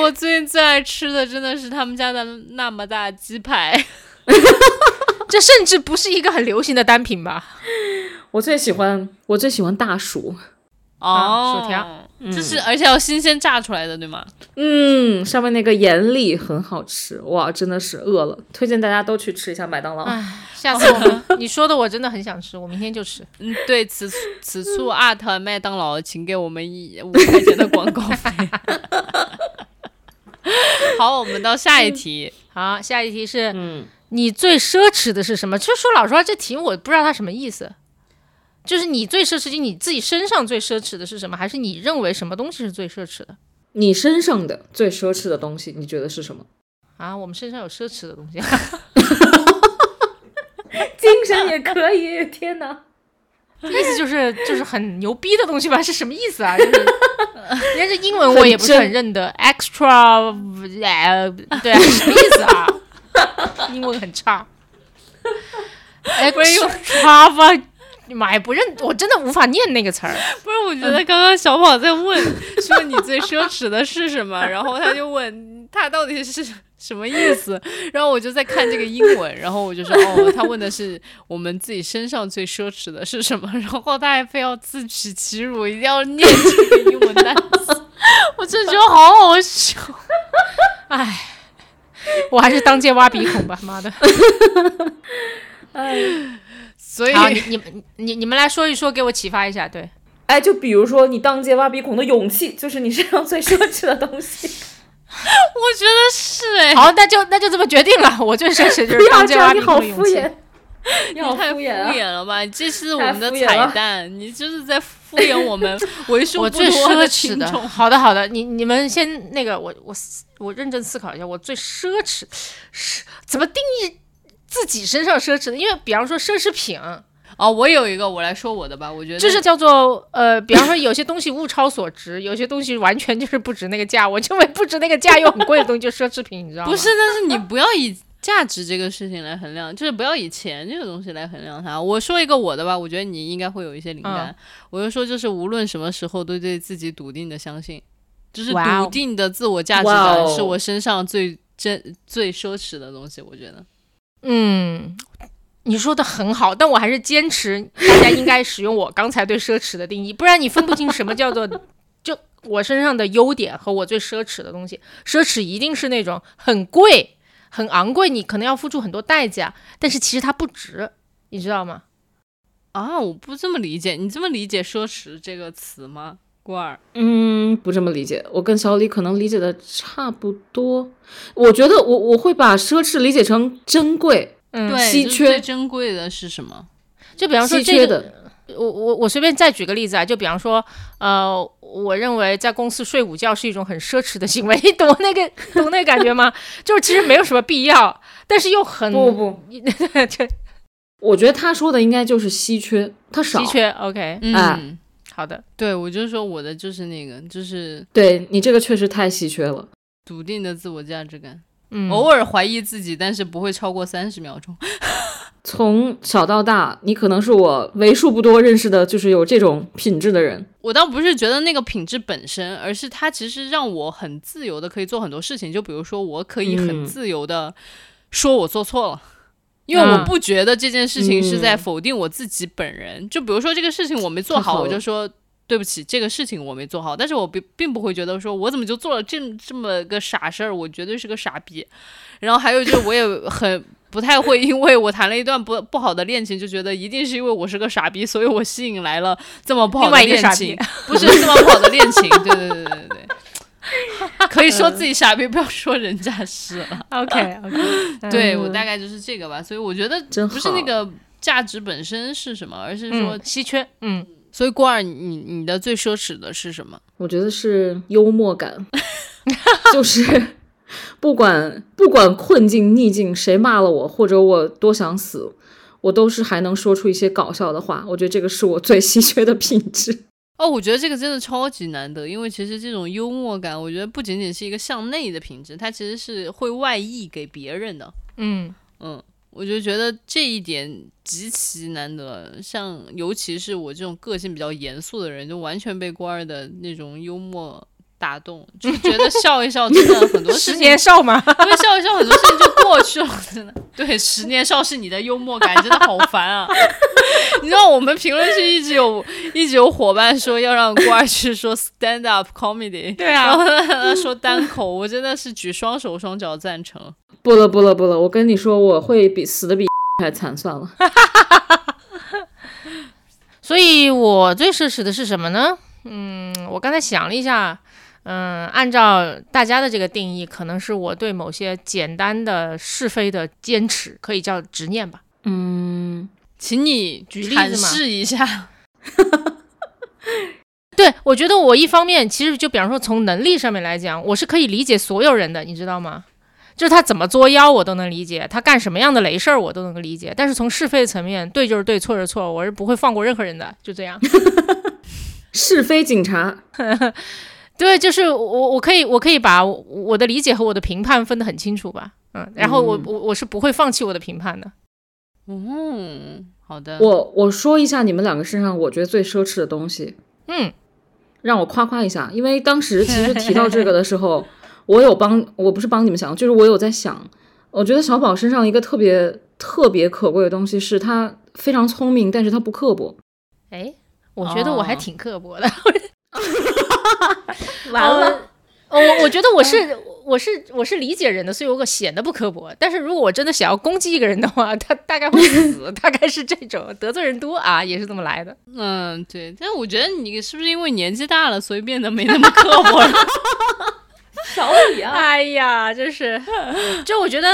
[SPEAKER 1] 我最近最爱吃的真的是他们家的那么大鸡排。
[SPEAKER 2] 这甚至不是一个很流行的单品吧？
[SPEAKER 3] 我最喜欢，我最喜欢大薯。
[SPEAKER 1] 哦，
[SPEAKER 2] 薯条，
[SPEAKER 1] 这是而且要新鲜炸出来的，对吗？
[SPEAKER 3] 嗯，上面那个盐粒很好吃，哇，真的是饿了，推荐大家都去吃一下麦当劳。
[SPEAKER 2] 唉，下次我们你说的我真的很想吃，我明天就吃。
[SPEAKER 1] 嗯，对此此处 at 麦当劳，请给我们一五块钱的广告费。好，我们到下一题。
[SPEAKER 2] 好，下一题是
[SPEAKER 3] 嗯，
[SPEAKER 2] 你最奢侈的是什么？其实说老实话，这题我不知道它什么意思。就是你最奢侈就，你自己身上最奢侈的是什么？还是你认为什么东西是最奢侈的
[SPEAKER 3] 你身上的最奢侈的东西，你觉得是什么？
[SPEAKER 2] 啊？我们身上有奢侈的东西，
[SPEAKER 3] 精神也可以。天哪！
[SPEAKER 2] 意思就是就是很牛逼的东西吧？是什么意思啊？就是人家这英文我也不是很认得，extra，呃，对啊，什么意思啊？英文很差，extra，妈呀，不认，我真的无法念那个词儿。
[SPEAKER 1] 不是，我觉得刚刚小宝在问说你最奢侈的是什么，然后他就问他到底是什么意思，然后我就在看这个英文，然后我就说哦，他问的是我们自己身上最奢侈的是什么，然后他还非要自取其辱，一定要念这个英文单词，我真的觉得好好笑。
[SPEAKER 2] 唉，我还是当街挖鼻孔吧，妈的！
[SPEAKER 1] 哎所以，
[SPEAKER 2] 你你们你你们来说一说，给我启发一下。对，
[SPEAKER 3] 哎，就比如说你当街挖鼻孔的勇气，就是你身上最奢侈的东西。
[SPEAKER 1] 我觉得是哎，
[SPEAKER 2] 好，那就那就这么决定了。我最奢侈就是当街挖鼻
[SPEAKER 3] 你好
[SPEAKER 2] 孔的勇气。
[SPEAKER 3] 敷衍，你
[SPEAKER 1] 太敷
[SPEAKER 3] 敷衍
[SPEAKER 1] 了吧！这是我们的彩蛋，你就是在敷衍我们 为数
[SPEAKER 2] 我最
[SPEAKER 1] 不多
[SPEAKER 2] 奢侈的，
[SPEAKER 1] 听众。
[SPEAKER 2] 好的好的，你你们先那个，我我我认真思考一下，我最奢侈是怎么定义自己身上奢侈的？因为比方说奢侈品，
[SPEAKER 1] 哦，我有一个，我来说我的吧。我觉得
[SPEAKER 2] 就是叫做呃，比方说有些东西物超所值，有些东西完全就是不值那个价。我认为不值那个价又很贵的东西就奢侈品，你知道吗？
[SPEAKER 1] 不是，但是你不要以价值这个事情来衡量，就是不要以钱这个东西来衡量它。我说一个我的吧，我觉得你应该会有一些灵感。
[SPEAKER 2] 嗯
[SPEAKER 1] 我就说，就是无论什么时候都对自己笃定的相信，就是笃定的自我价值感是我身上最真、最奢侈的东西。我觉得。
[SPEAKER 2] 嗯，你说的很好，但我还是坚持大家应该使用我刚才对奢侈的定义，不然你分不清什么叫做 就我身上的优点和我最奢侈的东西。奢侈一定是那种很贵、很昂贵，你可能要付出很多代价，但是其实它不值，你知道吗？
[SPEAKER 1] 啊，我不这么理解，你这么理解“奢侈”这个词吗？郭儿，
[SPEAKER 3] 嗯，不这么理解，我跟小李可能理解的差不多。我觉得我我会把奢侈理解成珍贵、
[SPEAKER 2] 嗯，
[SPEAKER 3] 稀缺
[SPEAKER 1] 最珍贵的是什么？
[SPEAKER 2] 就比方说这个。我我我随便再举个例子啊，就比方说，呃，我认为在公司睡午觉是一种很奢侈的行为，你 懂那个懂那个感觉吗？就是其实没有什么必要，但是又很
[SPEAKER 3] 不不不，
[SPEAKER 2] 这
[SPEAKER 3] 我觉得他说的应该就是稀缺，他少。
[SPEAKER 2] 稀缺。OK，
[SPEAKER 1] 嗯，
[SPEAKER 3] 啊
[SPEAKER 2] 好的，
[SPEAKER 1] 对，我就是说我的就是那个，就是
[SPEAKER 3] 对你这个确实太稀缺了。
[SPEAKER 1] 笃定的自我价值感，
[SPEAKER 2] 嗯，
[SPEAKER 1] 偶尔怀疑自己，但是不会超过三十秒钟。
[SPEAKER 3] 从小到大，你可能是我为数不多认识的，就是有这种品质的人。
[SPEAKER 1] 我倒不是觉得那个品质本身，而是它其实让我很自由的可以做很多事情。就比如说，我可以很
[SPEAKER 3] 嗯
[SPEAKER 1] 自由的说我做错了。因为我
[SPEAKER 3] 啊
[SPEAKER 1] 不觉得这件事情是在
[SPEAKER 3] 嗯
[SPEAKER 1] 否定我自己本人。就比如说这个事情我没做好，
[SPEAKER 3] 好
[SPEAKER 1] 我就说对不起，这个事情我没做好。但是我并并不会觉得说我怎么就做了这这么个傻事儿，我绝对是个傻逼。然后还有就是我也很不太会，因为我谈了一段不不好的恋情，就觉得一定是因为我是个傻逼，所以我吸引来了这么不好的恋情，不是这么不好的恋情。对对对对对对。可以说自己傻逼，不要说人家是了。
[SPEAKER 2] OK OK，
[SPEAKER 1] 对我大概就是这个吧，所以我觉得不是那个价值本身是什么，而是说，
[SPEAKER 2] 嗯，稀缺，嗯，
[SPEAKER 1] 所以郭二，你你的最奢侈的是什么？
[SPEAKER 3] 我觉得是幽默感，就是不管不管困境逆境，谁骂了我，或者我多想死，我都是还能说出一些搞笑的话。我觉得这个是我最稀缺的品质。
[SPEAKER 1] 哦，我觉得这个真的超级难得，因为其实这种幽默感，我觉得不仅仅是一个向内的品质，它其实是会外溢给别人的。
[SPEAKER 2] 嗯，
[SPEAKER 1] 嗯，我就觉得这一点极其难得，像尤其是我这种个性比较严肃的人，就完全被郭二的那种幽默打动，就觉得笑一笑，真的很多事
[SPEAKER 2] 十
[SPEAKER 1] 情
[SPEAKER 2] 年少嘛，
[SPEAKER 1] 因为笑一笑，很多事情就过去了，真的。对，十年少是你的幽默感，真的好烦啊！你知道我们评论区一直有一直有伙伴说要让郭二去说 stand up comedy，
[SPEAKER 2] 对啊
[SPEAKER 1] 然后他说单口，我真的是举双手双脚赞成。
[SPEAKER 3] 不了不了不了，我跟你说，我会比死的比还惨。算了，
[SPEAKER 2] 所以我最奢侈的是什么呢？嗯，我刚才想了一下，嗯，按照大家的这个定义，可能是我对某些简单的是非的坚持，可以叫执念吧。
[SPEAKER 3] 嗯，
[SPEAKER 1] 请你
[SPEAKER 2] 举例子
[SPEAKER 1] 阐
[SPEAKER 2] 嘛
[SPEAKER 1] 试一下，
[SPEAKER 2] 对，我觉得我一方面其实就比方说从能力上面来讲，我是可以理解所有人的，你知道吗？就是他怎么作妖我都能理解，他干什么样的雷事儿我都能够理解。但是从是非层面，对就是对，错是错，我是不会放过任何人的，就这样。
[SPEAKER 3] 是非警察，
[SPEAKER 2] 对，就是我我可以我可以把我的理解和我的评判分得很清楚吧，嗯，然后我我我是不会放弃我的评判的。
[SPEAKER 1] 嗯，好的。
[SPEAKER 3] 我我说一下你们两个身上我觉得最奢侈的东西，
[SPEAKER 2] 嗯，
[SPEAKER 3] 让我夸夸一下，因为当时其实提到这个的时候，我有帮我不是帮你们想，就是我有在想，我觉得小宝身上一个特别特别可贵的东西是他非常聪明，但是他不刻薄。
[SPEAKER 2] 哎，我觉得我还
[SPEAKER 1] 哦
[SPEAKER 2] 挺刻薄的。
[SPEAKER 3] 完
[SPEAKER 2] 了，我我觉得我是我是我是理解人的，所以我显得不刻薄。但是如果我真的想要攻击一个人的话，他大概会死，大概是这种得罪人多啊，也是这么来的。
[SPEAKER 1] 嗯，对，但我觉得你是不是因为年纪大了，所以变得没那么刻薄了？
[SPEAKER 3] 小李啊，
[SPEAKER 2] 哎呀，真是，就我觉得，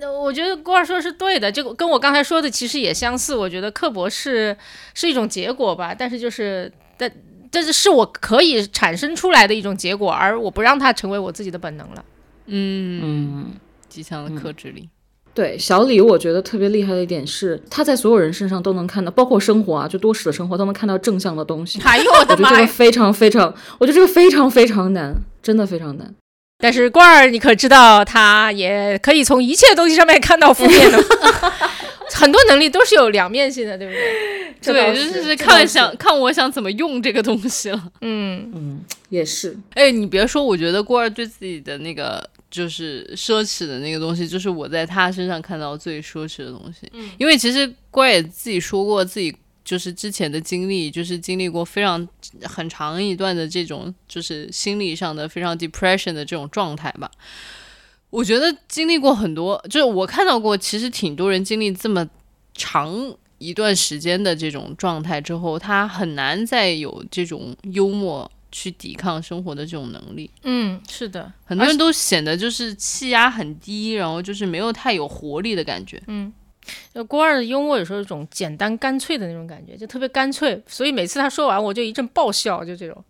[SPEAKER 2] 呃我觉得郭二说的是对的，就跟我刚才说的其实也相似。我觉得刻薄是是一种结果吧，但是就是但这是是我可以产生出来的一种结果，而我不让它成为我自己的本能了。
[SPEAKER 1] 嗯，
[SPEAKER 3] 嗯。
[SPEAKER 1] 极强的克制力。
[SPEAKER 3] 对小李，我觉得特别厉害的一点是，他在所有人身上都能看到，包括生活啊，就多史的生活都能看到正向的东西。
[SPEAKER 2] 哎呦我的妈
[SPEAKER 3] 我觉得！这个非常非常，我觉得这个非常非常难，真的非常难。
[SPEAKER 2] 但是罐儿，你可知道，他也可以从一切东西上面看到负面的。很多能力都是有两面性的，对不对？
[SPEAKER 1] 对，就是看想看我想怎么用这个东西了。
[SPEAKER 2] 嗯，
[SPEAKER 3] 嗯，也是，
[SPEAKER 1] 哎，你别说，我觉得郭二对自己的那个就是奢侈的那个东西，就是我在他身上看到最奢侈的东西。
[SPEAKER 2] 嗯，
[SPEAKER 1] 因为其实郭二也自己说过，自己就是之前的经历，就是经历过非常很长一段的这种就是心理上的非常 depression 的这种状态吧。我觉得经历过很多，就是我看到过，其实挺多人经历这么长一段时间的这种状态之后，他很难再有这种幽默去抵抗生活的这种能力。
[SPEAKER 2] 嗯，是的，
[SPEAKER 1] 很多人都显得就是气压很低，然后就是没有太有活力的感觉。
[SPEAKER 2] 嗯，就郭二的幽默有时候有一种简单干脆的那种感觉，就特别干脆，所以每次他说完我就一阵爆笑，就这种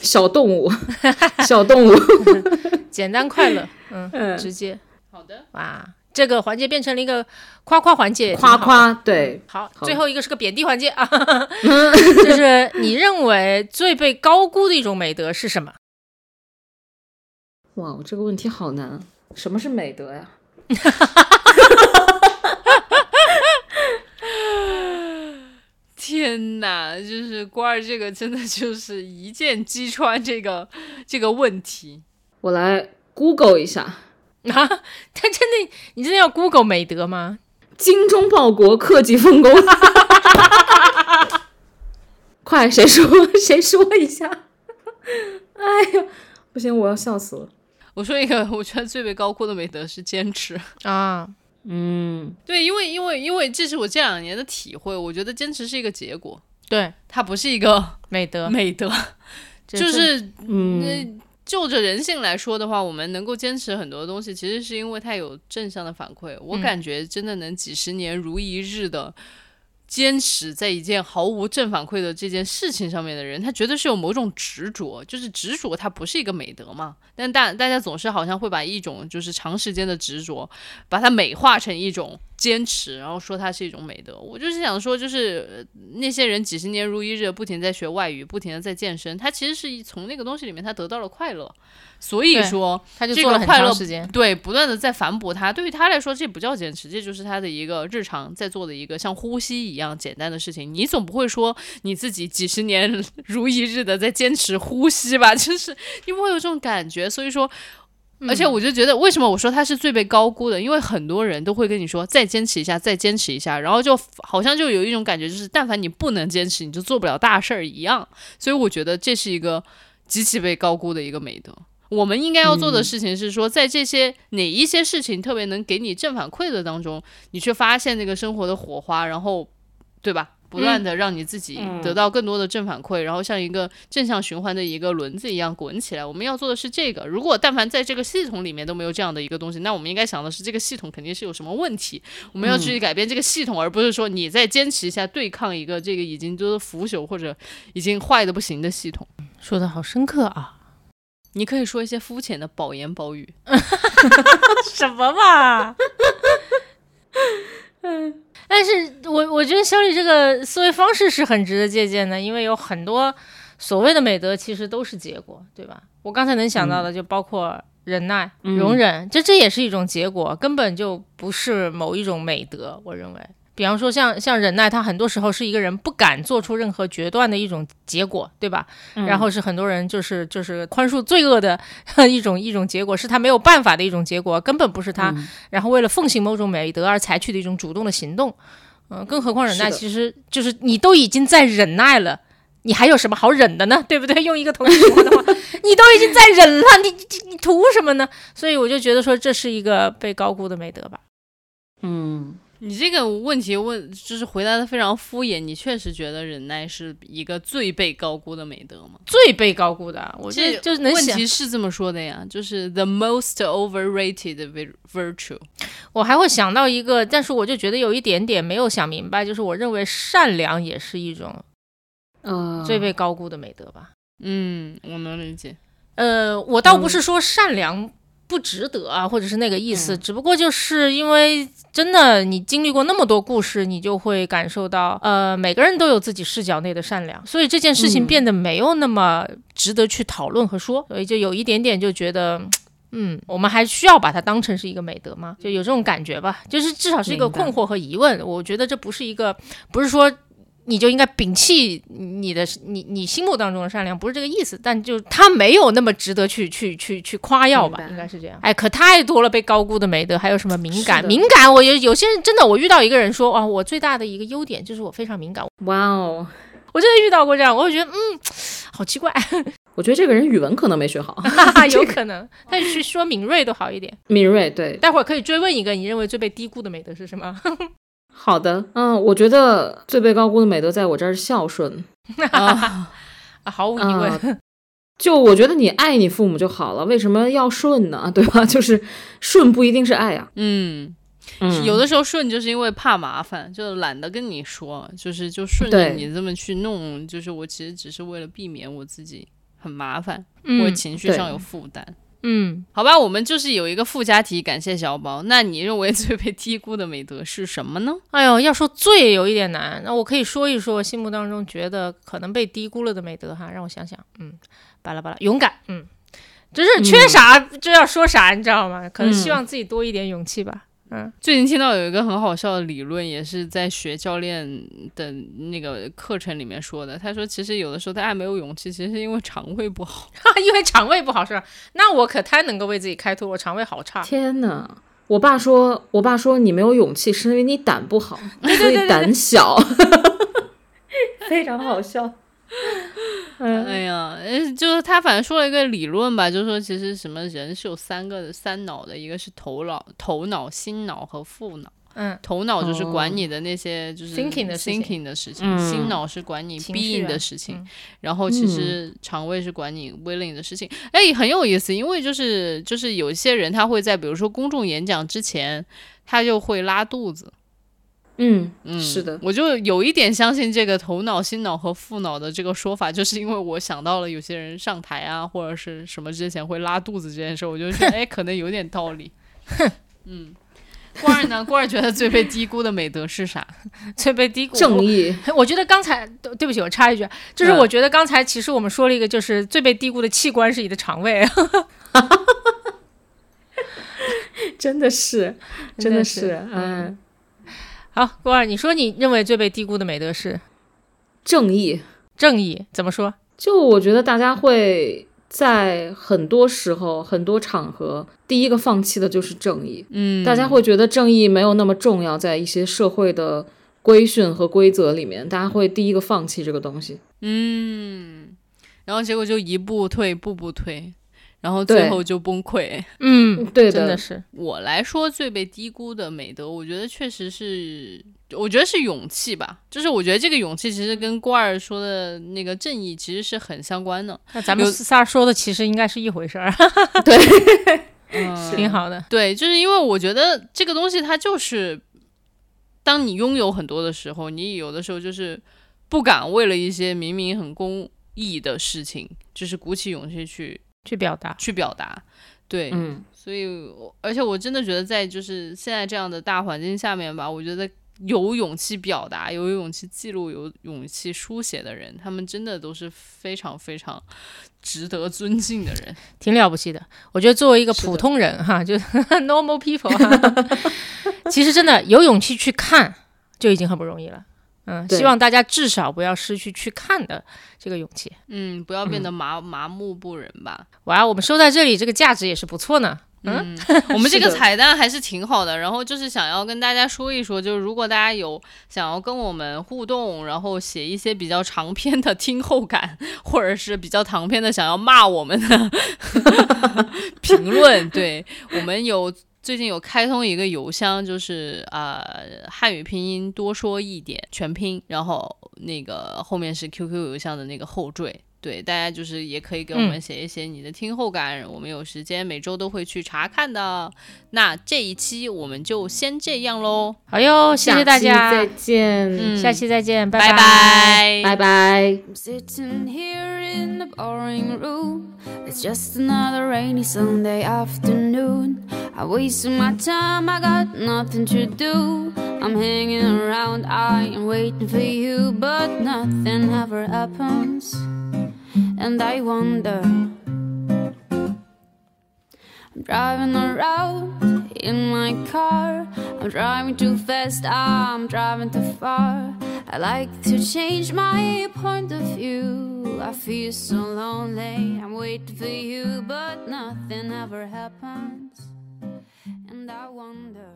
[SPEAKER 3] 小动物，小动物，
[SPEAKER 2] 简单快乐，嗯，
[SPEAKER 3] 嗯
[SPEAKER 2] 直接
[SPEAKER 1] 好的，
[SPEAKER 2] 哇，这个环节变成了一个夸夸环节，
[SPEAKER 3] 夸。夸，对，
[SPEAKER 2] 好，
[SPEAKER 3] 好
[SPEAKER 2] 最后一个是个贬低环节啊，就是你认为最被高估的一种美德是什么？
[SPEAKER 3] 哇，我这个问题好难啊。什么是美德呀？
[SPEAKER 1] 天哪，就是官儿这个真的就是一剑击穿这个这个问题。
[SPEAKER 3] 我来 Google 一下，
[SPEAKER 2] 啊，他真的，你真的要 Google 美德吗？
[SPEAKER 3] 精忠报国，克己奉公。快，谁说？谁说一下？哎呀，不行，我要笑死了。
[SPEAKER 1] 我说一个，我觉得最为高估的美德是坚持。
[SPEAKER 2] 啊，
[SPEAKER 3] 嗯，
[SPEAKER 1] 对，因为因为因为这是我这两年的体会，我觉得坚持是一个结果，
[SPEAKER 2] 对，
[SPEAKER 1] 它不是一个
[SPEAKER 2] 美德
[SPEAKER 1] 美德，就是
[SPEAKER 3] 嗯，
[SPEAKER 1] 呃，就着人性来说的话，我们能够坚持很多东西，其实是因为它有正向的反馈。我
[SPEAKER 2] 嗯。
[SPEAKER 1] 感觉真的能几十年如一日的坚持在一件毫无正反馈的这件事情上面的人，他绝对是有某种执着。就是执着，它不是一个美德嘛？但大大家总是好像会把一种就是长时间的执着，把它美化成一种坚持，然后说它是一种美德。我就是想说，就是呃那些人几十年如一日，不停地在学外语，不停的在健身，他其实是从那个东西里面他得到了快乐。所以说，
[SPEAKER 2] 他就做了
[SPEAKER 1] 快乐
[SPEAKER 2] 长时间。
[SPEAKER 1] 对，不断的在反哺他。对于他来说，这不叫坚持，这就是他的一个日常在做的一个像呼吸一样简单的事情。你总不会说你自己几十年如一日的在坚持呼吸吧？就是你不会有这种感觉。所以说，而且我就觉得，为什么我说他是最被高估的？因为很多人都会跟你说再坚持一下，再坚持一下，然后就好像就有一种感觉，就是但凡你不能坚持，你就做不了大事儿一样。所以我觉得这是一个极其被高估的一个美德。我们应该要做的事情是说，在这些哪一些事情特别能给你正反馈的当中，你去发现那个生活的火花，然后，对吧？不断的让你自己
[SPEAKER 3] 嗯
[SPEAKER 1] 得到更多的正反馈，然后像一个正向循环的一个轮子一样滚起来。我们要做的是这个。如果但凡在这个系统里面都没有这样的一个东西，那我们应该想的是这个系统肯定是有什么问题，我们要去改变这个系统，而不是说你在坚持一下对抗一个这个已经就是腐朽或者已经坏的不行的系统。
[SPEAKER 2] 说的好深刻啊！
[SPEAKER 1] 你可以说一些肤浅的保言保语。
[SPEAKER 2] 什么嘛？但是我我觉得小李这个思维方式是很值得借鉴的，因为有很多所谓的美德其实都是结果，对吧？我刚才能想到的就包括忍耐、
[SPEAKER 3] 嗯
[SPEAKER 2] 容忍，这这也是一种结果，根本就不是某一种美德。我认为，比方说像像忍耐，它很多时候是一个人不敢做出任何决断的一种结果，对吧？然后是很多人就是就是宽恕罪恶的 一种一种结果，是他没有办法的一种结果，根本不是他，
[SPEAKER 3] 嗯
[SPEAKER 2] 然后为了奉行某种美德而采取的一种主动的行动。嗯、更何况忍耐，其实就是你都已经在忍耐了。你还有什么好忍的呢？对不对？用一个同义词的话，你都已经在忍了，你你你图什么呢？所以我就觉得说，这是一个被高估的美德吧。
[SPEAKER 3] 嗯，
[SPEAKER 1] 你这个问题问就是回答的非常敷衍，你确实觉得忍耐是一个最被高估的美德吗？
[SPEAKER 2] 最被高估的，我觉
[SPEAKER 1] 这
[SPEAKER 2] 就是能
[SPEAKER 1] 问题是这么说的呀，就是 the most overrated vir- virtue。
[SPEAKER 2] 我还会想到一个，但是我就觉得有一点点没有想明白，就是我认为善良也是一种
[SPEAKER 3] 嗯，
[SPEAKER 2] 最被高估的美德吧。
[SPEAKER 1] 嗯，我能理解。
[SPEAKER 2] 呃，我倒不是说善良不值得啊，或者是那个意思，只不过就是因为真的你经历过那么多故事，你就会感受到，呃，每个人都有自己视角内的善良，所以这件事情
[SPEAKER 3] 嗯
[SPEAKER 2] 变得没有那么值得去讨论和说，所以就有一点点就觉得。嗯，我们还需要把它当成是一个美德吗？就有这种感觉吧，就是至少是一个困惑和疑问。我觉得这不是一个，不是说你就应该摒弃你的你你心目当中的善良，不是这个意思。但就他没有那么值得去去去去夸耀吧应该是这样。哎，可太多了，被高估的美德，还有什么敏感？敏感，我有有些人真的，我遇到一个人说，啊，我最大的一个优点就是我非常敏感。
[SPEAKER 3] 哇哦，
[SPEAKER 2] 我真的遇到过这样，我会觉得嗯，好奇怪，
[SPEAKER 3] 我觉得这个人语文可能没学好，
[SPEAKER 2] 有可能，但是说敏锐都好一点。
[SPEAKER 3] 敏锐，对，
[SPEAKER 2] 待会儿可以追问一个，你认为最被低估的美德是什么？
[SPEAKER 3] 好的，嗯，我觉得最被高估的美德在我这儿是孝顺。
[SPEAKER 1] 啊，
[SPEAKER 2] 啊，毫无疑问，
[SPEAKER 3] 啊就我觉得你爱你父母就好了，为什么要顺呢？对吧？就是顺不一定是爱啊。
[SPEAKER 1] 嗯，
[SPEAKER 3] 嗯，
[SPEAKER 1] 有的时候顺就是因为怕麻烦，就懒得跟你说，就是就顺着你这么去弄，就是我其实只是为了避免我自己很麻烦，或者
[SPEAKER 2] 嗯
[SPEAKER 3] 对
[SPEAKER 1] 情绪上有负担。
[SPEAKER 2] 嗯，
[SPEAKER 1] 好吧，我们就是有一个附加题，感谢小宝。那你认为最被低估的美德是什么呢？
[SPEAKER 2] 哎呦，要说最有一点难，那我可以说一说我心目当中觉得可能被低估了的美德哈，让我想想，嗯，巴拉巴拉，勇敢，嗯，就是缺啥就要说啥，你知道吗？可能希望自己多一点勇气吧。嗯，
[SPEAKER 1] 最近听到有一个很好笑的理论，也是在学教练的那个课程里面说的。他说，其实有的时候大家没有勇气，其实是因为肠胃不好。
[SPEAKER 2] 因为肠胃不好是吧？那我可太能够为自己开脱，我肠胃好差。
[SPEAKER 3] 天呐，我爸说，我爸说你没有勇气是因为你胆不好，所以胆小，非常好笑。嗯，
[SPEAKER 1] 哎呀，呃就是他反正说了一个理论吧，就是说其实什么人是有三个三脑的，一个是头脑、头脑、心脑和腹脑。
[SPEAKER 2] 嗯
[SPEAKER 1] 头脑就是管
[SPEAKER 3] 哦
[SPEAKER 1] 你的那些就是
[SPEAKER 2] Thinking 的事情
[SPEAKER 1] thinking 的事情，
[SPEAKER 3] 嗯
[SPEAKER 1] 心脑是管你 being
[SPEAKER 2] 啊
[SPEAKER 1] 的事情，
[SPEAKER 2] 嗯
[SPEAKER 1] 然后其实肠胃是管你 willing 的事情。哎，很有意思，因为就是就是有一些人他会在比如说公众演讲之前，他就会拉肚子。
[SPEAKER 3] 嗯，
[SPEAKER 1] 嗯，
[SPEAKER 3] 是的，
[SPEAKER 1] 我就有一点相信这个头脑、心脑和腹脑的这个说法，就是因为我想到了有些人上台啊或者是什么之前会拉肚子这件事，我就觉得哎，可能有点道理。嗯，罐儿呢？罐儿觉得最被低估的美德是啥？
[SPEAKER 2] 最被低估。
[SPEAKER 3] 正义，
[SPEAKER 2] 我觉得刚才对对不起，我插一句，就是
[SPEAKER 3] 嗯
[SPEAKER 2] 我觉得刚才其实我们说了一个，就是最被低估的器官是你的肠胃，
[SPEAKER 3] 真的是，真
[SPEAKER 2] 真的是
[SPEAKER 3] 的是，嗯，
[SPEAKER 2] 好，郭二，你说你认为最被低估的美德是
[SPEAKER 3] 正义。
[SPEAKER 2] 正义？怎么说？
[SPEAKER 3] 就我觉得大家会在很多时候、很多场合，第一个放弃的就是正义。
[SPEAKER 1] 嗯，
[SPEAKER 3] 大家会觉得正义没有那么重要，在一些社会的规训和规则里面，大家会第一个放弃这个东西。
[SPEAKER 1] 嗯，然后结果就一步退，步步退，然后最后就崩溃。
[SPEAKER 2] 嗯，
[SPEAKER 3] 对的
[SPEAKER 2] 真的是，
[SPEAKER 1] 我来说最被低估的美德，我觉得确实是，我觉得是勇气吧。就是我觉得这个勇气其实跟郭二说的那个正义其实是很相关的。
[SPEAKER 2] 那咱们仨说的其实应该是一回事儿，
[SPEAKER 1] 嗯，
[SPEAKER 2] 挺好的。
[SPEAKER 1] 对，就是因为我觉得这个东西它就是，当你拥有很多的时候，你有的时候就是不敢为了一些明明很公益的事情，就是鼓起勇气去
[SPEAKER 2] 去表达，
[SPEAKER 1] 去表达。对，
[SPEAKER 3] 嗯，
[SPEAKER 1] 所以我而且我真的觉得在就是现在这样的大环境下面吧，我觉得有勇气表达、有勇气记录、有勇气书写的人，他们真的都是非常非常值得尊敬的人。
[SPEAKER 2] 挺了不起的。我觉得作为一个普通人哈，就是 normal people，哈 其实真的有勇气去看就已经很不容易了。嗯，希望大家至少不要失去去看的这个勇气。
[SPEAKER 1] 嗯，不要变得麻、麻木不仁吧。
[SPEAKER 2] 哇，我们收在这里，这个价值也是不错呢。
[SPEAKER 1] 嗯，我们这个彩蛋还是挺好的。然后就是想要跟大家说一说，就是如果大家有想要跟我们互动，然后写一些比较长篇的听后感，或者是比较长篇的想要骂我们的 评论，对我们有。最近有开通一个邮箱，就是啊汉语拼音多说一点全拼，然后那个后面是 QQ 邮箱的那个后缀，对，大家就是也可以给我们
[SPEAKER 2] 嗯。
[SPEAKER 1] 写一写你的听后感，我们有时间每周都会去查看的。那这一期我们就先这样喽，
[SPEAKER 2] 好哟，谢谢大
[SPEAKER 3] 家再，见，
[SPEAKER 1] 嗯
[SPEAKER 2] 下期再见，
[SPEAKER 1] 拜
[SPEAKER 2] 拜
[SPEAKER 1] 拜，
[SPEAKER 3] 拜。拜。
[SPEAKER 4] I'm And I wonder. I'm driving around in my car. I'm driving too fast, I'm driving too far. I like to change my point of view. I feel so lonely. I'm waiting for you, but nothing ever happens. And I wonder.